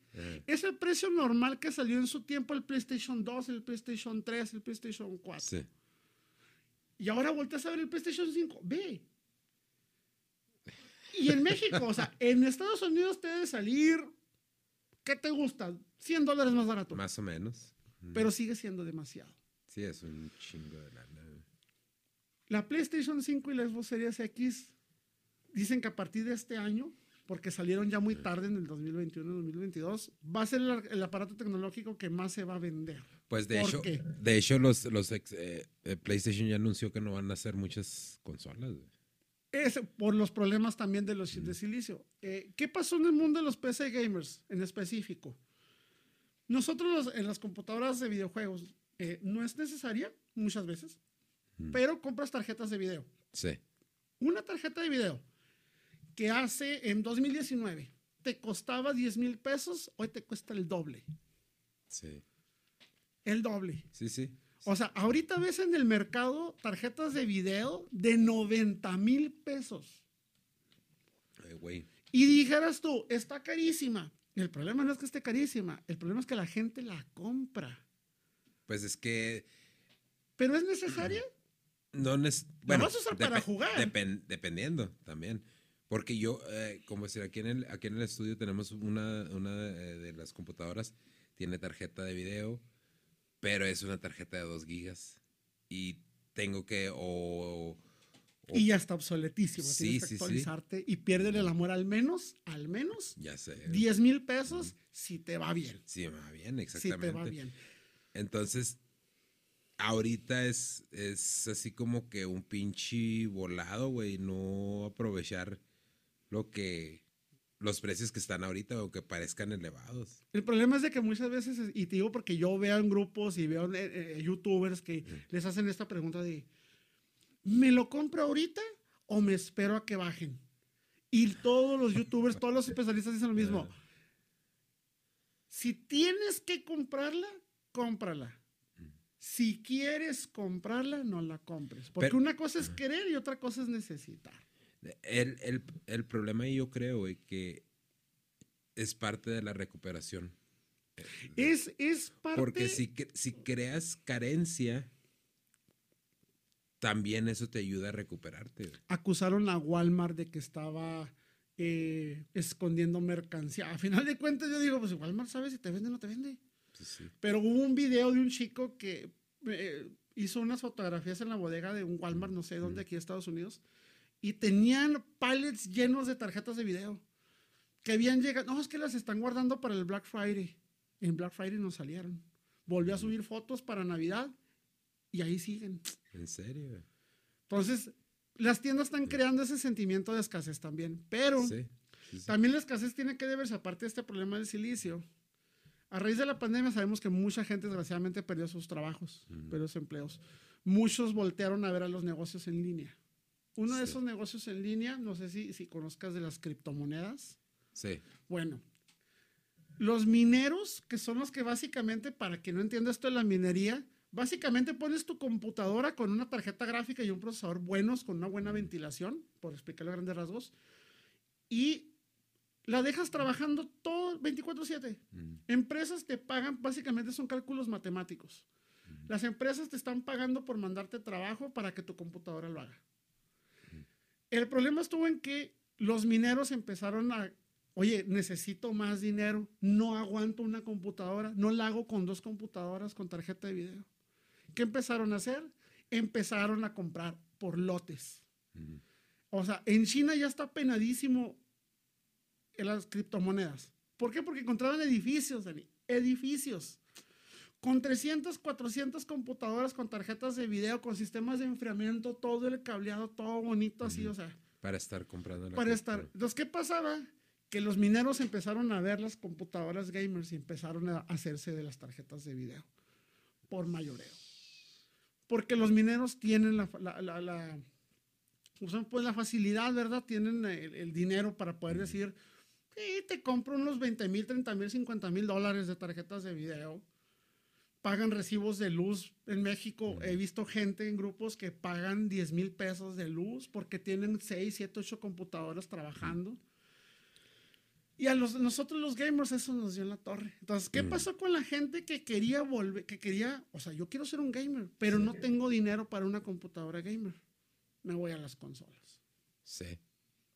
[SPEAKER 2] es el precio normal que salió en su tiempo el PlayStation 2, el PlayStation 3, el PlayStation 4. Sí. Y ahora volteas a ver el PlayStation 5. Ve. Y en México, o sea, en Estados Unidos te debe salir, ¿qué te gusta? 100 dólares más barato.
[SPEAKER 1] Más o menos.
[SPEAKER 2] Pero sigue siendo demasiado.
[SPEAKER 1] Sí, es un chingo de lana.
[SPEAKER 2] La PlayStation 5 y la Xbox Series X dicen que a partir de este año, porque salieron ya muy tarde en el 2021-2022, va a ser el, el aparato tecnológico que más se va a vender.
[SPEAKER 1] Pues de
[SPEAKER 2] ¿Por
[SPEAKER 1] hecho,
[SPEAKER 2] qué?
[SPEAKER 1] de hecho los, los ex- eh, eh, PlayStation ya anunció que no van a hacer muchas consolas.
[SPEAKER 2] Es por los problemas también de los de silicio. Eh, ¿Qué pasó en el mundo de los PC gamers en específico? Nosotros los- en las computadoras de videojuegos eh, no es necesaria muchas veces,
[SPEAKER 1] Mm.
[SPEAKER 2] pero compras tarjetas de video.
[SPEAKER 1] Sí.
[SPEAKER 2] Una tarjeta de video que hace en 2019 te costaba 10 mil pesos, hoy te cuesta el doble.
[SPEAKER 1] Sí.
[SPEAKER 2] El doble.
[SPEAKER 1] Sí, sí.
[SPEAKER 2] O sea, ahorita ves en el mercado tarjetas de video de 90 mil pesos.
[SPEAKER 1] Eh, Güey.
[SPEAKER 2] Y dijeras tú, está carísima. El problema no es que esté carísima, el problema es que la gente la compra.
[SPEAKER 1] Pues es que
[SPEAKER 2] ¿Pero es necesaria?
[SPEAKER 1] no es. Bueno,
[SPEAKER 2] vas a usar para jugar.
[SPEAKER 1] depen- dependiendo también. Porque yo, eh, como decir, aquí en el, aquí en el estudio tenemos una, una eh, de las computadoras, tiene tarjeta de video, pero es una tarjeta de 2 gigas. Y tengo que, o, o-
[SPEAKER 2] Y ya está obsoletísima.
[SPEAKER 1] Sí,
[SPEAKER 2] Tienes que
[SPEAKER 1] sí, sí.
[SPEAKER 2] actualizarte y pierde el amor al menos, al menos,
[SPEAKER 1] ya sé.
[SPEAKER 2] 10 mil pesos si te va bien.
[SPEAKER 1] Sí, me va bien,
[SPEAKER 2] Si
[SPEAKER 1] exactamente.
[SPEAKER 2] te va bien.
[SPEAKER 1] Entonces, ahorita es, es así como que un pinche volado, güey, no aprovechar lo que, los precios que están ahorita o que parezcan elevados.
[SPEAKER 2] El problema es de que muchas veces, y te digo porque yo veo en grupos y veo eh, eh, youtubers que les hacen esta pregunta de, ¿me lo compro ahorita o me espero a que bajen? Y todos los youtubers, todos los especialistas dicen lo mismo. Si tienes que comprarla, cómprala. Si quieres comprarla, no la compres. Porque
[SPEAKER 1] Pero-
[SPEAKER 2] una cosa es querer y otra cosa es necesitar.
[SPEAKER 1] El, el, el problema yo creo, güey, que es parte de la recuperación.
[SPEAKER 2] Es, es parte...
[SPEAKER 1] Porque si, si creas carencia, también eso te ayuda a recuperarte.
[SPEAKER 2] acusaron a Walmart de que estaba eh, escondiendo mercancía. A final de cuentas, yo digo, pues Walmart sabe si te vende o no te vende.
[SPEAKER 1] Sí.
[SPEAKER 2] Pero hubo un video de un chico que eh, hizo unas fotografías en la bodega de un Walmart, no sé dónde, aquí en Estados Unidos, y tenían pallets llenos de tarjetas de video. Que habían llegado, no, es que las están guardando para el Black Friday. En Black Friday no salieron. Volvió a subir fotos para Navidad y ahí siguen.
[SPEAKER 1] En serio.
[SPEAKER 2] Entonces, las tiendas están creando ese sentimiento de escasez también. Pero
[SPEAKER 1] Sí, sí, sí.
[SPEAKER 2] también la escasez tiene que deberse, aparte de este problema del silicio. A raíz de la pandemia sabemos que mucha gente desgraciadamente perdió sus trabajos, perdió sus empleos. Muchos voltearon a ver a los negocios en línea. Uno de esos negocios en línea, no sé si, si conozcas de las criptomonedas.
[SPEAKER 1] Sí.
[SPEAKER 2] Bueno, los mineros, que son los que básicamente, para que no entienda esto de la minería, básicamente pones tu computadora con una tarjeta gráfica y un procesador buenos, con una buena ventilación, por explicarlo a grandes rasgos, y la dejas trabajando todo 24/7.
[SPEAKER 1] Mm.
[SPEAKER 2] Empresas te pagan, básicamente son cálculos matemáticos. Las empresas te están pagando por mandarte trabajo para que tu computadora lo haga. El problema estuvo en que los mineros empezaron a, oye, necesito más dinero, no aguanto una computadora, no la hago con dos computadoras con tarjeta de video. ¿Qué empezaron a hacer? Empezaron a comprar por lotes. O sea, en China ya está penadísimo en las criptomonedas. ¿Por qué? Porque encontraban edificios, Dani. Edificios. Con 300, 400 computadoras con tarjetas de video, con sistemas de enfriamiento, todo el cableado, todo bonito así, o sea,
[SPEAKER 1] Para estar comprando la
[SPEAKER 2] para estar. Entonces, ¿qué pasaba? Que los mineros empezaron a ver las computadoras gamers y empezaron a hacerse de las tarjetas de video por mayoreo. Porque los mineros tienen la, la, la- la- usan, pues, la facilidad, ¿verdad? Tienen el, el dinero para poder decir, sí, te compro unos 20 mil, 30 mil, 50 mil dólares de tarjetas de video. Pagan recibos de luz. En México he visto gente en grupos que pagan 10 mil pesos de luz porque tienen 6, 7, 8 computadoras trabajando. Y a los, nosotros los gamers eso nos dio en la torre. Entonces, ¿qué
[SPEAKER 1] Mm.
[SPEAKER 2] pasó con la gente que quería volver, que quería, o sea, yo quiero ser un gamer, pero no tengo dinero para una computadora gamer? Me voy a las consolas.
[SPEAKER 1] Sí.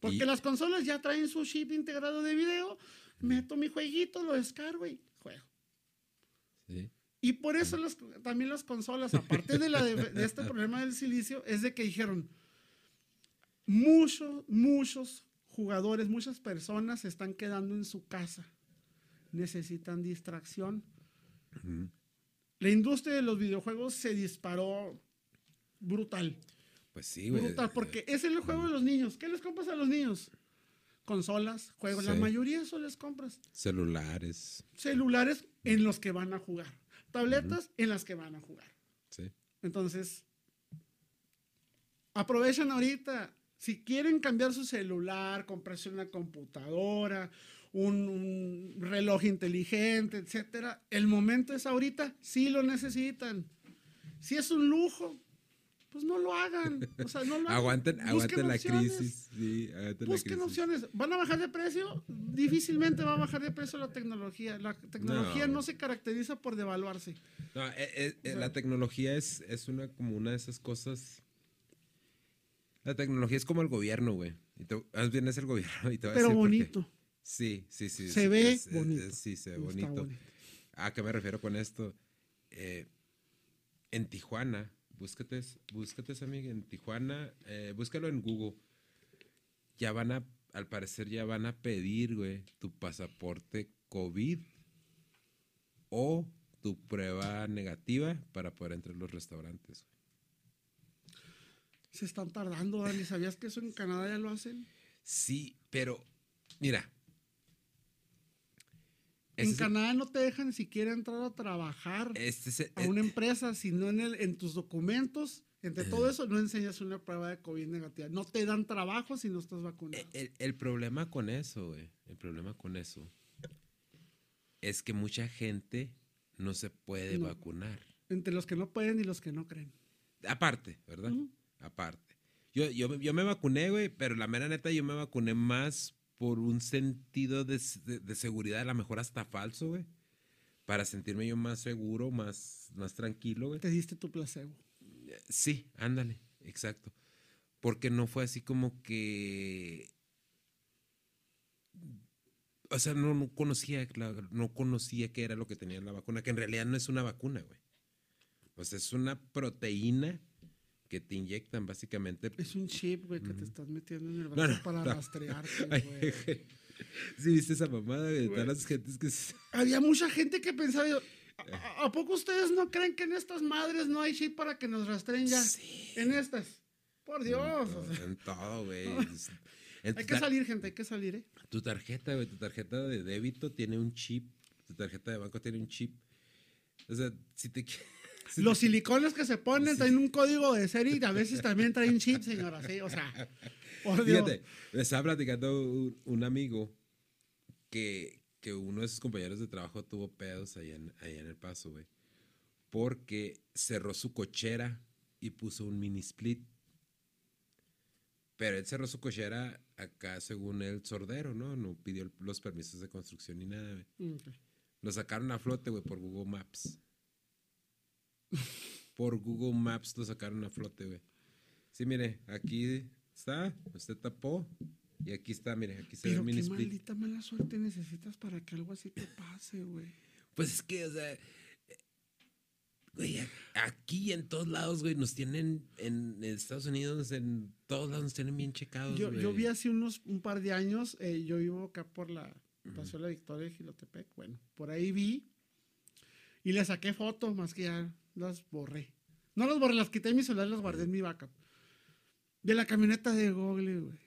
[SPEAKER 2] Porque
[SPEAKER 1] Y-
[SPEAKER 2] las consolas ya traen su chip integrado de video. Meto mi jueguito, lo descargo y juego.
[SPEAKER 1] Sí.
[SPEAKER 2] Y por eso también las consolas, aparte de, la de, de este problema del silicio, es de que dijeron, muchos, muchos jugadores, muchas personas se están quedando en su casa. Necesitan distracción. La industria de los videojuegos se disparó brutal.
[SPEAKER 1] Pues sí, güey.
[SPEAKER 2] brutal, porque es el juego de los niños. ¿Qué les compras a los niños? Consolas, juegos. La
[SPEAKER 1] Sí.
[SPEAKER 2] mayoría eso les compras.
[SPEAKER 1] Celulares.
[SPEAKER 2] Celulares en los que van a jugar. Tabletas en las que van a jugar.
[SPEAKER 1] Sí.
[SPEAKER 2] Entonces, aprovechen ahorita. Si quieren cambiar su celular, comprarse una computadora, un, un reloj inteligente, etcétera, el momento es ahorita. Si lo necesitan. Si es un lujo, pues no lo hagan. O sea, no lo hagan.
[SPEAKER 1] Aguanten, aguanten la crisis. Sí, aguanten la
[SPEAKER 2] Busquen
[SPEAKER 1] crisis.
[SPEAKER 2] opciones. ¿Van a bajar de precio? Difícilmente va a bajar de precio la tecnología. La tecnología no,
[SPEAKER 1] No.
[SPEAKER 2] se caracteriza por devaluarse.
[SPEAKER 1] No, eh, eh, eh,
[SPEAKER 2] sea-
[SPEAKER 1] la tecnología es, es una como una de esas cosas. La tecnología es como el gobierno, güey. Y te- Más bien es el gobierno. Y te
[SPEAKER 2] Pero bonito.
[SPEAKER 1] Sí, sí, sí.
[SPEAKER 2] Se
[SPEAKER 1] sí,
[SPEAKER 2] ve
[SPEAKER 1] es-
[SPEAKER 2] bonito.
[SPEAKER 1] es- sí, se ve bonito.
[SPEAKER 2] bonito.
[SPEAKER 1] ¿A qué me refiero con esto? Eh, en Tijuana, búscate, búscate amiga en Tijuana, eh, búscalo en Google. Ya van a, al parecer ya van a pedir, güey, tu pasaporte COVID o tu prueba negativa para poder entrar a los restaurantes. güey.
[SPEAKER 2] Se están tardando, Dani. ¿Sabías que eso en Canadá ya lo hacen?
[SPEAKER 1] Sí, pero mira.
[SPEAKER 2] En
[SPEAKER 1] es-
[SPEAKER 2] Canadá no te dejan ni siquiera entrar a trabajar
[SPEAKER 1] este es-
[SPEAKER 2] a una empresa, sino en, el, en tus documentos. Entre todo eso, no enseñas una prueba de COVID negativa. No te dan trabajo si no estás vacunado.
[SPEAKER 1] El, el problema con eso, güey, el problema con eso es que mucha gente no se puede
[SPEAKER 2] No.
[SPEAKER 1] vacunar.
[SPEAKER 2] Entre los que no pueden y los que no creen.
[SPEAKER 1] Aparte, ¿verdad? Aparte. Yo, yo, yo me vacuné, güey, pero la mera neta yo me vacuné más por un sentido de, de- de seguridad, a lo mejor hasta falso, güey. Para sentirme yo más seguro, más, más tranquilo, güey.
[SPEAKER 2] Te diste tu placebo.
[SPEAKER 1] Sí, ándale, exacto. Porque no fue así como que. O sea, no, no conocía, no conocía qué era lo que tenía la vacuna, que en realidad no es una vacuna, güey. O sea, es una proteína que te inyectan básicamente.
[SPEAKER 2] Es un chip, güey, que te estás metiendo en el brazo
[SPEAKER 1] no,
[SPEAKER 2] para
[SPEAKER 1] no.
[SPEAKER 2] rastrearte, güey.
[SPEAKER 1] Sí, viste esa mamada de todas las gentes que.
[SPEAKER 2] Había mucha gente que pensaba, yo, ¿a, a- poco ustedes no creen que en estas madres no hay chip para que nos rastreen ya?
[SPEAKER 1] Sí.
[SPEAKER 2] En estas. Por Dios.
[SPEAKER 1] En todo, güey.
[SPEAKER 2] Hay que salir, gente, hay que salir, ¿eh?
[SPEAKER 1] Tu tarjeta, güey, tu tarjeta de débito tiene un chip. Tu tarjeta de banco tiene un chip. O sea, si te qui-
[SPEAKER 2] Los silicones que se ponen traen un código de serie y a veces también traen chip, señora, sí, o sea. Dios.
[SPEAKER 1] Fíjate, me estaba platicando un, un amigo que, que uno de sus compañeros de trabajo tuvo pedos allá en, allá en El Paso, güey. Porque cerró su cochera y puso un mini split. Pero él cerró su cochera acá, según el sordero, ¿no? No pidió los permisos de construcción ni nada, güey. Lo sacaron a flote, güey, por Google Maps. Por Google Maps lo sacaron a flote, güey. Sí, mire, aquí está, usted tapó. Y aquí está, mire, aquí se ve el mini
[SPEAKER 2] qué
[SPEAKER 1] split.
[SPEAKER 2] maldita mala suerte necesitas para que algo así te pase, güey.
[SPEAKER 1] Pues es que, o sea, güey, aquí en todos lados, güey, nos tienen, en Estados Unidos, en todos lados nos tienen bien checados,
[SPEAKER 2] Yo, yo
[SPEAKER 1] güey.
[SPEAKER 2] vi hace unos un par de años, eh, yo vivo acá por la Paseo de la Victoria de Gilotepec, bueno, por ahí vi y le saqué fotos, más que ya las borré. No las borré, las quité de mi celular, las guardé en mi backup. De la camioneta de Google, güey.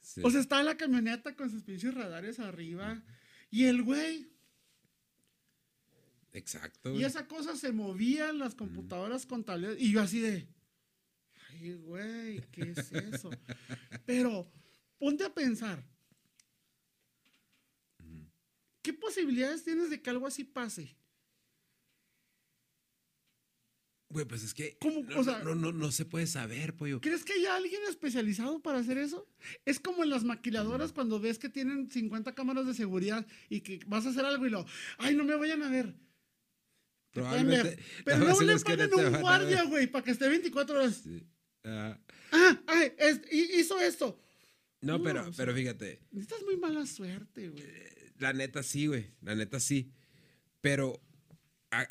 [SPEAKER 1] Sí.
[SPEAKER 2] O sea, estaba la camioneta con sus pinches radares arriba y el güey.
[SPEAKER 1] Exacto.
[SPEAKER 2] Y esa cosa se movía en las computadoras contables. Y yo así de. Ay, güey, ¿qué es eso? Pero ponte a pensar. ¿Qué posibilidades tienes de que algo así pase?
[SPEAKER 1] Güey, pues es que
[SPEAKER 2] ¿Cómo?
[SPEAKER 1] no,
[SPEAKER 2] O sea-
[SPEAKER 1] no, no, no se puede saber, pollo.
[SPEAKER 2] ¿Crees que haya alguien especializado para hacer eso? Es como en las maquiladoras cuando ves que tienen 50 cámaras de seguridad y que vas a hacer algo y lo, ay, no me vayan a ver. Te pueden ver.
[SPEAKER 1] Probablemente.
[SPEAKER 2] Pero no le ponen un guardia, güey, para que esté 24 horas.
[SPEAKER 1] Sí. Ah,
[SPEAKER 2] Ah, ay, es- hizo esto.
[SPEAKER 1] No, pero,
[SPEAKER 2] o
[SPEAKER 1] pero fíjate,
[SPEAKER 2] Necesitas muy mala suerte, güey.
[SPEAKER 1] la neta sí, güey. La neta sí. Pero,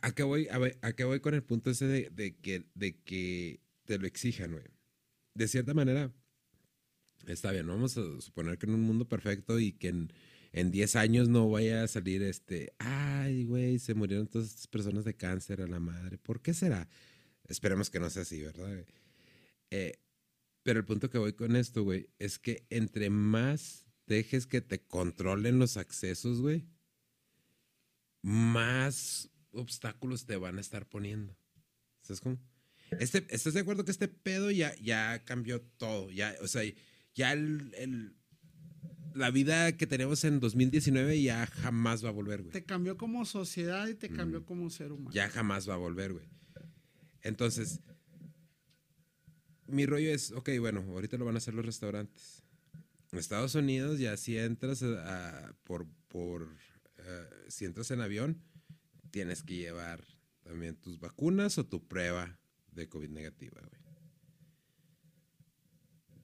[SPEAKER 1] ¿a, qué voy, a, qué voy con el punto ese de, que, de que te lo exijan, güey? De cierta manera, está bien. Vamos a suponer que en un mundo perfecto y que en, en 10 años no vaya a salir este. Ay, güey, se murieron todas estas personas de cáncer a la madre. ¿Por qué será? Esperemos que no sea así, ¿verdad? Eh, pero el punto que voy con esto, güey, es que entre más dejes que te controlen los accesos, güey, más obstáculos te van a estar poniendo. ¿Sabes cómo? Este, ¿Estás de acuerdo que este pedo ya, ya cambió todo? Ya, o sea, ya el, el- la vida que tenemos en 2019 ya jamás va a volver, güey.
[SPEAKER 2] Te cambió como sociedad y te cambió
[SPEAKER 1] Mm.
[SPEAKER 2] como ser humano.
[SPEAKER 1] Ya jamás va a volver, güey. Entonces, mi rollo es, ok, bueno, ahorita lo van a hacer los restaurantes. En Estados Unidos ya si entras a- a- por, por eh, si entras en avión, tienes que llevar también tus vacunas o tu prueba de COVID negativa, güey.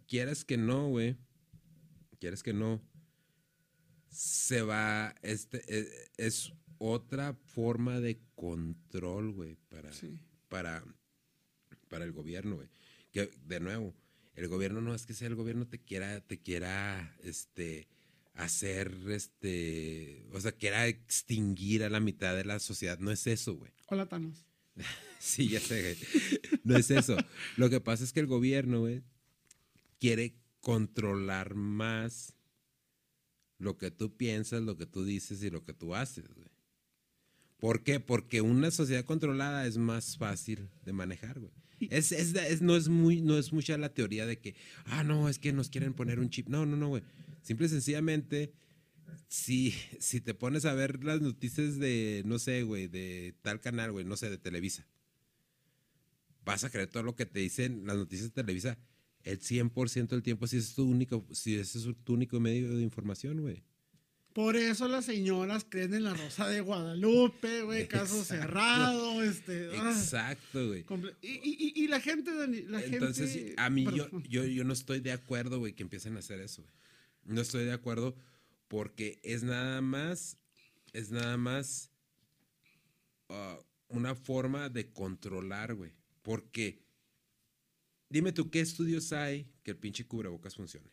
[SPEAKER 1] Quieras que no, güey. Quieres que no. Se va, este, eh, es otra forma de control, güey, para,
[SPEAKER 2] Sí.
[SPEAKER 1] para, para el gobierno, güey. Que, de nuevo, el gobierno no es que sea el gobierno te quiera, te quiera, este, hacer, este, o sea, quiera extinguir a la mitad de la sociedad. No es eso, güey.
[SPEAKER 2] Hola, Thanos.
[SPEAKER 1] Sí, ya sé, güey. No es eso. Lo que pasa es que el gobierno, güey, quiere controlar más lo que tú piensas, lo que tú dices y lo que tú haces, güey. ¿Por qué? Porque una sociedad controlada es más fácil de manejar, güey. Es, es, es- no, es muy, no es mucha la teoría de que, ah, no, es que nos quieren poner un chip. No, no, no, güey. Simple y sencillamente, si, si te pones a ver las noticias de, no sé, güey, de tal canal, güey, no sé, de Televisa, vas a creer todo lo que te dicen las noticias de Televisa el 100% del tiempo si es tu único, si ese es tu único medio de información, güey.
[SPEAKER 2] Por eso las señoras creen en la Rosa de Guadalupe, güey, caso cerrado, este. ah,
[SPEAKER 1] Exacto, güey.
[SPEAKER 2] y, y- y- la gente, Dani, la
[SPEAKER 1] Entonces,
[SPEAKER 2] gente.
[SPEAKER 1] a mí yo, yo, yo no estoy de acuerdo, güey, que empiecen a hacer eso, güey. No estoy de acuerdo porque es nada más, es nada más ah, una forma de controlar, güey. Porque, dime tú, ¿qué estudios hay que el pinche cubrebocas funcione?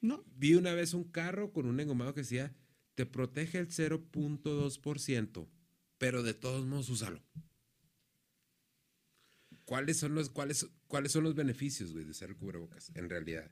[SPEAKER 2] No,
[SPEAKER 1] Vi una vez un carro con un engomado que decía, te protege el 0.2%, pero de todos modos úsalo. ¿Cuáles son los, cuáles, cuáles son los beneficios, güey, de usar el cubrebocas, en realidad?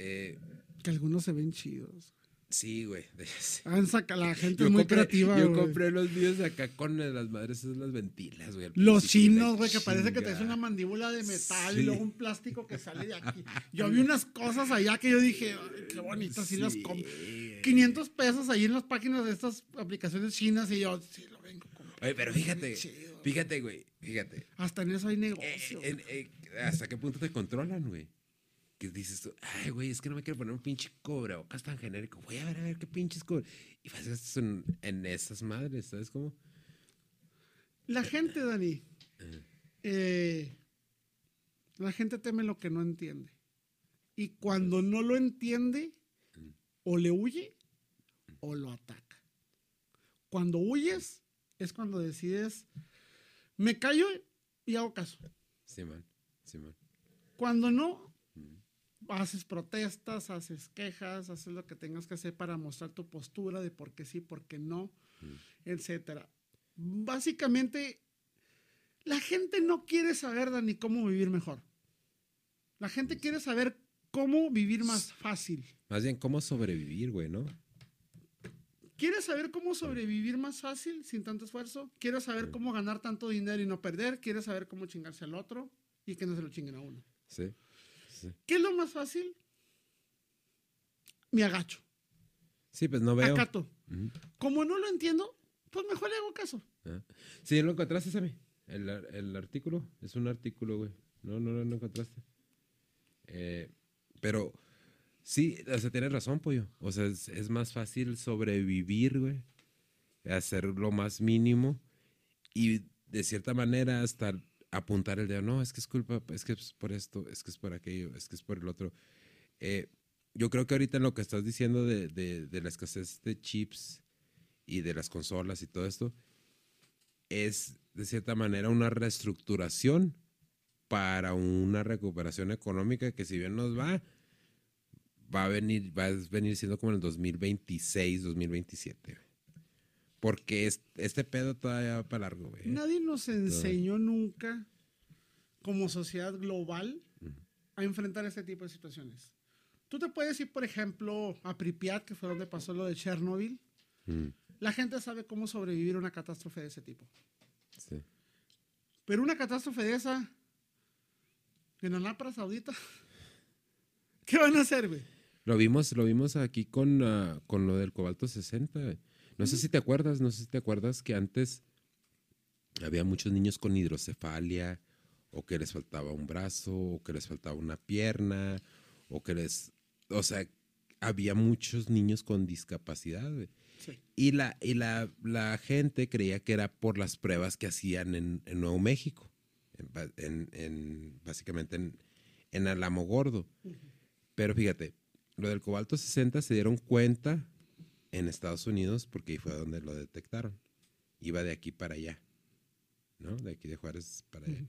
[SPEAKER 1] Eh,
[SPEAKER 2] que algunos se ven chidos.
[SPEAKER 1] sí, güey. sí.
[SPEAKER 2] Han saca, la gente
[SPEAKER 1] Yo
[SPEAKER 2] es muy
[SPEAKER 1] compré,
[SPEAKER 2] creativa.
[SPEAKER 1] yo
[SPEAKER 2] güey.
[SPEAKER 1] compré los míos acá con las madres, esas las ventilas, güey.
[SPEAKER 2] Los chinos, güey, que parece que traes
[SPEAKER 1] chingada.
[SPEAKER 2] una mandíbula de metal
[SPEAKER 1] Sí.
[SPEAKER 2] y luego un plástico que sale de aquí. Yo vi unas cosas allá que yo dije, "Ay, qué bonitas, sí, las compro.
[SPEAKER 1] güey.
[SPEAKER 2] 500 pesos ahí en las páginas de estas aplicaciones chinas y yo, sí, lo vengo a comprar.
[SPEAKER 1] Oye, pero fíjate,
[SPEAKER 2] Chido.
[SPEAKER 1] fíjate, güey, fíjate.
[SPEAKER 2] Hasta en eso hay
[SPEAKER 1] Eh,
[SPEAKER 2] negocio.
[SPEAKER 1] eh, ¿Hasta qué punto te controlan, güey? Que dices tú, ay, güey, es que no me quiero poner un pinche cobrebocas tan genérico. Voy a ver, a ver qué pinches cobre. Y vas en, en esas madres, ¿sabes cómo?
[SPEAKER 2] La gente, Dani, eh, la gente teme lo que no entiende. Y cuando no lo entiende, o le huye o lo ataca. Cuando huyes es cuando decides, me callo y hago caso.
[SPEAKER 1] Sí, man, sí, man.
[SPEAKER 2] Cuando no, haces protestas, haces quejas, haces lo que tengas que hacer para mostrar tu postura de por qué sí, por qué no, etcétera. Básicamente, la gente no quiere saber, Dani, cómo vivir mejor. La gente quiere saber cómo vivir más fácil.
[SPEAKER 1] Más bien, ¿cómo sobrevivir, güey, no?
[SPEAKER 2] ¿Quieres saber cómo sobrevivir más fácil sin tanto esfuerzo? ¿Quieres saber cómo ganar tanto dinero y no perder? ¿Quieres saber cómo chingarse al otro y que no se lo chinguen a uno?
[SPEAKER 1] Sí. Sí.
[SPEAKER 2] ¿Qué es lo más fácil? Me agacho,
[SPEAKER 1] Sí, pues no veo.
[SPEAKER 2] acato. Como no lo entiendo, pues mejor le hago caso.
[SPEAKER 1] Ah. Sí, ¿lo encontraste, Sammy? El, el artículo. Es un artículo, güey. No, no, no lo encontraste. Eh, pero sí, o sea, tienes razón, pollo. O sea, es, es más fácil sobrevivir, güey. Hacer lo más mínimo y de cierta manera hasta apuntar el dedo. No, es que es culpa, es que es por esto, es que es por aquello, es que es por el otro. Eh, yo creo que ahorita en lo que estás diciendo de, de- de la escasez de chips y de las consolas y todo esto, es de cierta manera una reestructuración para una recuperación económica que si bien nos va, va a venir, va a venir siendo como en el 2026, 2027. Porque es- este pedo todavía va para largo, güey.
[SPEAKER 2] Nadie nos enseñó nunca, como sociedad global, a enfrentar este tipo de situaciones. Tú te puedes ir, por ejemplo, a Pripyat, que fue donde pasó lo de Chernobyl.
[SPEAKER 1] Mm,
[SPEAKER 2] La gente sabe cómo sobrevivir a una catástrofe de ese tipo.
[SPEAKER 1] sí.
[SPEAKER 2] Pero una catástrofe de esa, en Anápara Saudita, ¿qué van a hacer, güey?
[SPEAKER 1] Lo vimos, lo vimos aquí con, ah, con lo del cobalto 60. güey. No sé si te acuerdas, no sé si te acuerdas que antes había muchos niños con hidrocefalia, o que les faltaba un brazo, o que les faltaba una pierna, o que les. O sea, había muchos niños con discapacidad.
[SPEAKER 2] Sí.
[SPEAKER 1] Y la, y la, la gente creía que era por las pruebas que hacían en, en Nuevo México, en- en- básicamente en, en Alamo Gordo. Pero fíjate, lo del cobalto 60 se dieron cuenta en Estados Unidos porque ahí fue donde lo detectaron. Iba de aquí para allá, ¿no? De aquí de Juárez para allá.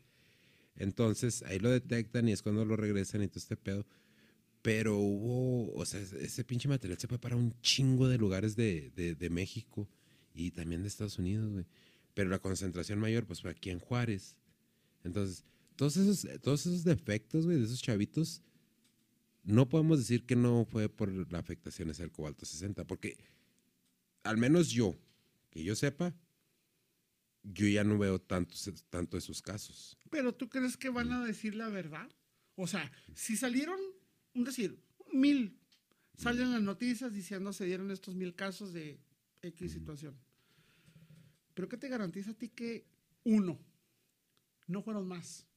[SPEAKER 1] Entonces ahí lo detectan y es cuando lo regresan y todo este pedo. Pero hubo, o sea, ese pinche material se fue para un chingo de lugares de, de- de México y también de Estados Unidos, güey. Pero la concentración mayor, pues fue aquí en Juárez. Entonces, todos esos, todos esos defectos, güey, de esos chavitos, no podemos decir que no fue por la afectación esa del cobalto 60, porque al menos yo, que yo sepa, yo ya no veo tantos, tanto esos casos.
[SPEAKER 2] Pero tú crees que van a decir la verdad? O sea, si salieron, un decir, mil, salen las noticias diciendo se dieron estos mil casos de X situación. Pero ¿qué te garantiza a ti que uno, no fueron más?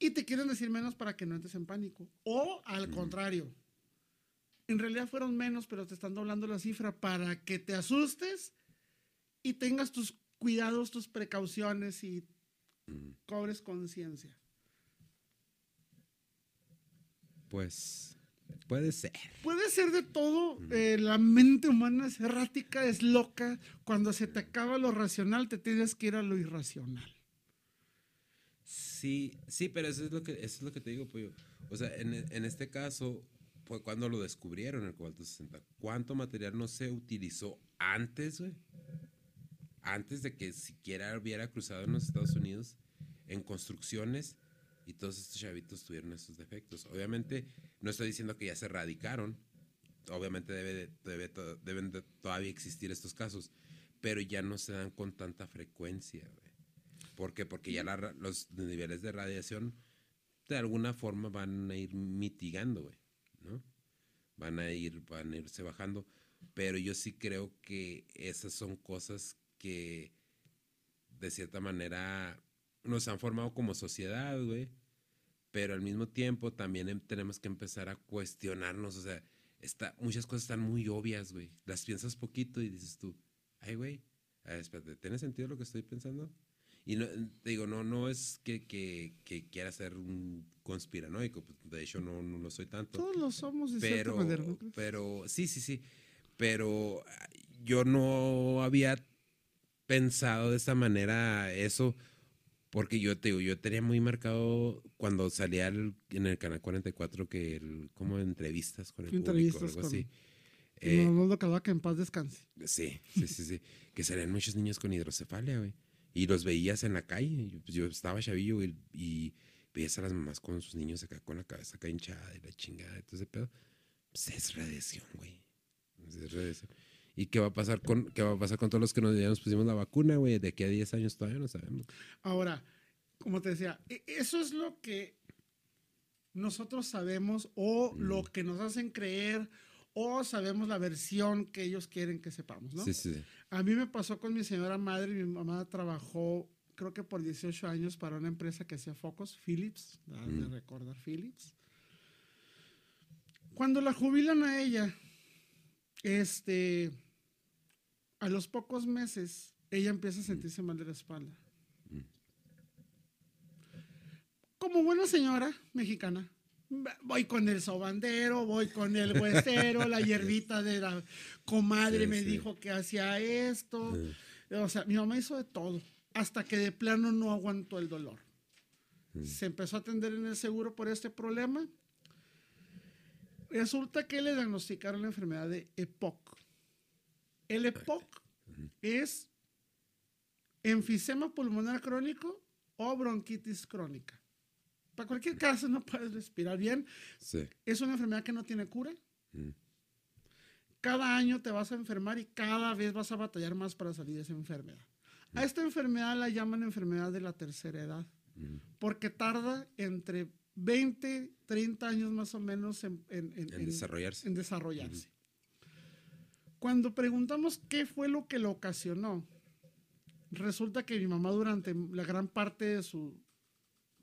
[SPEAKER 2] Y te quieren decir menos para que no entres en pánico. O al contrario, en realidad fueron menos, pero te están doblando la cifra para que te asustes y tengas tus cuidados, tus precauciones y cobres conciencia.
[SPEAKER 1] Pues puede ser.
[SPEAKER 2] Puede ser de todo. eh, la mente humana es errática, es loca. Cuando se te acaba lo racional, te tienes que ir a lo irracional.
[SPEAKER 1] Sí, sí, pero eso es lo que, eso es lo que te digo, pollo. O sea, en, en este caso fue cuando lo descubrieron el cobalto 60. ¿Cuánto material no se utilizó antes, güey? Antes de que siquiera hubiera cruzado en los Estados Unidos en construcciones y todos estos chavitos tuvieron esos defectos. Obviamente, no estoy diciendo que ya se erradicaron. Obviamente debe de- debe deben de todavía existir estos casos, pero ya no se dan con tanta frecuencia, güey. ¿Por qué? Porque ya la los niveles de radiación de alguna forma van a ir mitigando, güey, ¿no? Van a ir, van a irse bajando. Pero yo sí creo que esas son cosas que de cierta manera nos han formado como sociedad, güey. Pero al mismo tiempo también em- tenemos que empezar a cuestionarnos. O sea, está, muchas cosas están muy obvias, güey. Las piensas poquito y dices tú, ay, güey, espérate, ¿tiene sentido lo que estoy pensando? Y no, te digo, no, no es que, que, que quiera ser un conspiranoico, pues, de hecho no, no lo soy tanto.
[SPEAKER 2] Todos lo somos de
[SPEAKER 1] Pero,
[SPEAKER 2] manera. ¿no crees?
[SPEAKER 1] pero, sí, sí, sí. Pero ah, yo no había pensado de esa manera eso, porque yo te digo, yo tenía muy marcado cuando salía el- en el canal 44 que el, como entrevistas con el
[SPEAKER 2] Entrevistas
[SPEAKER 1] público, algo
[SPEAKER 2] con-
[SPEAKER 1] así. Eh,
[SPEAKER 2] no, no lo que en paz descanse.
[SPEAKER 1] Sí, sí, sí, sí. que salían muchos niños con hidrocefalia, güey. Y los veías en la calle. pues, yo estaba chavillo, y veías a las mamás con sus niños acá con la cabeza acá hinchada y la chingada y todo ese pedo. Pues es radiación, güey. Pues, es radiación. ¿Y qué va a pasar con qué va a pasar con todos los que nos, ya nos pusimos la vacuna, güey? De aquí a 10 años todavía no sabemos.
[SPEAKER 2] Ahora, como te decía, e- eso es lo que nosotros sabemos o lo que nos hacen creer o sabemos la versión que ellos quieren que sepamos, ¿no?
[SPEAKER 1] Sí, sí, sí.
[SPEAKER 2] A mí me pasó con mi señora madre, mi mamá trabajó creo que por 18 años para una empresa que hacía focos, Philips, de
[SPEAKER 1] Mm.
[SPEAKER 2] recordar Philips. Cuando la jubilan a ella, este, a los pocos meses, ella empieza a sentirse mal de la espalda. Como buena señora mexicana, Voy con el sobandero, voy con el huesero, la hierbita de la comadre
[SPEAKER 1] Sí,
[SPEAKER 2] me
[SPEAKER 1] sí.
[SPEAKER 2] dijo que hacía esto. O sea, mi mamá hizo de todo, hasta que de plano no aguantó el dolor. Se empezó a atender en el seguro por este problema. Resulta que le diagnosticaron la enfermedad de EPOC. El EPOC es enfisema pulmonar crónico o bronquitis crónica. Para cualquier caso no puedes respirar bien.
[SPEAKER 1] Sí.
[SPEAKER 2] Es una enfermedad que no tiene cura.
[SPEAKER 1] Mm.
[SPEAKER 2] Cada año te vas a enfermar y cada vez vas a batallar más para salir de esa enfermedad. A esta enfermedad la llaman enfermedad de la tercera edad, porque tarda entre 20, 30 años más o menos en, en- en-
[SPEAKER 1] En
[SPEAKER 2] en-
[SPEAKER 1] desarrollarse.
[SPEAKER 2] en desarrollarse. Cuando preguntamos qué fue lo que lo ocasionó, resulta que mi mamá durante la gran parte de su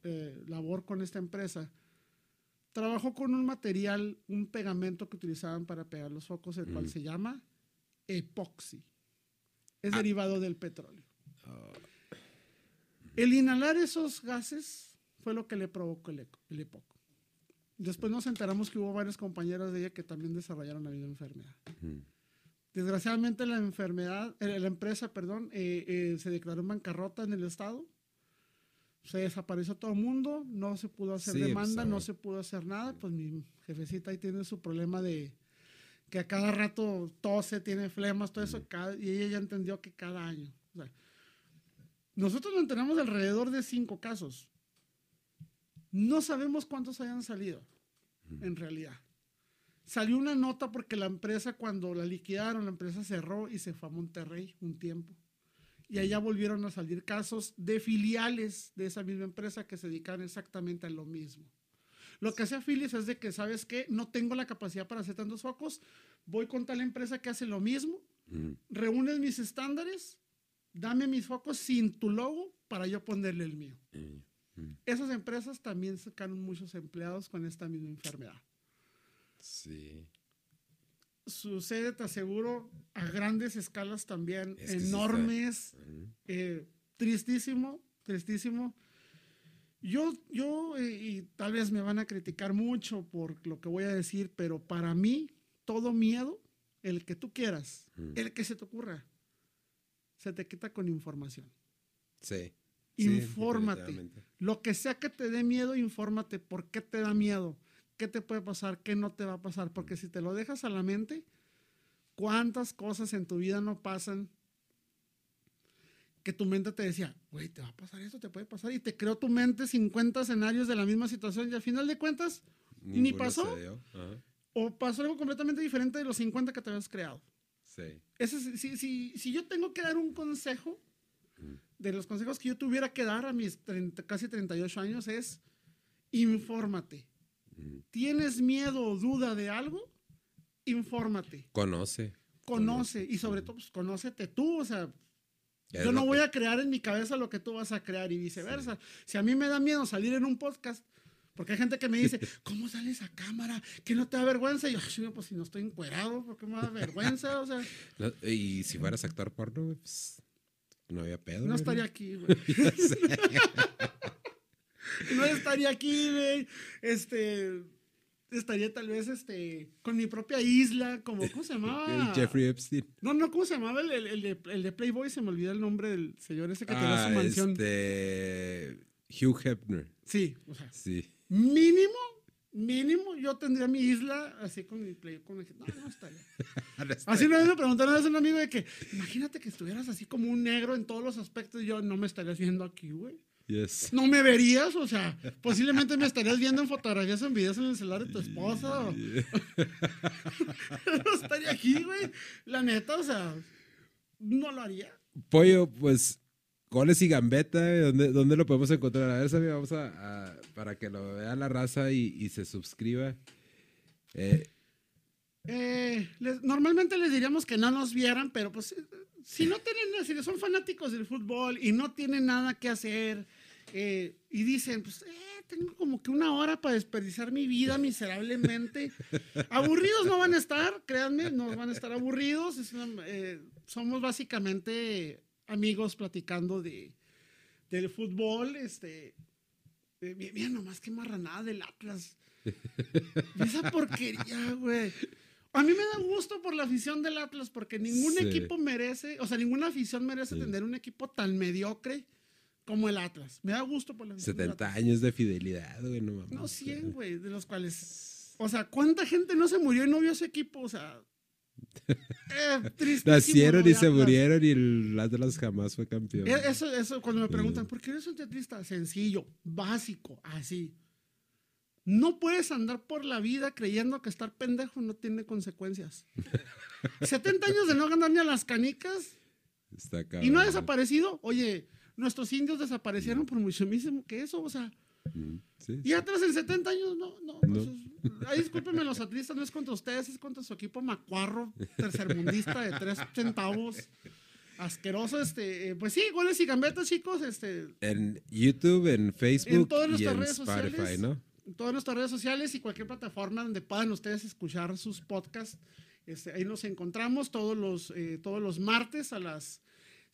[SPEAKER 2] eh, labor con esta empresa trabajó con un material, un pegamento que utilizaban para pegar los focos, el cual se llama epoxi. Es derivado del petróleo. El inhalar esos gases fue lo que le provocó el, el EPOC. Después nos enteramos que hubo varios compañeros de ella que también desarrollaron la misma enfermedad. Desgraciadamente la enfermedad, eh, la empresa, perdón, eh, eh, se declaró en bancarrota en el estado. Se desapareció todo el mundo, no se pudo hacer
[SPEAKER 1] Sí,
[SPEAKER 2] demanda,
[SPEAKER 1] pues,
[SPEAKER 2] no
[SPEAKER 1] ah.
[SPEAKER 2] se pudo hacer nada. Pues mi jefecita ahí tiene su problema de que a cada rato tose, tiene flemas, todo eso, cada- y ella ya entendió que cada año. o sea, nosotros nos tenemos alrededor de cinco casos. No sabemos cuántos hayan salido, en realidad. Salió una nota porque la empresa, cuando la liquidaron, la empresa cerró y se fue a Monterrey un tiempo. Y allá volvieron a salir casos de filiales de esa misma empresa que se dedican exactamente a lo mismo. Lo que hace Philips es de que, ¿sabes qué? No tengo la capacidad para hacer tantos focos, voy con tal empresa que hace lo mismo,
[SPEAKER 1] Mm.
[SPEAKER 2] reúnes mis estándares, dame mis focos sin tu logo para yo ponerle el mío.
[SPEAKER 1] Mm.
[SPEAKER 2] Esas empresas también sacaron muchos empleados con esta misma enfermedad.
[SPEAKER 1] Sí.
[SPEAKER 2] Sucede, te aseguro, a grandes escalas también,
[SPEAKER 1] Es que sí
[SPEAKER 2] enormes. Eh, tristísimo, tristísimo. Yo, yo, eh, y tal vez me van a criticar mucho por lo que voy a decir, pero para mí, todo miedo, el que tú quieras,
[SPEAKER 1] Mm.
[SPEAKER 2] el que se te ocurra, se te quita con información.
[SPEAKER 1] Sí.
[SPEAKER 2] Infórmate. Lo que sea que te dé miedo, infórmate. ¿Por qué te da miedo? ¿Qué te puede pasar? ¿Qué no te va a pasar? Porque si te lo dejas a la mente, ¿cuántas cosas en tu vida no pasan que tu mente te decía, güey, te va a pasar esto, te puede pasar? Y te creó tu mente 50 escenarios de la misma situación y al final de cuentas, Ni
[SPEAKER 1] Ninguno
[SPEAKER 2] pasó.
[SPEAKER 1] dio. Ajá.
[SPEAKER 2] o pasó algo completamente diferente de los 50 que te habías creado.
[SPEAKER 1] Sí.
[SPEAKER 2] Ese es- si, si- si yo tengo que dar un consejo, de los consejos que yo tuviera que dar a mis 30 casi 38 años es, infórmate. ¿Tienes miedo o duda de algo? Infórmate.
[SPEAKER 1] Conoce.
[SPEAKER 2] Conoce. Y sobre todo, pues, conócete tú. O sea,
[SPEAKER 1] Es
[SPEAKER 2] yo no voy
[SPEAKER 1] que-
[SPEAKER 2] a crear en mi cabeza lo que tú vas a crear y viceversa. Si a mí me da miedo salir en un podcast, porque hay gente que me dice, ¿cómo sales a cámara? ¿Que no te da vergüenza? Y yo, "Ay, pues si no estoy encuerado, ¿por qué me da vergüenza? O sea,
[SPEAKER 1] No, y si fueras actor porno, güey, pues no había pedo.
[SPEAKER 2] no
[SPEAKER 1] güey,
[SPEAKER 2] estaría aquí, güey. No estaría aquí, güey. Este, estaría tal vez, este, con mi propia isla, como, ¿cómo se llamaba?
[SPEAKER 1] El Jeffrey Epstein.
[SPEAKER 2] No, no, ¿cómo se llamaba el, el- el de, el de Playboy? Se me olvidó el nombre del señor ese que tenía
[SPEAKER 1] Ah,
[SPEAKER 2] su mansión.
[SPEAKER 1] este. Hugh Hefner.
[SPEAKER 2] Sí, o sea,
[SPEAKER 1] Sí.
[SPEAKER 2] mínimo, mínimo, yo tendría mi isla así con mi play. Con el- no, no estaría. Así una vez me preguntaron a un amigo de que, imagínate que estuvieras así como un negro en todos los aspectos. Y yo, no me estarías viendo aquí, güey.
[SPEAKER 1] Yes.
[SPEAKER 2] No me verías, o sea, posiblemente me estarías viendo en fotografías o en videos en el celular de tu esposa. no estaría aquí, güey. La neta, o sea, no lo haría.
[SPEAKER 1] Pollo, pues, goles y gambeta, güey, ¿dónde, dónde lo podemos encontrar? A ver, Sammy, vamos a, a- para que lo vea la raza y, y se suscriba. Eh,
[SPEAKER 2] Eh, les- normalmente les diríamos que no nos vieran, pero pues eh, si no tienen, si son fanáticos del fútbol y no tienen nada que hacer eh, y dicen, pues eh, tengo como que una hora para desperdiciar mi vida miserablemente, aburridos no van a estar, créanme, no van a estar aburridos. es una- eh, somos básicamente amigos platicando de, del fútbol. Este, mi- mira nomás qué marranada del Atlas. Esa porquería, güey. A mí me da gusto por la afición del Atlas, porque ningún
[SPEAKER 1] Sí.
[SPEAKER 2] equipo merece, o sea, ninguna afición merece
[SPEAKER 1] Sí.
[SPEAKER 2] tener un equipo tan mediocre como el Atlas. Me da gusto por la afición del
[SPEAKER 1] 70
[SPEAKER 2] Atlas.
[SPEAKER 1] años de fidelidad, güey, no mames.
[SPEAKER 2] No, 100, güey, de los cuales. O sea, ¿cuánta gente no se murió y no vio ese equipo? O sea. eh,
[SPEAKER 1] Nacieron
[SPEAKER 2] ¿no?
[SPEAKER 1] y se murieron y el Atlas jamás fue campeón.
[SPEAKER 2] Eh, Eso, eso, cuando me preguntan. ¿por qué eres un teatrista? Sencillo, básico, así. No puedes andar por la vida creyendo que estar pendejo no tiene consecuencias. 70 años de no ganar ni a las canicas
[SPEAKER 1] Está
[SPEAKER 2] y
[SPEAKER 1] cabrón.
[SPEAKER 2] no ha desaparecido. Oye, nuestros indios desaparecieron por muchísimo que eso, o sea.
[SPEAKER 1] Sí,
[SPEAKER 2] Y atrás en 70 años, no, no.
[SPEAKER 1] No.
[SPEAKER 2] pues, ay, discúlpenme los atlistas, no es contra ustedes, es contra su equipo macuarro, tercermundista de tres centavos. Asqueroso, este, eh, pues sí, goles y gambetas, chicos, este,
[SPEAKER 1] En YouTube, en Facebook
[SPEAKER 2] En todas
[SPEAKER 1] y
[SPEAKER 2] nuestras
[SPEAKER 1] en
[SPEAKER 2] redes
[SPEAKER 1] Spotify,
[SPEAKER 2] sociales.
[SPEAKER 1] ¿no?
[SPEAKER 2] en todas nuestras redes sociales y cualquier plataforma donde puedan ustedes escuchar sus podcasts. Este, ahí nos encontramos todos los, eh, todos los martes a las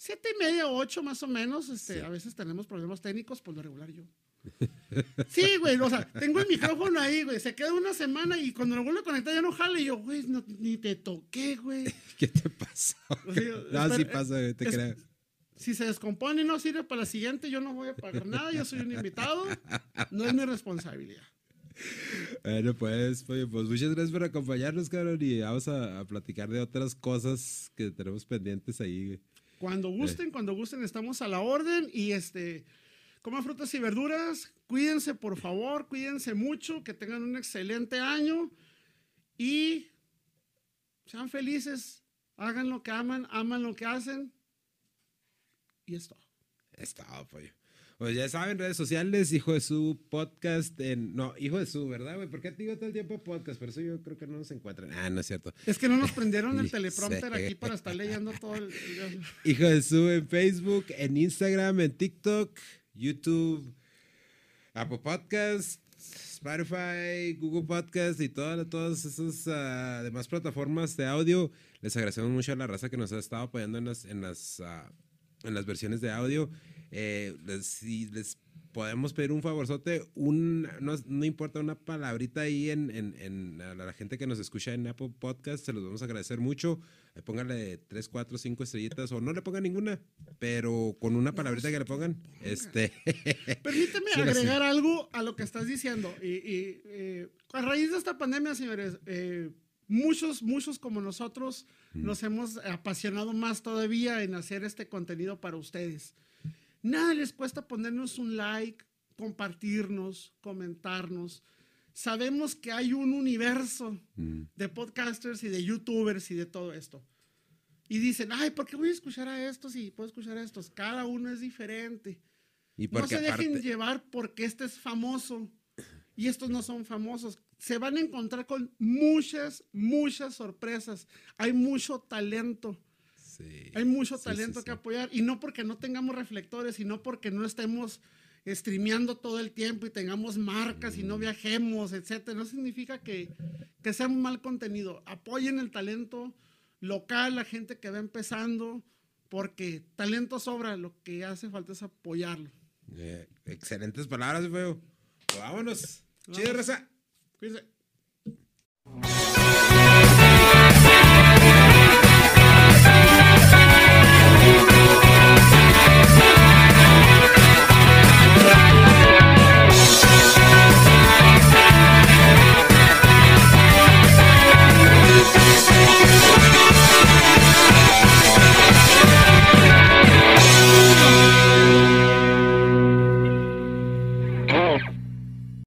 [SPEAKER 2] siete y media ocho más o menos. Este,
[SPEAKER 1] Sí.
[SPEAKER 2] A veces tenemos problemas técnicos, por lo regular yo. Sí, güey, o sea, tengo el micrófono ahí, güey. Se queda una semana y cuando lo vuelvo a conectar ya no jale. Y yo, güey, no- ni te toqué, güey.
[SPEAKER 1] ¿Qué te pasó?
[SPEAKER 2] O sea,
[SPEAKER 1] no, sí pasa, güey, te
[SPEAKER 2] es-
[SPEAKER 1] creo.
[SPEAKER 2] Si se descompone y no sirve para la siguiente, yo no voy a pagar nada. Yo soy un invitado. No es mi responsabilidad.
[SPEAKER 1] Bueno, pues, oye, pues muchas gracias por acompañarnos, cabrón. Y vamos a, a platicar de otras cosas que tenemos pendientes ahí, güey.
[SPEAKER 2] Cuando gusten, cuando gusten, estamos a la orden. Y este, coman frutas y verduras. Cuídense, por favor, cuídense mucho. Que tengan un excelente año. Y sean felices. Hagan lo que aman, aman lo que hacen. Y es todo.
[SPEAKER 1] Está, pollo. Pues ya saben, redes sociales, hijo de su podcast en. No, hijo de su, ¿verdad, güey? ¿Por qué te digo todo el tiempo podcast? Por eso yo creo que no nos encuentran. Ah, no es cierto.
[SPEAKER 2] Es que no nos prendieron el teleprompter aquí para estar leyendo todo el. el-
[SPEAKER 1] Hijo de su en Facebook, en Instagram, en TikTok, YouTube, Apple Podcast, Spotify, Google Podcast y todas, todas esas ah, demás plataformas de audio. Les agradecemos mucho a la raza que nos ha estado apoyando en las, en las, ah, en las versiones de audio. Eh, les- si les podemos pedir un favorzote, un, no, no importa una palabrita ahí en, en, en a la gente que nos escucha en Apple Podcast, se los vamos a agradecer mucho. Pónganle 3, 4, 5 estrellitas o no le pongan ninguna, pero con una palabrita que le pongan, este,
[SPEAKER 2] Permíteme
[SPEAKER 1] Sí, ahora sí.
[SPEAKER 2] agregar algo a lo que estás diciendo. Y, y, eh, a raíz de esta pandemia, señores, eh, muchos, muchos como nosotros nos hemos apasionado más todavía en hacer este contenido para ustedes. Nada les cuesta ponernos un like, compartirnos, comentarnos. Sabemos que hay un universo
[SPEAKER 1] mm,
[SPEAKER 2] de podcasters y de youtubers y de todo esto. Y dicen, ay, ¿por qué voy a escuchar a estos y puedo escuchar a estos? Cada uno es diferente.
[SPEAKER 1] y
[SPEAKER 2] No se dejen
[SPEAKER 1] aparte,
[SPEAKER 2] llevar porque este es famoso y estos no son famosos. Se van a encontrar con muchas, muchas sorpresas. Hay mucho talento.
[SPEAKER 1] Sí,
[SPEAKER 2] Hay mucho
[SPEAKER 1] sí,
[SPEAKER 2] talento
[SPEAKER 1] sí,
[SPEAKER 2] que apoyar. Y no porque no tengamos reflectores, sino porque no estemos streameando todo el tiempo y tengamos marcas y no viajemos, etcétera. No significa que, que sea un mal contenido. Apoyen el talento local, la gente que va empezando, porque talento sobra. Lo que hace falta es apoyarlo.
[SPEAKER 1] Eh, excelentes palabras, feo. Vámonos. Chido,
[SPEAKER 2] Vamos.
[SPEAKER 1] raza.
[SPEAKER 2] Cuídense.